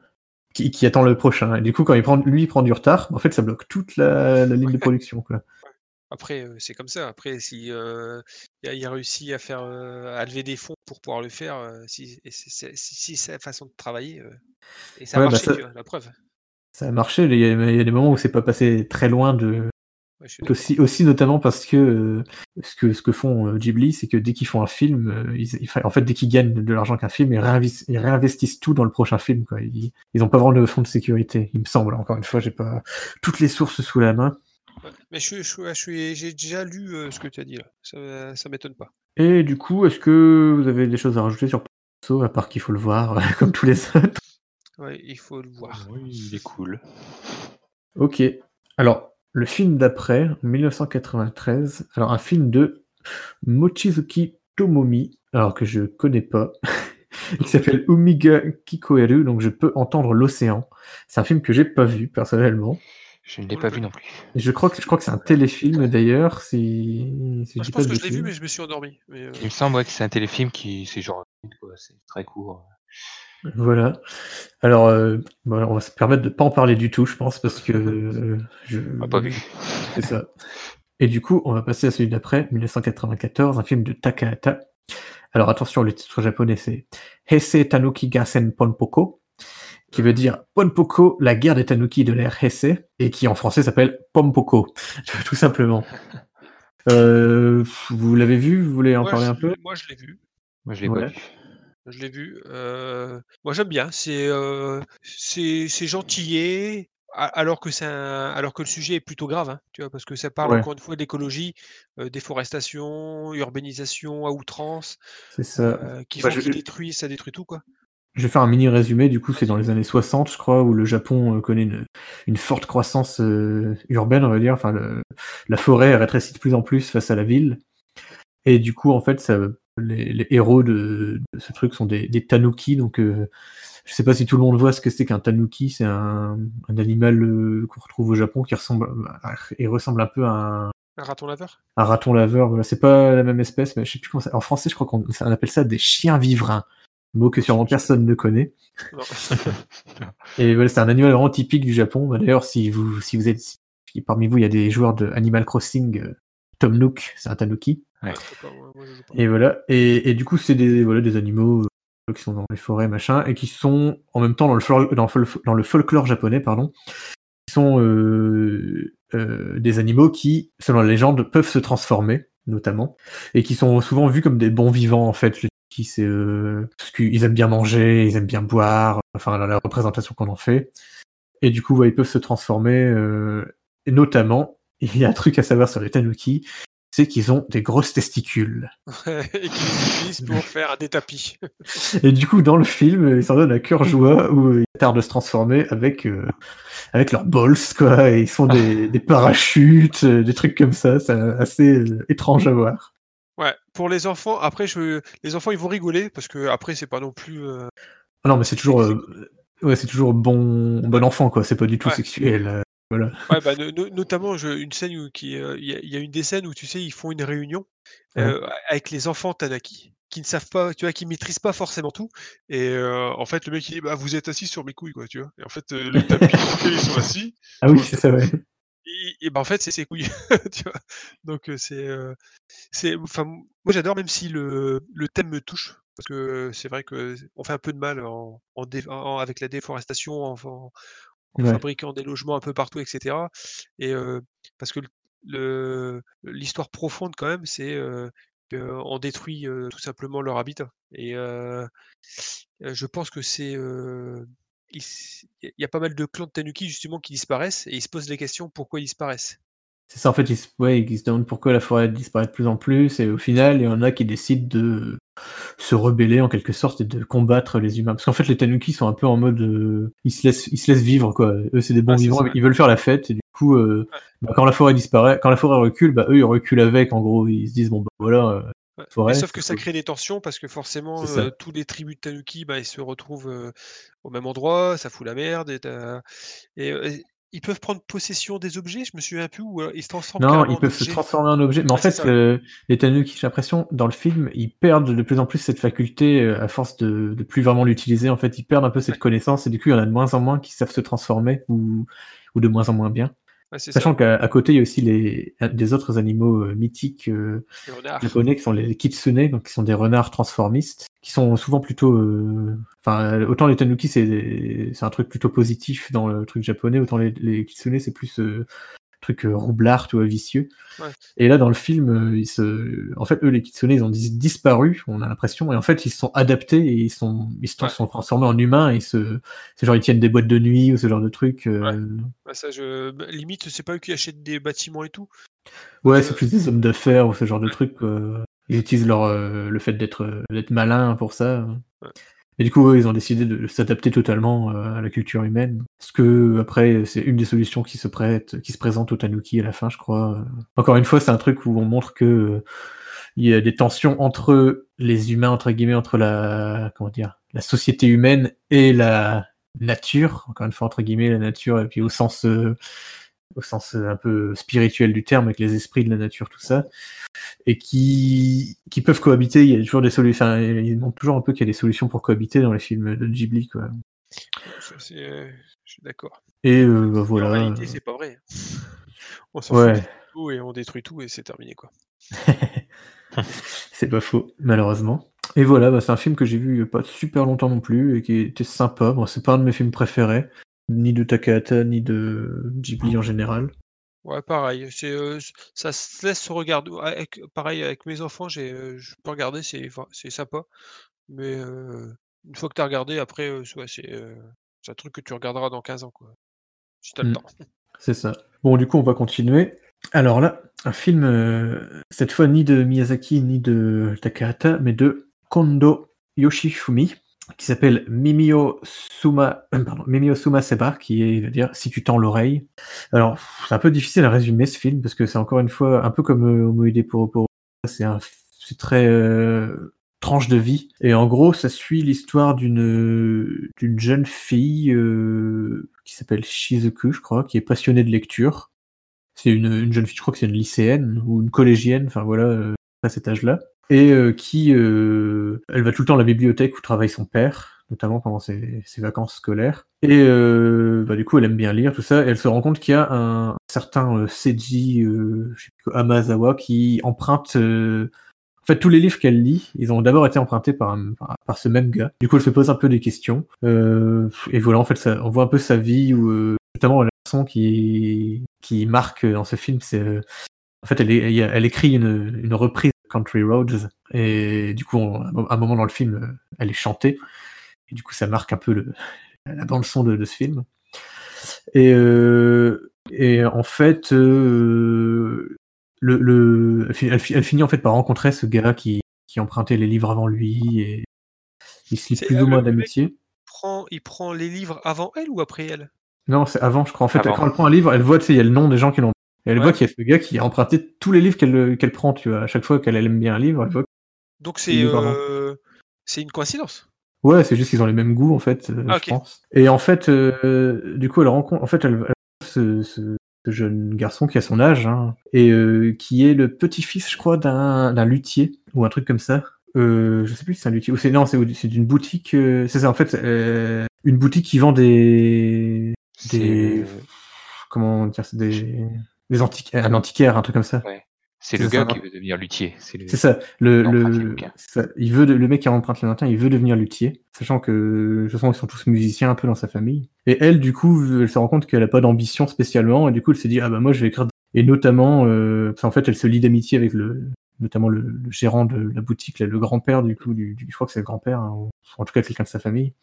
qui, qui attend le prochain. Et du coup, quand il prend, lui, il prend du retard, en fait, ça bloque toute la, la ligne de production, quoi. Après, euh, c'est comme ça. Après, si euh, il a, il a réussi à faire, euh, à lever des fonds pour pouvoir le faire, euh, si, et c'est- c'est- si, si c'est la façon de travailler, euh, et ça a Ouais, bah, marché, ça- tu vois, la preuve. Ça a marché, il y a, il y a des moments où c'est pas passé très loin de, Ouais, je suis d'accord. aussi, aussi notamment parce que euh, ce que ce que font euh, Ghibli, c'est que dès qu'ils font un film, euh, ils, ils- en fait dès qu'ils gagnent de l'argent qu'un film, ils réinvestissent, ils réinvestissent tout dans le prochain film. Quoi. Ils, ils ont pas vraiment de fonds de sécurité, il me semble. Encore une fois, j'ai pas toutes les sources sous la main. Mais je, j'ai déjà lu euh, ce que tu as dit là. Ça, ça m'étonne pas. Et du coup, est-ce que vous avez des choses à rajouter sur Picasso, à part qu'il faut le voir *laughs* comme tous les autres? Ouais, il faut le voir. Oui, il est cool. Ok. Alors, le film d'après, 1993, alors un film de Mochizuki Tomomi, alors que je connais pas, *laughs* qui s'appelle Umiga Kikoeru, donc je peux entendre l'océan. C'est un film que j'ai pas vu personnellement. Je ne l'ai pas vu non plus. Je crois que je crois que c'est un téléfilm d'ailleurs, si, si Ah, je je dis pas pense que je l'ai vu, mais je me suis endormi. Mais, euh, Il me semble ouais, que c'est un téléfilm qui, c'est genre, quoi, c'est très court. Voilà. Alors, euh, bon, on va se permettre de pas en parler du tout, je pense, parce que euh, je. On pas vu. C'est ça. Et du coup, on va passer à celui d'après, 1994, un film de Takahata. Alors attention, le titre japonais c'est Heisei Tanuki Gassen Ponpoko, qui veut dire Ponpoko, la guerre des Tanuki de l'ère Heisei, et qui en français s'appelle Pompoko, *laughs* tout simplement. *laughs* Euh, vous l'avez vu? Vous voulez en moi, parler un peu? moi, je l'ai vu. Moi, je l'ai Ouais. pas vu. Je l'ai vu. euh, Moi, j'aime bien. C'est euh, c'est gentillet, alors que c'est un- alors que le sujet est plutôt grave, hein, tu vois, parce que ça parle Ouais. encore une fois d'écologie, euh, déforestation, urbanisation à outrance, C'est ça. euh, qui Bah, font je- qui détruit, ça détruit tout quoi. Je vais faire un mini résumé, du coup, c'est dans les années 60, je crois, où le Japon euh, connaît une, une forte croissance euh, urbaine, on va dire. Enfin, le- la forêt rétrécit de plus en plus face à la ville. Et du coup, en fait, ça, les, les héros de, de ce truc sont des, des tanuki. Donc, euh, je sais pas si tout le monde voit ce que c'est qu'un tanuki. C'est un, un animal euh, qu'on retrouve au Japon qui ressemble, à- et ressemble un peu à un, Un raton laveur? un raton laveur. Voilà, c'est pas la même espèce, mais je sais plus comment ça. En français, je crois qu'on on appelle ça des chiens vivrins. Mot que sûrement personne ne connaît. Non. Et voilà, c'est un animal vraiment typique du Japon. Bah, D'ailleurs, si vous, si vous êtes, si parmi vous, il y a des joueurs de Animal Crossing, euh, Tom Nook, c'est un tanuki. Ouais. Et voilà. Et, et du coup, c'est des, voilà, des animaux euh, qui sont dans les forêts, machin, et qui sont en même temps dans le, fol- dans dans le folklore japonais, pardon, qui sont euh, euh, des animaux qui, selon la légende, peuvent se transformer, notamment, et qui sont souvent vus comme des bons vivants, en fait. Qui c'est euh, parce qu'ils aiment bien manger, ils aiment bien boire, enfin dans la représentation qu'on en fait. Et du coup, ouais, ils peuvent se transformer. euh, et notamment, *laughs* il y a un truc à savoir sur les tanuki, c'est qu'ils ont des grosses testicules. *laughs* Et qui les utilisent pour *laughs* faire des tapis. Et du coup, dans le film, ils s'en donnent à cœur joie où ils tardent de se transformer avec, euh, avec leurs balls, quoi. Et ils font des, des parachutes, euh, des trucs comme ça. C'est assez euh, étrange à voir. Pour les enfants, après je, les enfants ils vont rigoler parce que après c'est pas non plus. euh, Ah non, mais c'est toujours, euh, ouais, c'est toujours bon, bon enfant, quoi. C'est pas du tout Ouais. sexuel. euh, voilà. Ouais, bah, no- no- notamment je- une scène où qui, il y, a- il y a une des scènes où tu sais ils font une réunion avec les enfants Tanaki qui ne savent pas, tu vois, qui maîtrisent pas forcément tout. Et euh, en fait le mec il dit bah vous êtes assis sur mes couilles quoi, tu vois. Et en fait euh, le tapis *laughs* sur lequel ils sont assis, Ah oui, c'est ça, ouais. Et, et ben en fait c'est ses couilles, *laughs* tu vois? Donc c'est, c'est, enfin moi j'adore même si le, le thème me touche parce que c'est vrai que on fait un peu de mal en, en dé- en- avec la déforestation, en, en- en Ouais. fabriquant des logements un peu partout, etc. Et euh, parce que l'histoire profonde quand même, c'est euh, qu'on détruit euh, tout simplement leur habitat. Et je pense que c'est il y a pas mal de clans de Tanuki justement qui disparaissent et ils se posent les questions pourquoi ils disparaissent. C'est ça, en fait, ils se, ouais, ils se demandent pourquoi la forêt disparaît de plus en plus, et au final, il y en a qui décident de se rebeller en quelque sorte et de combattre les humains. Parce qu'en fait, les Tanuki sont un peu en mode, euh, ils se laissent, ils se laissent vivre, quoi. Eux, c'est des bons Ah, vivants, ils veulent faire la fête, et du coup, euh, bah, quand la forêt disparaît, quand la forêt recule, bah, eux, ils reculent avec, en gros, ils se disent, bon, bah, voilà, euh. Forêt, sauf que ça crée des tensions parce que forcément, euh, tous les tribus de Tanuki, bah, ils se retrouvent euh, au même endroit, ça fout la merde. Et, t'as- et, euh, et ils peuvent prendre possession des objets, je me souviens plus, ou alors ils se transforment Non, ils en peuvent se transformer en objet. Mais en fait, euh, les Tanuki, j'ai l'impression, dans le film, ils perdent de plus en plus cette faculté à force de, de plus vraiment l'utiliser. En fait, ils perdent un peu cette Ouais. connaissance et du coup, il y en a de moins en moins qui savent se transformer ou, ou de moins en moins bien. Ouais. Sachant qu'à côté, il y a aussi les, des autres animaux euh, mythiques euh, japonais qui sont les kitsune, donc qui sont des renards transformistes, qui sont souvent plutôt. euh, Enfin, autant les tanuki, c'est des- un truc plutôt positif dans le truc japonais, autant les, les kitsune, c'est plus euh, truc euh, roublard, tu vois, vicieux. Ouais. Et là, dans le film, euh, ils se... en fait, eux, les kitsune, ils ont dis- disparu, on a l'impression, et en fait, ils se sont adaptés et ils, sont... ils se Ouais. sont transformés en humains, et se... c'est genre, ils tiennent des boîtes de nuit ou ce genre de trucs. euh, Ouais. Ouais, ça, je... bah, limite, c'est pas eux qui achètent des bâtiments et tout. Ouais, Euh, c'est plus des hommes d'affaires ou ce genre de trucs. quoi. Ils utilisent leur, euh, le fait d'être d'être malin pour ça. Et du coup, ils ont décidé de s'adapter totalement euh, à la culture humaine. Parce que, après, c'est une des solutions qui se prête, qui se présente au Tanuki à la fin, je crois. Encore une fois, c'est un truc où on montre que euh, il y a des tensions entre les humains, entre guillemets, entre la, comment dire, la société humaine et la nature. Encore une fois, entre guillemets, la nature, et puis au sens, euh, au sens euh, un peu spirituel du terme, avec les esprits de la nature, tout ça, et qui, qui peuvent cohabiter. Il y a toujours des solutions. Enfin, ils montrent toujours un peu qu'il y a des solutions pour cohabiter dans les films de Ghibli, quoi. C'est, euh, Je suis d'accord. Et euh, bah, voilà. En réalité, c'est pas vrai. *laughs* On s'en Ouais. fout de tout et on détruit tout et c'est terminé, quoi. *laughs* c'est pas faux, malheureusement. Et voilà, bah, c'est un film que j'ai vu pas super longtemps non plus et qui était sympa. Bon, c'est pas un de mes films préférés, ni de Takahata, ni de Ghibli en général. Ouais, pareil. C'est, euh, ça se laisse se regarder. Avec, pareil, avec mes enfants, j'ai, euh, je peux regarder, c'est, c'est sympa. Mais euh, une fois que tu as regardé, après, ouais, c'est, c'est un truc que tu regarderas dans 15 ans, quoi. Si t'as le Mm. temps. *laughs* C'est ça. Bon, du coup, on va continuer. Alors là, un film, cette fois ni de Miyazaki ni de Takahata, mais de Kondo Yoshifumi, qui s'appelle Mimio Suma, *clears throat* pardon, Mimio Suma Seba, qui est, veut dire si tu tends l'oreille. Alors, c'est un peu difficile à résumer ce film, parce que c'est encore une fois un peu comme euh, Omoide Poro c'est un, c'est très euh, tranche de vie. Et en gros, ça suit l'histoire d'une d'une jeune fille euh, qui s'appelle Shizuku, je crois, qui est passionnée de lecture. C'est une, une jeune fille, je crois que c'est une lycéenne ou une collégienne, enfin voilà, euh, à cet âge-là. Et euh, qui, euh, elle va tout le temps à la bibliothèque où travaille son père, notamment pendant ses, ses vacances scolaires. Et euh, bah, du coup, elle aime bien lire tout ça. Et elle se rend compte qu'il y a un certain euh, Seiji euh, Amazawa qui emprunte euh, en fait, tous les livres qu'elle lit, ils ont d'abord été empruntés par, un- par, ce même gars. Du coup, elle se pose un peu des questions. Et voilà, en fait, ça, on voit un peu sa vie, où, notamment la chanson qui, qui marque dans ce film, c'est... en fait, elle, elle, elle écrit une, une reprise Country Roads. Et du coup, on- à un moment dans le film, euh, elle est chantée. Et du coup, ça marque un peu le, la bande-son de, de ce film. Et, euh, et en fait, euh, le, le, elle, fi- elle fi- elle finit en fait par rencontrer ce gars qui, qui empruntait les livres avant lui et il se lie plus ou moins d'amitié. Il prend, il prend les livres avant elle ou après elle? Non, c'est avant, je crois. En fait, Avant. quand elle prend un livre, elle voit, tu sais, il y a le nom des gens qui l'ont. Et elle Ouais. voit qu'il y a ce gars qui a emprunté tous les livres qu'elle qu'elle prend, tu vois. À chaque fois qu'elle aime bien un livre, elle voit. Donc c'est, euh, c'est une coïncidence? Ouais, c'est juste qu'ils ont les mêmes goûts, en fait, euh, Ah, je pense. Et en fait, euh, du coup, elle rencontre. En fait, elle, elle ce, jeune garçon qui a son âge, hein, et euh, qui est le petit-fils, je crois, d'un luthier, ou un truc comme ça. Euh, je sais plus si c'est un luthier, ou c'est non, c'est d'une boutique. euh, c'est ça, en fait, euh, une boutique qui vend des. Des comment dire, c'est des, des antiques, un antiquaire, un truc comme ça. Ouais. C'est le gars ça qui veut devenir luthier. C'est le... Ça. Le, les le, ça, il veut, de- le mec qui emprunte les matins, il veut devenir luthier, sachant que, je sens qu'ils sont tous musiciens un peu dans sa famille. Et elle, du coup, elle se rend compte qu'elle a pas d'ambition spécialement, et du coup, elle se dit, ah bah moi, je vais écrire. Et notamment, euh, parce qu'en fait, elle se lie d'amitié avec le, notamment le, le gérant de la boutique, là, le grand-père, du coup, du, du- je crois que c'est le grand-père, hein, ou en tout cas quelqu'un de sa famille,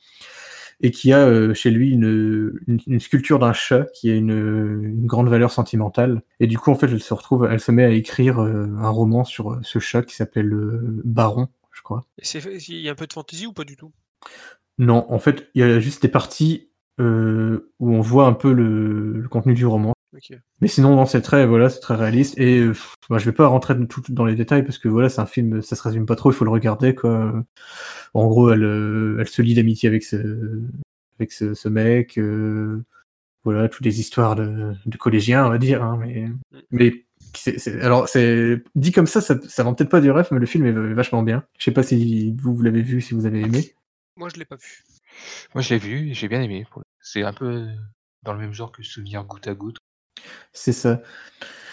et qui a euh, chez lui une, une, une sculpture d'un chat qui a une, une grande valeur sentimentale. Et du coup, en fait, elle se retrouve, elle se met à écrire euh, un roman sur euh, ce chat qui s'appelle Baron, je crois. Il y a un peu de fantaisie ou pas du tout? Non, en fait, il y a juste des parties où on voit un peu le, le contenu du roman. Mais sinon, non, c'est très, voilà, c'est très réaliste. Et euh, bah, je vais pas rentrer tout dans les détails parce que voilà, c'est un film, ça se résume pas trop, il faut le regarder, quoi. En gros, elle, euh, elle se lie d'amitié avec ce, avec ce, ce mec. euh, voilà, toutes les histoires de, de collégiens, on va dire. Hein, mais, mais c'est, c'est- alors, c'est dit comme ça, ça, ça vend peut-être pas du rêve, mais le film est vachement bien. Je sais pas si vous, vous l'avez vu, si vous avez aimé. Moi, je l'ai pas vu. Moi, je l'ai vu j'ai bien aimé. C'est un peu dans le même genre que Souvenir goutte à goutte. C'est ça.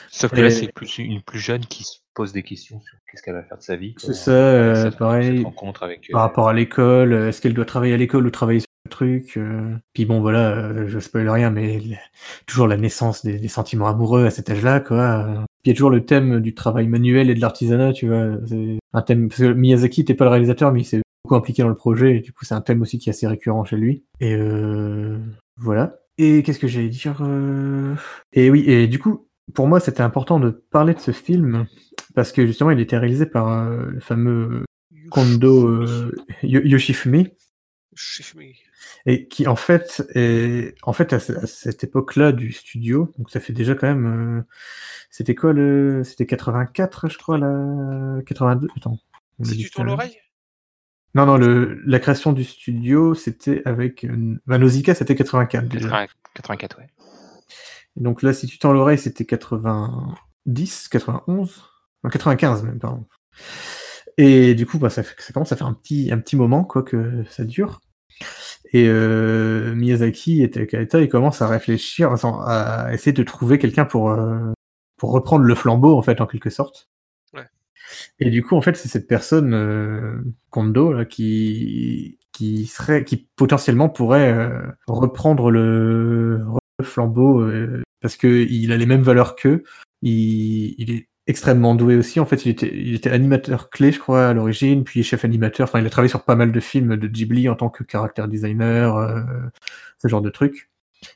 Sauf que là, c'est plus une plus jeune qui se pose des questions sur qu'est-ce qu'elle va faire de sa vie. C'est ça, euh, Cette- pareil. Cette rencontre avec. par euh, rapport à l'école, euh, est-ce qu'elle doit travailler à l'école ou travailler sur le truc euh, Puis bon, voilà, je spoil rien, mais toujours la naissance des, des sentiments amoureux à cet âge-là, quoi. Puis il y a toujours le thème du travail manuel et de l'artisanat, tu vois. C'est un thème parce que Miyazaki n'était pas le réalisateur, mais il s'est beaucoup impliqué dans le projet, et du coup, c'est un thème aussi qui est assez récurrent chez lui. Et voilà. Et qu'est-ce que j'allais dire euh, Et oui, et du coup, pour moi, c'était important de parler de ce film parce que justement, il était réalisé par euh, le fameux Kondo euh, Yo- Yoshifumi, Yoshifumi. et qui en fait est en fait à, ce- à cette époque-là du studio, donc ça fait déjà quand même euh, c'était quoi le c'était 84 je crois la 82 attends. Si tu tournes là. l'oreille? Non non le la création du studio c'était avec euh, bah, Nausicaa c'était 84 déjà. 80 84, ouais. Et donc là si tu tends l'oreille c'était 90 91 non, 95 même pardon. Et du coup, bah, ça, commence à faire un petit, un petit moment quoi que ça dure. Et euh, Miyazaki et Takahata, ils commencent à réfléchir, à, à essayer de trouver quelqu'un pour, euh, pour reprendre le flambeau, en fait, en quelque sorte. Et du coup, en fait, c'est cette personne, euh, Kondo, là, qui, qui serait, qui potentiellement pourrait euh, reprendre le, le flambeau, euh, parce que il a les mêmes valeurs qu'eux. Il, il est extrêmement doué aussi. En fait, il était, il était animateur clé, je crois, à l'origine, puis chef animateur. Enfin, il a travaillé sur pas mal de films de Ghibli en tant que character designer, euh, ce genre de trucs.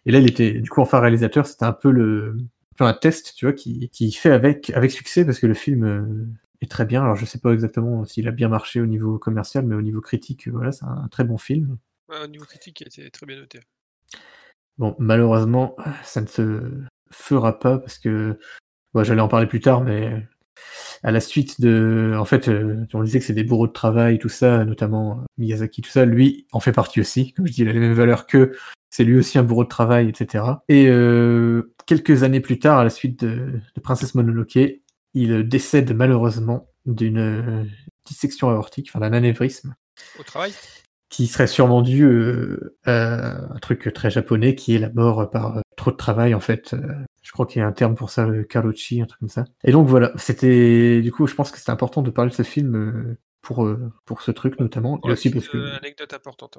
Et là, il était, du coup, enfin réalisateur, c'était un peu le, un test, tu vois, qui, qui fait avec, avec succès parce que le film euh, est très bien. Alors, je sais pas exactement s'il a bien marché au niveau commercial, mais au niveau critique, euh, voilà, c'est un très bon film. Ouais, Au niveau critique, il était très bien noté. Bon, malheureusement, ça ne se fera pas parce que bon, j'allais en parler plus tard, mais à la suite de, en fait, euh, on disait que c'est des bourreaux de travail, tout ça, notamment euh, Miyazaki, tout ça. Lui en fait partie aussi. Comme je dis, il a les mêmes valeurs que c'est lui aussi un bourreau de travail, etc. Et euh, quelques années plus tard, à la suite de, de Princesse Mononoke, il décède malheureusement d'une euh, dissection aortique, enfin d'un anévrisme Au travail? Qui serait sûrement dû euh, à un truc très japonais qui est la mort par euh, trop de travail en fait. Je crois qu'il y a un terme pour ça, le karochi, un truc comme ça. Et donc voilà, c'était du coup, je pense que c'était important de parler de ce film pour euh, pour ce truc notamment, et Ouais, aussi petite, parce que anecdote importante.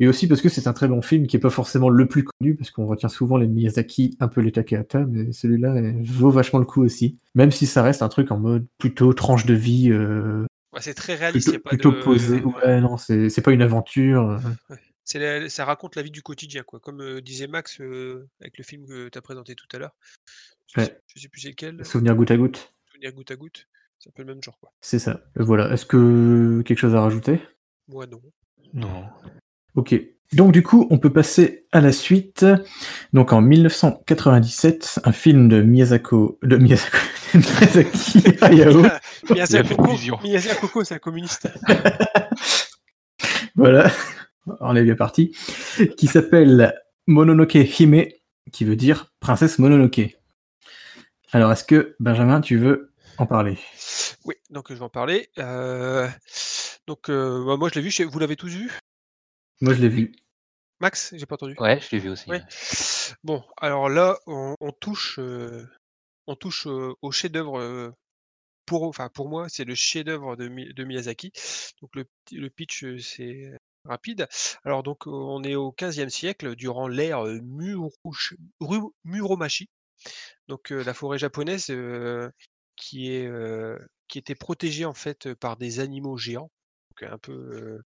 et aussi parce que c'est un très bon film qui est pas forcément le plus connu parce qu'on retient souvent les Miyazaki, un peu les Takahata, mais celui-là euh, vaut vachement le coup aussi, même si ça reste un truc en mode plutôt tranche de vie. Euh, Ouais, c'est très réaliste. plutôt, pas plutôt de... posé. Ouais, non, c'est pas une aventure. la- ça raconte la vie du quotidien, quoi. Comme euh, disait Max euh, avec le film que tu as présenté tout à l'heure. Je, Ouais. je sais plus c'est lequel. Souvenir goutte à goutte. Souvenir goutte à goutte. C'est un peu le même genre, quoi. C'est ça. Euh, Voilà. Est-ce que quelque chose à rajouter? Moi, non. Non. Ok. Donc du coup, on peut passer à la suite. Donc en 1997, un film de Miyazako, de Miyazako, de Miyazaki *laughs* Hayao. *laughs* Miyazaki Koko, c'est un communiste. *laughs* voilà, on est bien parti. Qui s'appelle Mononoke Hime, qui veut dire princesse Mononoke. Alors est-ce que Benjamin, tu veux en parler Oui, donc je vais en parler. Euh, donc, euh, bah, moi, je l'ai vu. chez- Vous l'avez tous vu? Moi, je l'ai vu. Max J'ai pas entendu? Ouais, je l'ai vu aussi. Ouais. Bon, alors là, on, on touche, euh, on touche euh, au chef-d'œuvre euh, pour, enfin, pour moi, c'est le chef-d'œuvre de, de Miyazaki. Donc le, le pitch, c'est rapide. Alors donc on est au XVe siècle, durant l'ère Muromachi. Donc la forêt japonaise qui est qui était protégée en fait par des animaux géants, donc un peu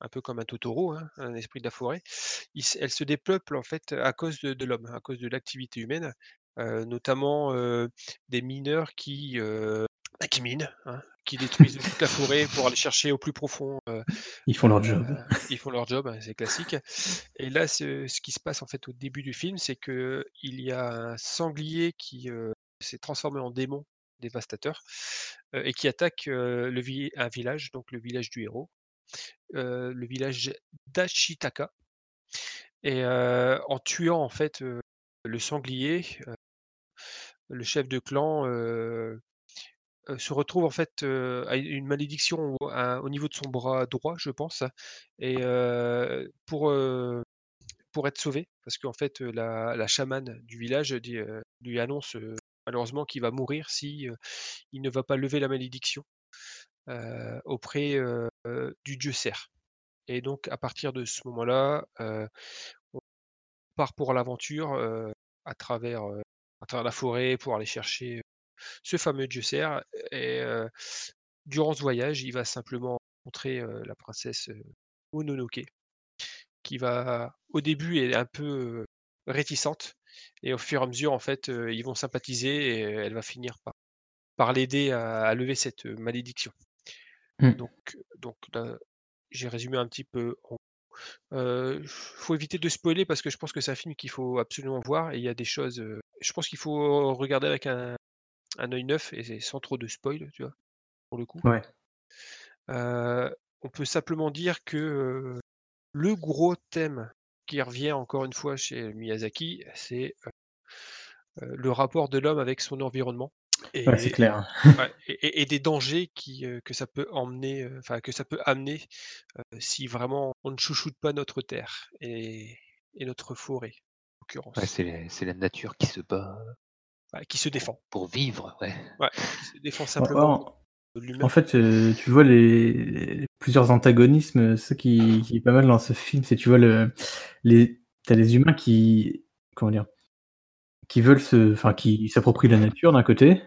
un peu comme un Totoro, hein, un esprit de la forêt. elle se dépeuple en fait à cause de, l'homme, à cause de l'activité humaine, notamment des mineurs qui bah, qui minent, hein, qui détruisent *laughs* toute la forêt pour aller chercher au plus profond. ils font leur job. ils font leur job, hein, c'est classique. Et là, ce, qui se passe en fait au début du film, c'est que il y a un sanglier qui s'est transformé en démon dévastateur et qui attaque un village, donc le village du héros, le village d'Ashitaka. Et en tuant en fait le sanglier, le chef de clan se retrouve en fait à une malédiction au, niveau de son bras droit, je pense, et pour pour être sauvé, parce qu'en fait la, la chamane du village lui annonce malheureusement qu'il va mourir si il ne va pas lever la malédiction auprès du dieu cerf. Et donc à partir de ce moment-là, on part pour l'aventure à travers la forêt pour aller chercher ce fameux dieu cerf. Et durant ce voyage, il va simplement rencontrer la princesse Mononoke, qui va au début est un peu réticente, et au fur et à mesure, en fait, ils vont sympathiser et elle va finir par, par l'aider à, lever cette malédiction. Mmh. Donc, donc j'ai résumé un petit peu. Il faut éviter de spoiler parce que je pense que c'est un film qu'il faut absolument voir et il y a des choses. je pense qu'il faut regarder avec un, un œil neuf et sans trop de spoil, tu vois, pour le coup. Ouais. on peut simplement dire que le gros thème qui revient encore une fois chez Miyazaki, c'est le rapport de l'homme avec son environnement. Et, c'est clair. et, des dangers qui, que ça peut emmener, enfin que ça peut amener si vraiment on ne chouchoute pas notre terre et, notre forêt, en l'occurrence. c'est la nature qui se bat qui se défend. Pour vivre, ouais. Ouais, qui se défend simplement. En fait, euh, tu vois les, plusieurs antagonismes, ce qui, qui, est pas mal dans ce film, c'est tu vois le les t'as les humains qui comment dire qui veulent se enfin qui s'approprient la nature d'un côté,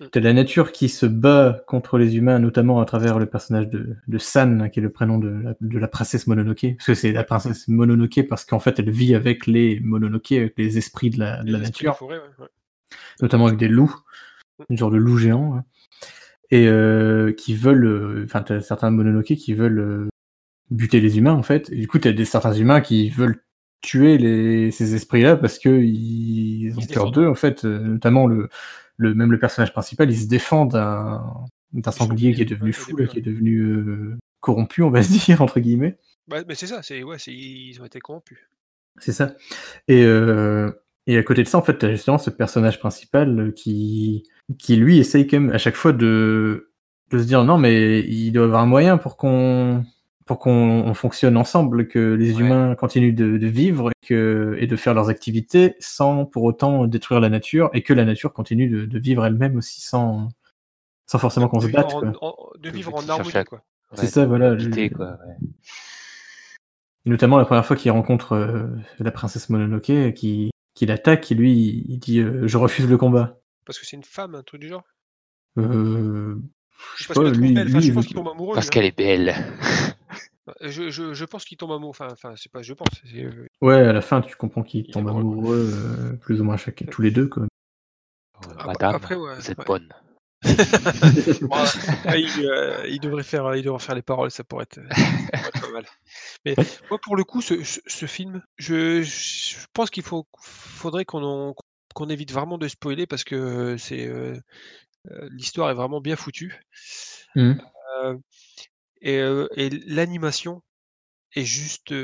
mmh. t'as la nature qui se bat contre les humains, notamment à travers le personnage de, de San, qui est le prénom de la, de la princesse Mononoke, parce que c'est la princesse Mononoke parce qu'en fait elle vit avec les Mononoke, avec les esprits de la, de la nature. notamment avec des loups, une genre de loup géant, et euh, qui veulent, euh, enfin, t'as certains mononoke qui veulent euh, buter les humains en fait. Et du coup, t'as des certains humains qui veulent tuer les, ces esprits-là parce que ils ont peur d'eux en fait. notamment le, le, même le personnage principal, il se défend d'un d'un sanglier qui est devenu fou, qui est devenu corrompu, on va se *laughs* dire entre guillemets. Bah, mais c'est ça, c'est ouais, ils ont été corrompus. C'est ça. Et euh, et à côté de ça, en fait, tu as justement ce personnage principal qui, qui lui essaye quand même à chaque fois de, de se dire non, mais il doit y avoir un moyen pour qu'on pour qu'on fonctionne ensemble, que les humains continuent de, de vivre et, que, et de faire leurs activités sans pour autant détruire la nature et que la nature continue de, de vivre elle-même aussi sans, sans forcément qu'on se batte. de vivre en harmonie, quoi. C'est ça, voilà. quoi, notamment la première fois qu'il rencontre euh, la princesse Mononoke, qui, qui l'attaque, et lui, il dit euh, Je refuse le combat. Parce que c'est une femme, un truc du genre? Euh... Je sais pas, lui, enfin, je pense qu'il tombe amoureux. Parce qu'elle est belle. Je, je, je pense qu'il tombe amoureux. Enfin, enfin c'est pas je pense. Euh, ouais, à la fin, tu comprends qu'il tombe amoureux, euh, plus ou moins chacun, tous les deux. Quoi. Madame, après, ouais, vous êtes bonne. *laughs* Ah, euh, il, devrait faire, il devrait faire les paroles, ça pourrait être, pas mal. Mais moi, pour le coup, ce, ce, film, je, je, pense qu'il faut, faudrait qu'on qu'on évite vraiment de spoiler parce que c'est l'histoire est vraiment bien foutue. Mmh. et, et l'animation est juste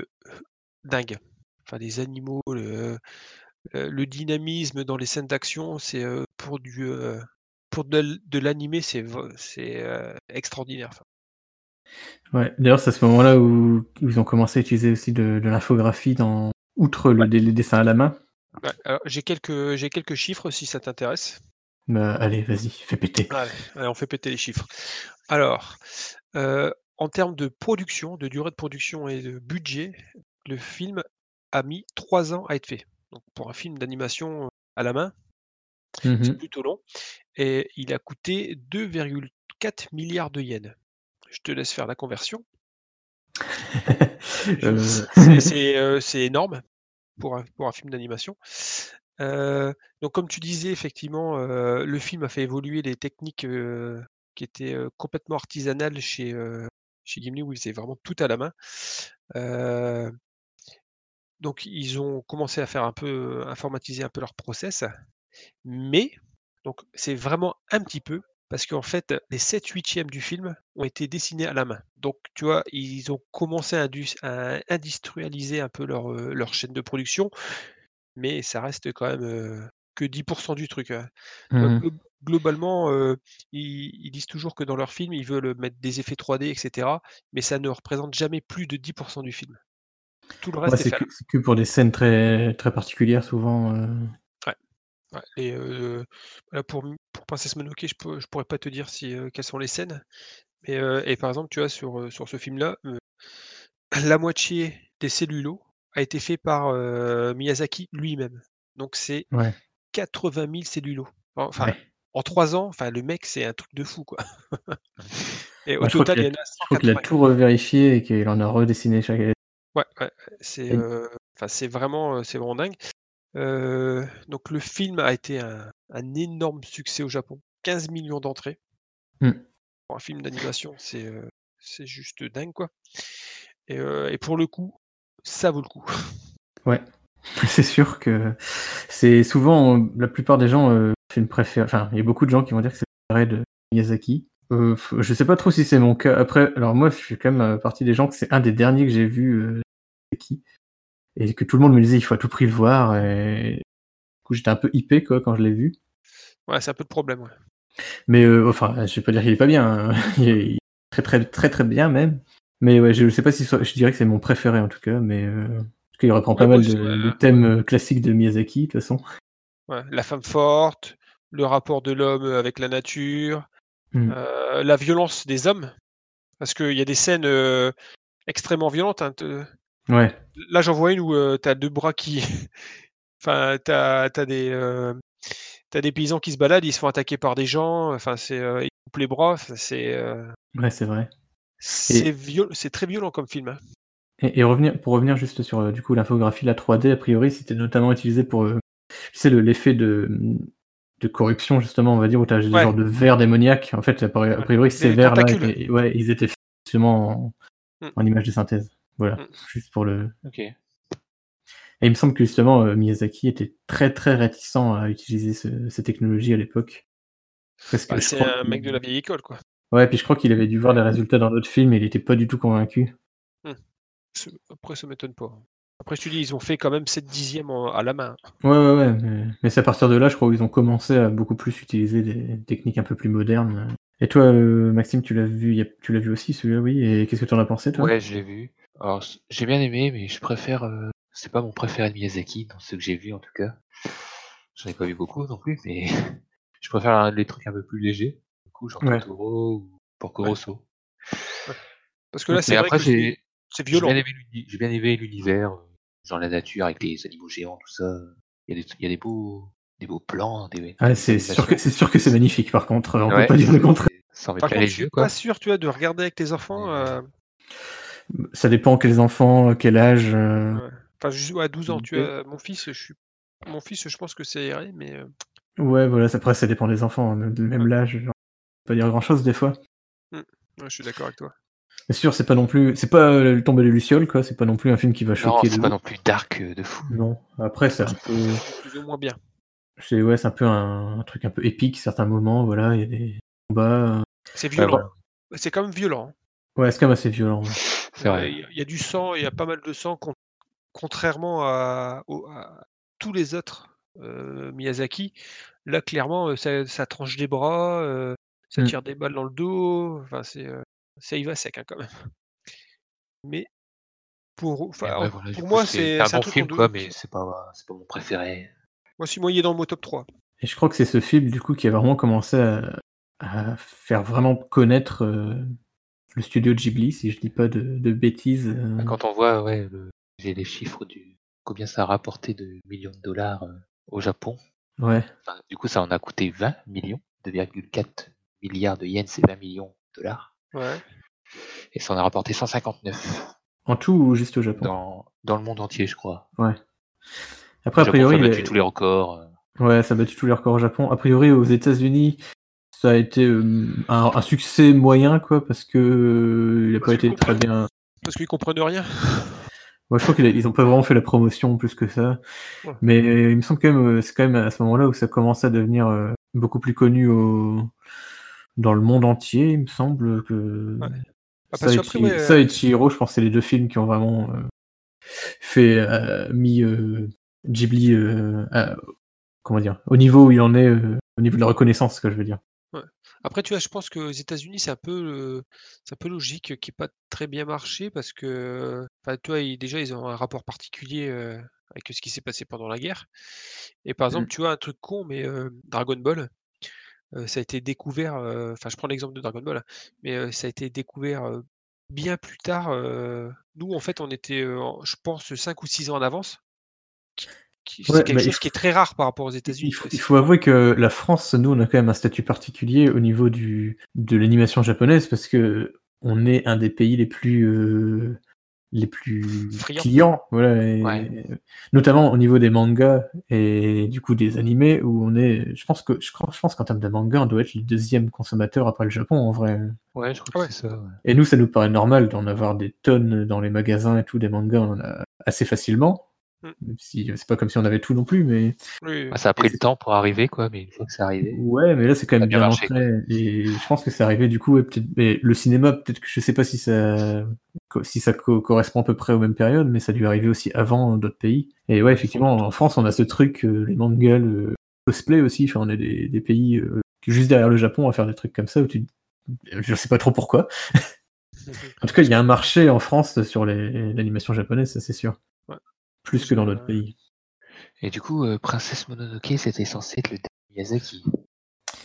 dingue. Enfin, les animaux, le, le dynamisme dans les scènes d'action, c'est pour du pour de, l'animer, c'est euh, extraordinaire. Ouais, d'ailleurs, c'est à ce moment-là où, ils ont commencé à utiliser aussi de, l'infographie dans outre le, les, dessins à la main. J'ai quelques j'ai quelques chiffres si ça t'intéresse. Bah, allez, vas-y, fais péter. Allez, allez, on fait péter les chiffres. Alors, euh, en termes de production, de durée de production et de budget, le film a mis trois ans à être fait. Donc pour un film d'animation à la main, c'est Mhm. plutôt long. Et il a coûté 2,4 milliards de yens. Je te laisse faire la conversion. *laughs* Euh, C'est c'est, euh, c'est énorme pour un, film d'animation. Donc comme tu disais, effectivement, le film a fait évoluer les techniques qui étaient complètement artisanales chez, chez Gimli, où ils faisaient vraiment tout à la main. Donc ils ont commencé à faire un peu, informatiser un peu leur process. Mais, donc c'est vraiment un petit peu, parce qu'en fait, les 7 huitièmes du film ont été dessinés à la main. Donc, tu vois, ils ont commencé à, indus- à industrialiser un peu leur, euh, leur chaîne de production, mais ça reste quand même euh, que 10% du truc. hein. Glo- globalement, euh, ils, ils disent toujours que dans leur film, ils veulent mettre des effets 3D, etc. Mais ça ne représente jamais plus de 10% du film. Tout le reste Ouais, est à que, c'est que pour des scènes très, très particulières, souvent. Ouais, et euh, voilà, pour, pour Princesse Mononoke, je, peux, je pourrais pas te dire si, euh, quelles sont les scènes. Mais, euh, et par exemple, tu vois, sur, euh, sur ce film-là, euh, la moitié des cellulos a été fait par euh, Miyazaki lui-même. Donc c'est Ouais. 80 000 cellulos. Enfin, Ouais. en trois ans, enfin, le mec, c'est un truc de fou, quoi. *laughs* et au Ouais, je crois total, il a, y en a je crois qu'il a 180. tout revérifié et qu'il en a redessiné chaque. Ouais, ouais, ouais, c'est Et- euh, enfin, c'est vraiment, euh, c'est vraiment dingue. Euh, donc le film a été un, un énorme succès au Japon, 15 millions d'entrées. Hmm. Pour un film d'animation, c'est euh, juste dingue quoi. Et, euh, et pour le coup, ça vaut le coup. Ouais. *laughs* C'est sûr que c'est souvent la plupart des gens euh, film préféré. Enfin, il y a beaucoup de gens qui vont dire que c'est préféré de Miyazaki. Je sais pas trop si c'est mon cas. Après, alors moi, je suis quand même partie des gens que c'est un des derniers que j'ai vu Miyazaki et que tout le monde me disait il faut à tout prix le voir. Et du coup, j'étais un peu hypé quoi quand je l'ai vu. Ouais, c'est un peu le problème. Ouais. Mais euh, enfin, je vais pas dire qu'il est pas bien. hein. il, *laughs* est, il est très très très très bien même. Mais ouais, je sais pas si so- je dirais que c'est mon préféré en tout cas. Mais euh, parce qu'il reprend pas Ouais, mal de, ouais. de thèmes euh, classiques de Miyazaki de toute façon. Ouais, La femme forte, le rapport de l'homme avec la nature, Hmm. euh, la violence des hommes. Parce qu'il y a des scènes euh, extrêmement violentes. hein, te- Ouais. Là, j'en vois une où tu as deux bras qui. *laughs* enfin, tu as, des. euh, T'as des paysans qui se baladent, ils se font attaquer par des gens, enfin c'est euh, ils coupent les bras, c'est euh, Ouais, c'est vrai. c'est viol- très violent comme film. hein. Et, et revenir, pour revenir juste sur euh, du coup l'infographie, la 3D, a priori, c'était notamment utilisé pour euh, tu sais, le- l'effet de, de corruption, justement, on va dire, où tu as des Ouais. genres de vers démoniaques. En fait, a priori, ces vers-là, tentacules. étaient- ouais, ils étaient justement en, Mm. en image de synthèse. Voilà, Mm. juste pour le. Ok. Et il me semble que justement, euh, Miyazaki était très très réticent à utiliser ce- ces technologies à l'époque. Parce que Bah, c'est un mec de la vieille école quoi. Ouais, puis je crois qu'il avait dû voir les résultats dans d'autres films et il était pas du tout convaincu. Ce- Après ça m'étonne pas. Après je te dis ils ont fait quand même 7 dixièmes en- à la main. Ouais, ouais, ouais. Mais, mais c'est à partir de là, je crois, où ils ont commencé à beaucoup plus utiliser des techniques un peu plus modernes. Et toi, euh, Maxime, tu l'as vu, tu l'as vu aussi celui-là, oui. Et qu'est-ce que tu en as pensé, toi? Ouais, je l'ai vu. Alors, j'ai bien aimé, mais je préfère. euh, C'est pas mon préféré de Miyazaki, dans ceux que j'ai vus en tout cas. J'en ai pas vu beaucoup non plus, mais *laughs* je préfère les trucs un peu plus légers. Du coup, genre Ouais. Totoro ou Porco Ouais. Rosso. Parce que là Mais c'est vrai après, que c'est j'ai c'est j'ai violent. bien aimé l'uni- j'ai bien aimé l'univers, euh, genre la nature avec les animaux géants, tout ça. Il y a des, il y a des beaux, des beaux plans, des. Ah, c'est sûr que c'est sûr que c'est magnifique, par contre. On Ouais, peut pas dire le contraire. Ça en met Par plein contre les je suis yeux, quoi. pas sûr tu vois de regarder avec tes enfants. Mais- euh, Ça dépend quels enfants, quel âge. euh, ouais. Enfin ouais, à 12 ans tu Ok. vois. Mon fils je suis mon fils je pense que c'est irait mais euh, Ouais, voilà. Après, ça dépend des enfants, hein, même, même l'âge. on peut pas dire grand-chose des fois. ouais, je suis d'accord avec toi. Mais sûr, c'est pas non plus, c'est pas euh, le tomber des lucioles, quoi. C'est pas non plus un film qui va Non, choquer. c'est pas non plus dark euh, de fou. Non. Après, c'est un peu, Plus ou moins bien. c'est ouais, c'est un peu un, un truc un peu épique certains moments. Voilà, il y a des combats. euh, C'est Ouais, violent. C'est quand même violent. hein. Ouais, c'est quand même assez violent. ouais. C'est vrai. Il y, a- il y a du sang, il y a pas mal de sang, con- contrairement à, au- à tous les autres euh, Miyazaki. Là, clairement, ça, ça tranche des bras, euh, ça Mm. tire des balles dans le dos. Enfin, c'est, euh, ça y va sec hein, quand même. Mais pour, ouais, voilà, moi, c'est un bon truc film, quoi, mais c'est pas, c'est pas mon préféré. Moi, si moi, il est dans mon top 3. Et je crois que c'est ce film, du coup, qui a vraiment commencé à, à faire vraiment connaître euh, le studio Ghibli, si je dis pas de, de bêtises. euh. Quand on voit, ouais, le- j'ai les chiffres du combien ça a rapporté de millions de dollars euh, au Japon. Ouais. Enfin, du coup, ça en a coûté 20 millions, 2,4 milliards de yens, c'est 20 millions de dollars. Ouais. Et ça en a rapporté 159 En tout ou juste au Japon? Dans, dans le monde entier, je crois. Après, a priori, a battu les- tous les records. euh. ouais, ça a battu tous les records au Japon. A priori, aux États-Unis, ça a été euh, un, un succès moyen, quoi, parce que euh, il a pas été très bien. Parce qu'ils comprennent rien. Moi, je crois qu'ils a- ils ont pas vraiment fait la promotion plus que ça. Ouais. Mais euh, il me semble quand même, c'est quand même à ce moment-là où ça commence à devenir beaucoup plus connu au... dans le monde entier, il me semble que. Ouais. Ah, Ça, et ça Chihiro, je pense que c'est les deux films qui ont vraiment euh, fait euh, mis euh, Ghibli à- comment dire au niveau où il en est au niveau de la reconnaissance, ce que je veux dire. Après, tu vois, je pense qu'aux États-Unis, c'est un peu, euh, c'est un peu logique, qui n'a pas très bien marché parce que, enfin, tu vois, ils- déjà, ils ont un rapport particulier euh, avec ce qui s'est passé pendant la guerre. Et par exemple, Mm. tu vois, un truc con, mais euh, Dragon Ball, euh, ça a été découvert, euh, enfin, je prends l'exemple de Dragon Ball, hein, mais euh, ça a été découvert euh, bien plus tard. euh, nous, en fait, on était, euh, en- je pense, 5 ou 6 ans en avance. Qui- qui- Ouais, c'est quelque bah, chose qui est très rare par rapport aux Il États-Unis. il faut avouer que la France, nous, on a quand même un statut particulier au niveau du, de l'animation japonaise parce que on est un des pays les plus, euh, les plus clients, voilà, et- Ouais. notamment au niveau des mangas et du coup des animés où on est, je pense que, je, crois- je pense qu'en termes de manga, on doit être le deuxième consommateur après le Japon en vrai. Ouais, je crois Ah ouais. que c'est ça. ouais. Et nous, ça nous paraît normal d'en avoir des tonnes dans les magasins et tout, des mangas, on en a assez facilement. Mm. Même si c'est pas comme si on avait tout non plus, mais Oui, ça a pris le temps pour arriver, quoi, mais une fois que c'est arrivé. Ouais, mais là c'est quand même a bien ancré. Et je pense que c'est arrivé du coup. Et peut-être, mais le cinéma, peut-être que je sais pas si ça, si ça co- correspond à peu près aux mêmes périodes, mais ça a dû arriver aussi avant d'autres pays. Et ouais, effectivement, en France, on a ce truc, euh, les mangas, le cosplay aussi. Enfin, on est des, des pays euh, juste derrière le Japon à faire des trucs comme ça où tu, je sais pas trop pourquoi. *laughs* En tout cas, il y a un marché en France sur les- l'animation japonaise, ça c'est sûr. Plus que dans Euh, pays. Et du coup, euh, Princesse Mononoke, c'était censé être le dernier Miyazaki.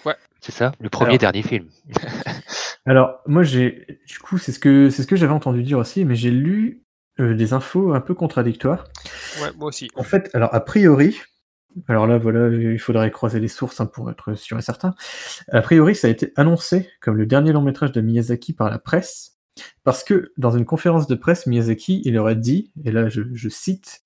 Ouais. C'est ça? Le premier Alors- dernier film. *laughs* Alors, moi, j'ai, du coup, c'est ce que, c'est ce que j'avais entendu dire aussi, mais j'ai lu euh, des infos un peu contradictoires. Ouais, moi aussi. En fait, alors, a priori, alors là, voilà, il faudrait croiser les sources hein, pour être sûr et certain. A priori, ça a été annoncé comme le dernier long métrage de Miyazaki par la presse, parce que dans une conférence de presse, Miyazaki, il aurait dit, et là, je, je cite,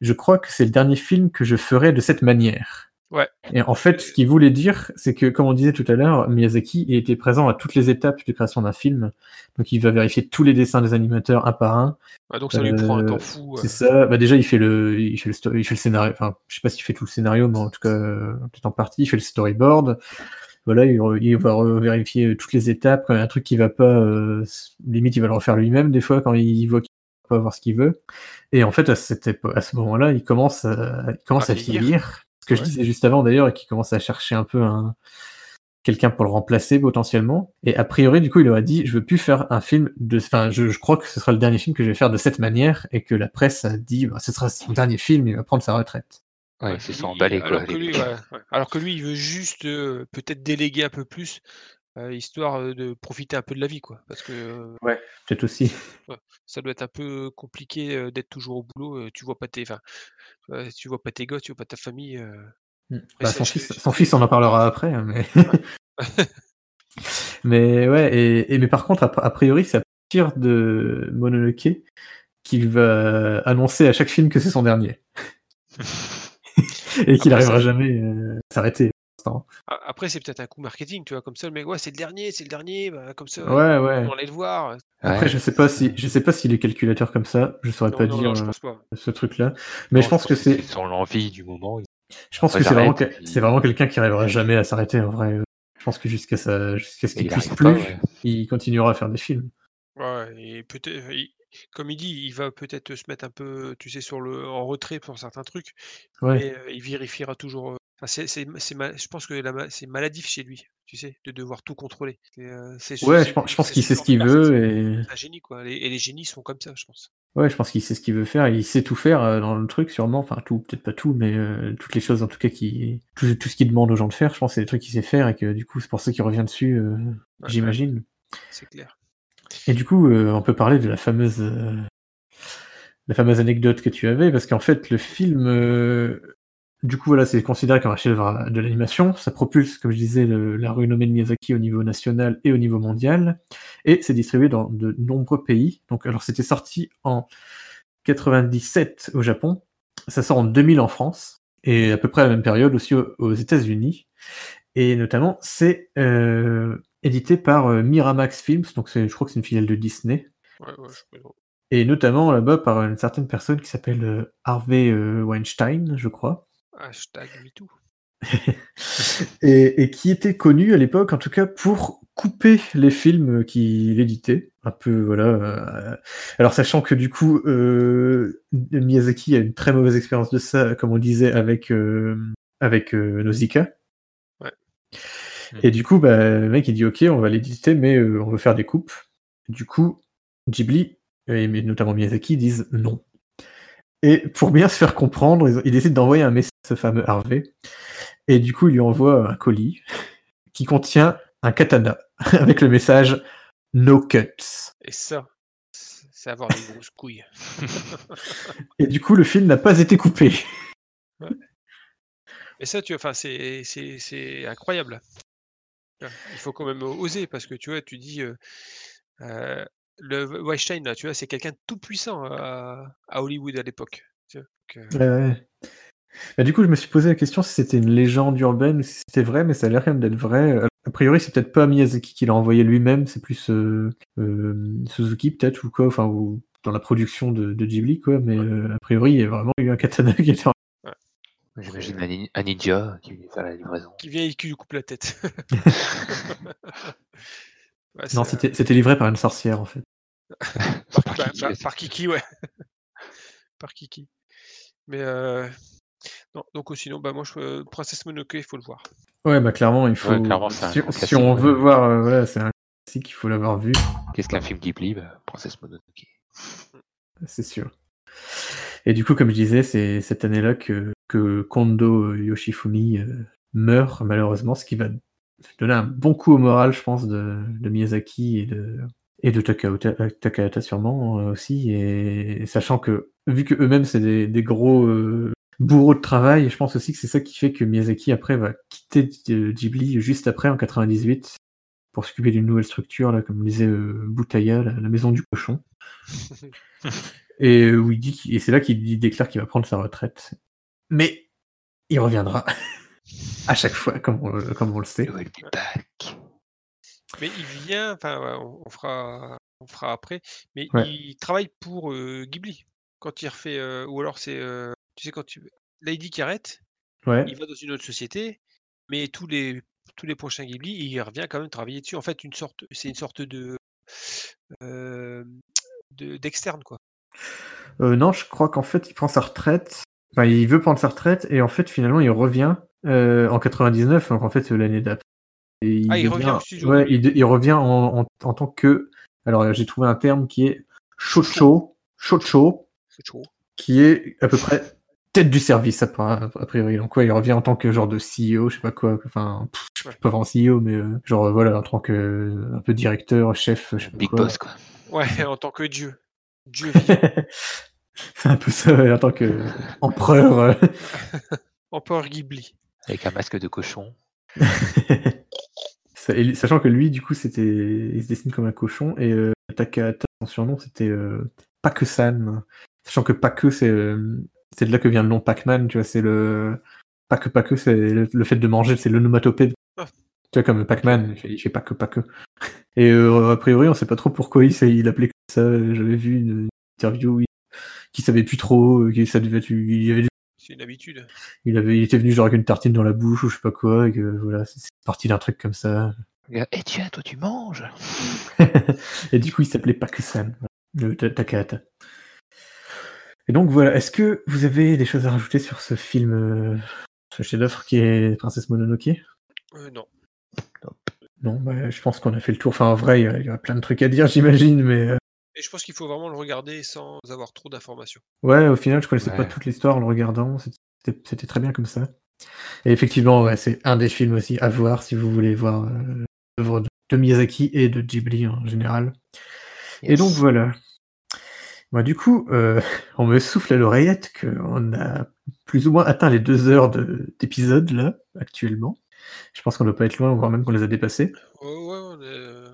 je crois que c'est le dernier film que je ferai de cette manière. Ouais. Et en fait, ce qu'il voulait dire, c'est que, comme on disait tout à l'heure, Miyazaki il était présent à toutes les étapes de création d'un film. Donc, il va vérifier tous les dessins des animateurs un par un. Ouais, donc ça lui prend un Euh, temps fou. C'est euh. ça. Bah déjà, il fait le, il fait le, sto- il fait le scénario. Enfin, je sais pas s'il fait tout le scénario, mais en tout cas, euh, peut-être en partie, il fait le storyboard. Voilà, il, va vérifier toutes les étapes. Quand il y a un truc qui va pas, euh, limite, il va le refaire lui-même des fois quand il voit qu'il va pas avoir ce qu'il veut. Et en fait, à, cette à ce moment-là, il commence à, il commence À à vieillir. Ce que je disais juste avant d'ailleurs, et qu'il commence à chercher un peu un quelqu'un pour le remplacer potentiellement. Et a priori, du coup, il aurait dit, je veux plus faire un film de, enfin, je, je crois que ce sera le dernier film que je vais faire de cette manière, et que la presse a dit, bah, ce sera son dernier film, il va prendre sa retraite. Ouais, Ouais, c'est quoi. alors que lui, mecs. ouais, ouais. Alors que lui, il veut juste euh, peut-être déléguer un peu plus, euh, histoire euh, de profiter un peu de la vie, quoi. Parce que euh, Peut-être aussi. *laughs* ça doit être un peu compliqué euh, d'être toujours au boulot. euh, tu vois pas tes, euh, tu vois pas tes gosses, tu vois pas ta famille. euh. Mm. Et Bah, son, fils, son fils, on en parlera après, hein, mais. *laughs* mais ouais, et, et- mais par contre, a, a priori, c'est à partir de Mononoke qu'il va annoncer à chaque film que c'est son dernier. *laughs* *laughs* et qu'il Après, n'arrivera ça- jamais euh, à s'arrêter. Après, c'est peut-être un coup marketing, tu vois, comme ça, le mec, ouais, c'est le dernier, c'est le dernier, bah, comme ça, Ouais, ouais. on allait le voir. Après, Ouais, je sais pas si, je sais pas s'il est calculateur comme ça. Je saurais Non, pas non, dire non, je euh, pense pas. ce truc-là. Mais non, je pense que c'est, sur l'envie du moment. je pense que c'est vraiment, j'arrête, que- puis- c'est vraiment quelqu'un qui arrivera jamais à s'arrêter en vrai. Je pense que jusqu'à ça, jusqu'à ce qu'il il puisse plus, pas, ouais. il continuera à faire des films. Ouais, et peut-être, comme il dit, il va peut-être se mettre un peu, tu sais, sur le, en retrait pour certains trucs, Ouais. mais euh, il vérifiera toujours. enfin, c'est, c'est, c'est ma- je pense que la c'est maladif chez lui, tu sais, de devoir tout contrôler. Euh, c'est- Ouais, je pense, je pense qu'il sait ce qu'il veut et C'est un génie, quoi. Les- et les génies sont comme ça, je pense. Ouais, je pense qu'il sait ce qu'il veut faire, il sait tout faire dans le truc sûrement, enfin tout, peut-être pas tout, mais euh, toutes les choses en tout cas qui tout, tout ce qu'il demande aux gens de faire, je pense que c'est des trucs qu'il sait faire et que du coup c'est pour ça qu'il revient dessus, Ouais, j'imagine. C'est clair. Et du coup, euh, on peut parler de la fameuse euh, la fameuse anecdote que tu avais, parce qu'en fait le film, euh, du coup voilà, c'est considéré comme un chef-d'œuvre de l'animation, ça propulse, comme je disais, la renommée de Miyazaki au niveau national et au niveau mondial, et c'est distribué dans de nombreux pays. Donc alors c'était sorti en 97 au Japon, ça sort en 2000 en France, et à peu près à la même période aussi aux, États-Unis. Et notamment, c'est édité par euh, Miramax Films, donc je crois que c'est une filiale de Disney, Ouais, ouais, je connais. et notamment là-bas par une certaine personne qui s'appelle euh, Harvey euh, Weinstein, je crois, Hashtag MeToo. *laughs* et, et qui était connu à l'époque, en tout cas, pour couper les films qu'il éditait. Un peu, voilà. Alors, sachant que du coup, euh, Miyazaki a une très mauvaise expérience de ça, comme on disait, avec, euh, avec euh, Nausicaa. Ouais. Et du coup, bah, le mec, il dit Ok, on va l'éditer, mais euh, on veut faire des coupes. Du coup, Ghibli, et mais notamment Miyazaki, disent non. Et pour bien se faire comprendre, ils, ils décident d'envoyer un message à ce fameux Harvey. Et du coup, il lui envoie un colis *laughs* qui contient un katana *laughs* avec le message No cuts. Et ça, c'est avoir des grosses couilles. *laughs* Et du coup, le film n'a pas été coupé. Et ça, tu enfin, c'est incroyable. Il faut quand même oser parce que tu vois, tu dis, euh, euh, le Weinstein, là, tu vois, c'est quelqu'un de tout puissant à, à Hollywood à l'époque. Ouais, ouais. Bah, du coup, je me suis posé la question si c'était une légende urbaine ou si c'était vrai, mais ça a l'air quand même d'être vrai. A priori, c'est peut-être pas Miyazaki qui l'a envoyé lui-même, c'est plus euh, Suzuki peut-être ou quoi, enfin ou dans la production de, de Ghibli quoi. Mais a priori, il y a vraiment eu un *laughs* katana qui était. J'imagine un, un ninja qui vient faire la livraison. qui vient et qui lui coupe la tête. *laughs* Ouais, Non, c'est, c'était c'était livré par une sorcière en fait. *laughs* Par, Kiki, par- aussi. par Kiki, ouais. par Kiki. Mais euh, non, donc euh, sinon, bah moi, je, Princesse Mononoke, il faut le voir. Ouais, bah clairement, il faut. Ouais, clairement, si, on ouais. veut voir, euh, voilà, c'est un classique, il faut l'avoir vu, Qu'est-ce qu'un film Ghibli bah, Princesse Mononoke. c'est sûr. Et du coup, comme je disais, c'est cette année-là que, que Kondo Yoshifumi euh, meurt, malheureusement, ce qui va donner un bon coup au moral, je pense, de, de Miyazaki et de, et de Takahata, euh, Takahata sûrement euh, aussi. Et, sachant que, vu que eux-mêmes, c'est des, des gros euh, bourreaux de travail, je pense aussi que c'est ça qui fait que Miyazaki, après, va quitter Ghibli juste après, en 98, pour s'occuper d'une nouvelle structure, là, comme disait euh, Boutaya, la, la maison du cochon. *laughs* Et où il dit et c'est là qu'il déclare qu'il va prendre sa retraite. Mais il reviendra *laughs* à chaque fois, comme on, le- comme on le sait. It will be back. Mais il vient, enfin, on, on fera, on fera après, mais Ouais. il travaille pour euh, Ghibli quand il refait, euh, ou alors c'est, euh, tu sais, quand tu. Là, il dit qu'il arrête, Ouais. il va dans une autre société, mais tous les, tous les prochains Ghibli, il revient quand même travailler dessus. En fait, une sorte, c'est une sorte de. euh, de- d'externe, quoi. Euh, non, je crois qu'en fait, il prend sa retraite. Enfin, il veut prendre sa retraite et en fait, finalement, il revient euh, en 99, donc en fait, l'année d'après. Et Ah, il revient au studio, Ouais, il, de- il revient en, en, en tant que. Alors, j'ai trouvé un terme qui est chocho, chocho, C'est chaud. qui est à peu près tête du service, a, priori. Donc, ouais, il revient en tant que genre de CEO, je sais pas quoi. Enfin, pff, je suis pas vraiment CEO, mais euh, genre, voilà, en tant que euh, un peu directeur, chef, je sais pas Big quoi. Boss, quoi. Ouais, *laughs* en tant que Dieu. Dieu. *laughs* C'est un peu ça, en tant que *laughs* empereur. euh. *laughs* Empereur Ghibli. Avec un masque de cochon. *laughs* Sachant que lui, du coup, c'était, il se dessine comme un cochon et euh, Takahata, son surnom, c'était euh, Paku-san. Sachant que Paku, c'est, euh, c'est de là que vient le nom Pac-Man, tu vois, c'est le Paku Paku, c'est le, le fait de manger, c'est l'onomatopée. Ah. Tu vois, comme Pac-Man, il fait, Paku Paku. Et euh, a priori, on sait pas trop pourquoi il, il appelait comme ça. J'avais vu une interview où il, qui savait plus trop, euh, qui ça devait être, il y avait C'est une habitude. il avait, il était venu genre avec une tartine dans la bouche ou je sais pas quoi, et que voilà, c'est parti d'un truc comme ça. Et Eh, tiens, toi, tu manges *laughs* et du coup, il s'appelait Pakusan, le Ta- Takahata. Et donc voilà, est-ce que vous avez des choses à rajouter sur ce film, euh, ce chef-d'œuvre qui est Princesse Mononoke? Euh, non. Non, bah, je pense qu'on a fait le tour. Enfin, en vrai, il y y, a plein de trucs à dire, *laughs* j'imagine, mais euh, Et je pense qu'il faut vraiment le regarder sans avoir trop d'informations. Ouais, au final, je connaissais pas toute l'histoire en le regardant. C'était très bien comme ça. Et effectivement, ouais, c'est un des films aussi à voir si vous voulez voir euh, l'œuvre de, de Miyazaki et de Ghibli en général. Et donc voilà. Bah, du coup, euh, *laughs* on me souffle à l'oreillette qu'on a plus ou moins atteint les deux heures de- d'épisode là, actuellement. Je pense qu'on ne doit pas être loin, voire même qu'on les a dépassés. Ouais, ouais, on est, euh,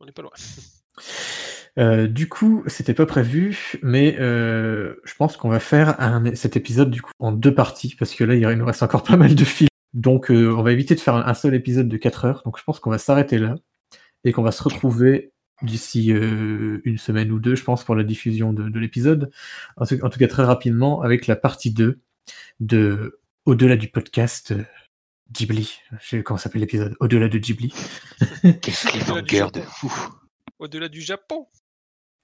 on est pas loin. *laughs* Euh, du coup, c'était pas prévu, mais euh, je pense qu'on va faire un- cet épisode du coup en deux parties, parce que là, il nous reste encore *laughs* pas mal de films. Donc, euh, on va éviter de faire un, seul épisode de 4 heures. Donc, je pense qu'on va s'arrêter là et qu'on va se retrouver d'ici euh, une semaine ou deux, je pense, pour la diffusion de, de l'épisode. En, tout- en tout cas, très rapidement, avec la partie 2 de Au-delà du podcast Ghibli. Je sais comment s'appelle l'épisode Au-delà de Ghibli. Quel cliffhanger de fou. Au-delà du Japon.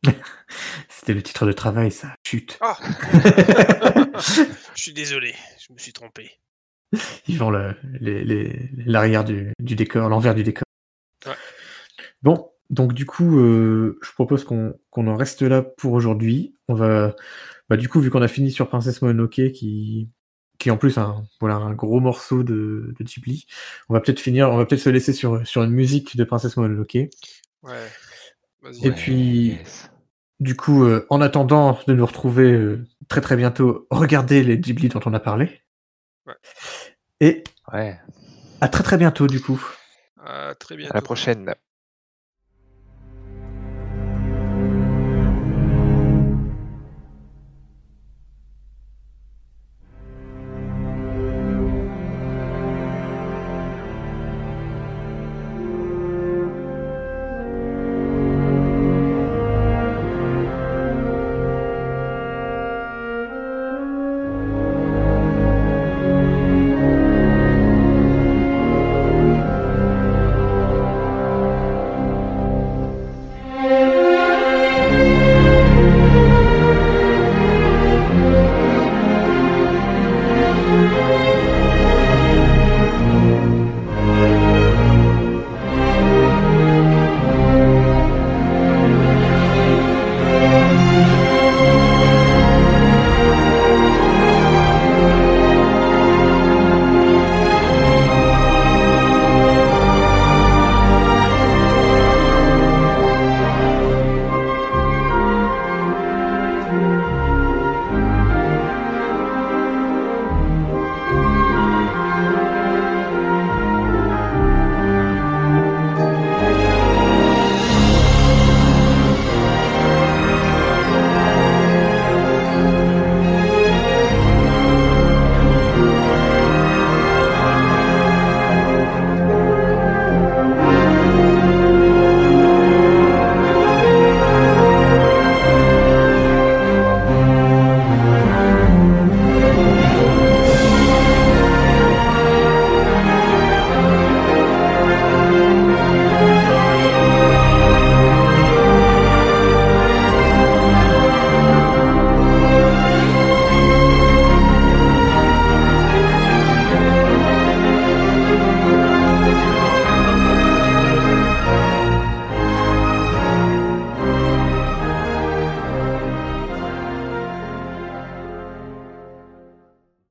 *laughs* C'était le titre de travail, ça. Chut. Ah *laughs* Je suis désolé, je me suis trompé. Ils vont le- l'arrière du, du décor, l'envers du décor. Ouais. Bon, donc du coup, euh, je propose qu'on qu'on en reste là pour aujourd'hui. On va, bah, du coup, vu qu'on a fini sur Princesse Mononoke, qui, qui est en plus un, voilà, un gros morceau de, de Ghibli, on va peut-être finir, on va peut-être se laisser sur, sur une musique de Princesse Mononoke. Ouais. Vas-y. Et Ouais, puis- yes. Du coup, euh, en attendant de nous retrouver euh, très très bientôt, regardez les Ghibli dont on a parlé. Ouais. Et Ouais. à très très bientôt du coup. À très bientôt. À la prochaine.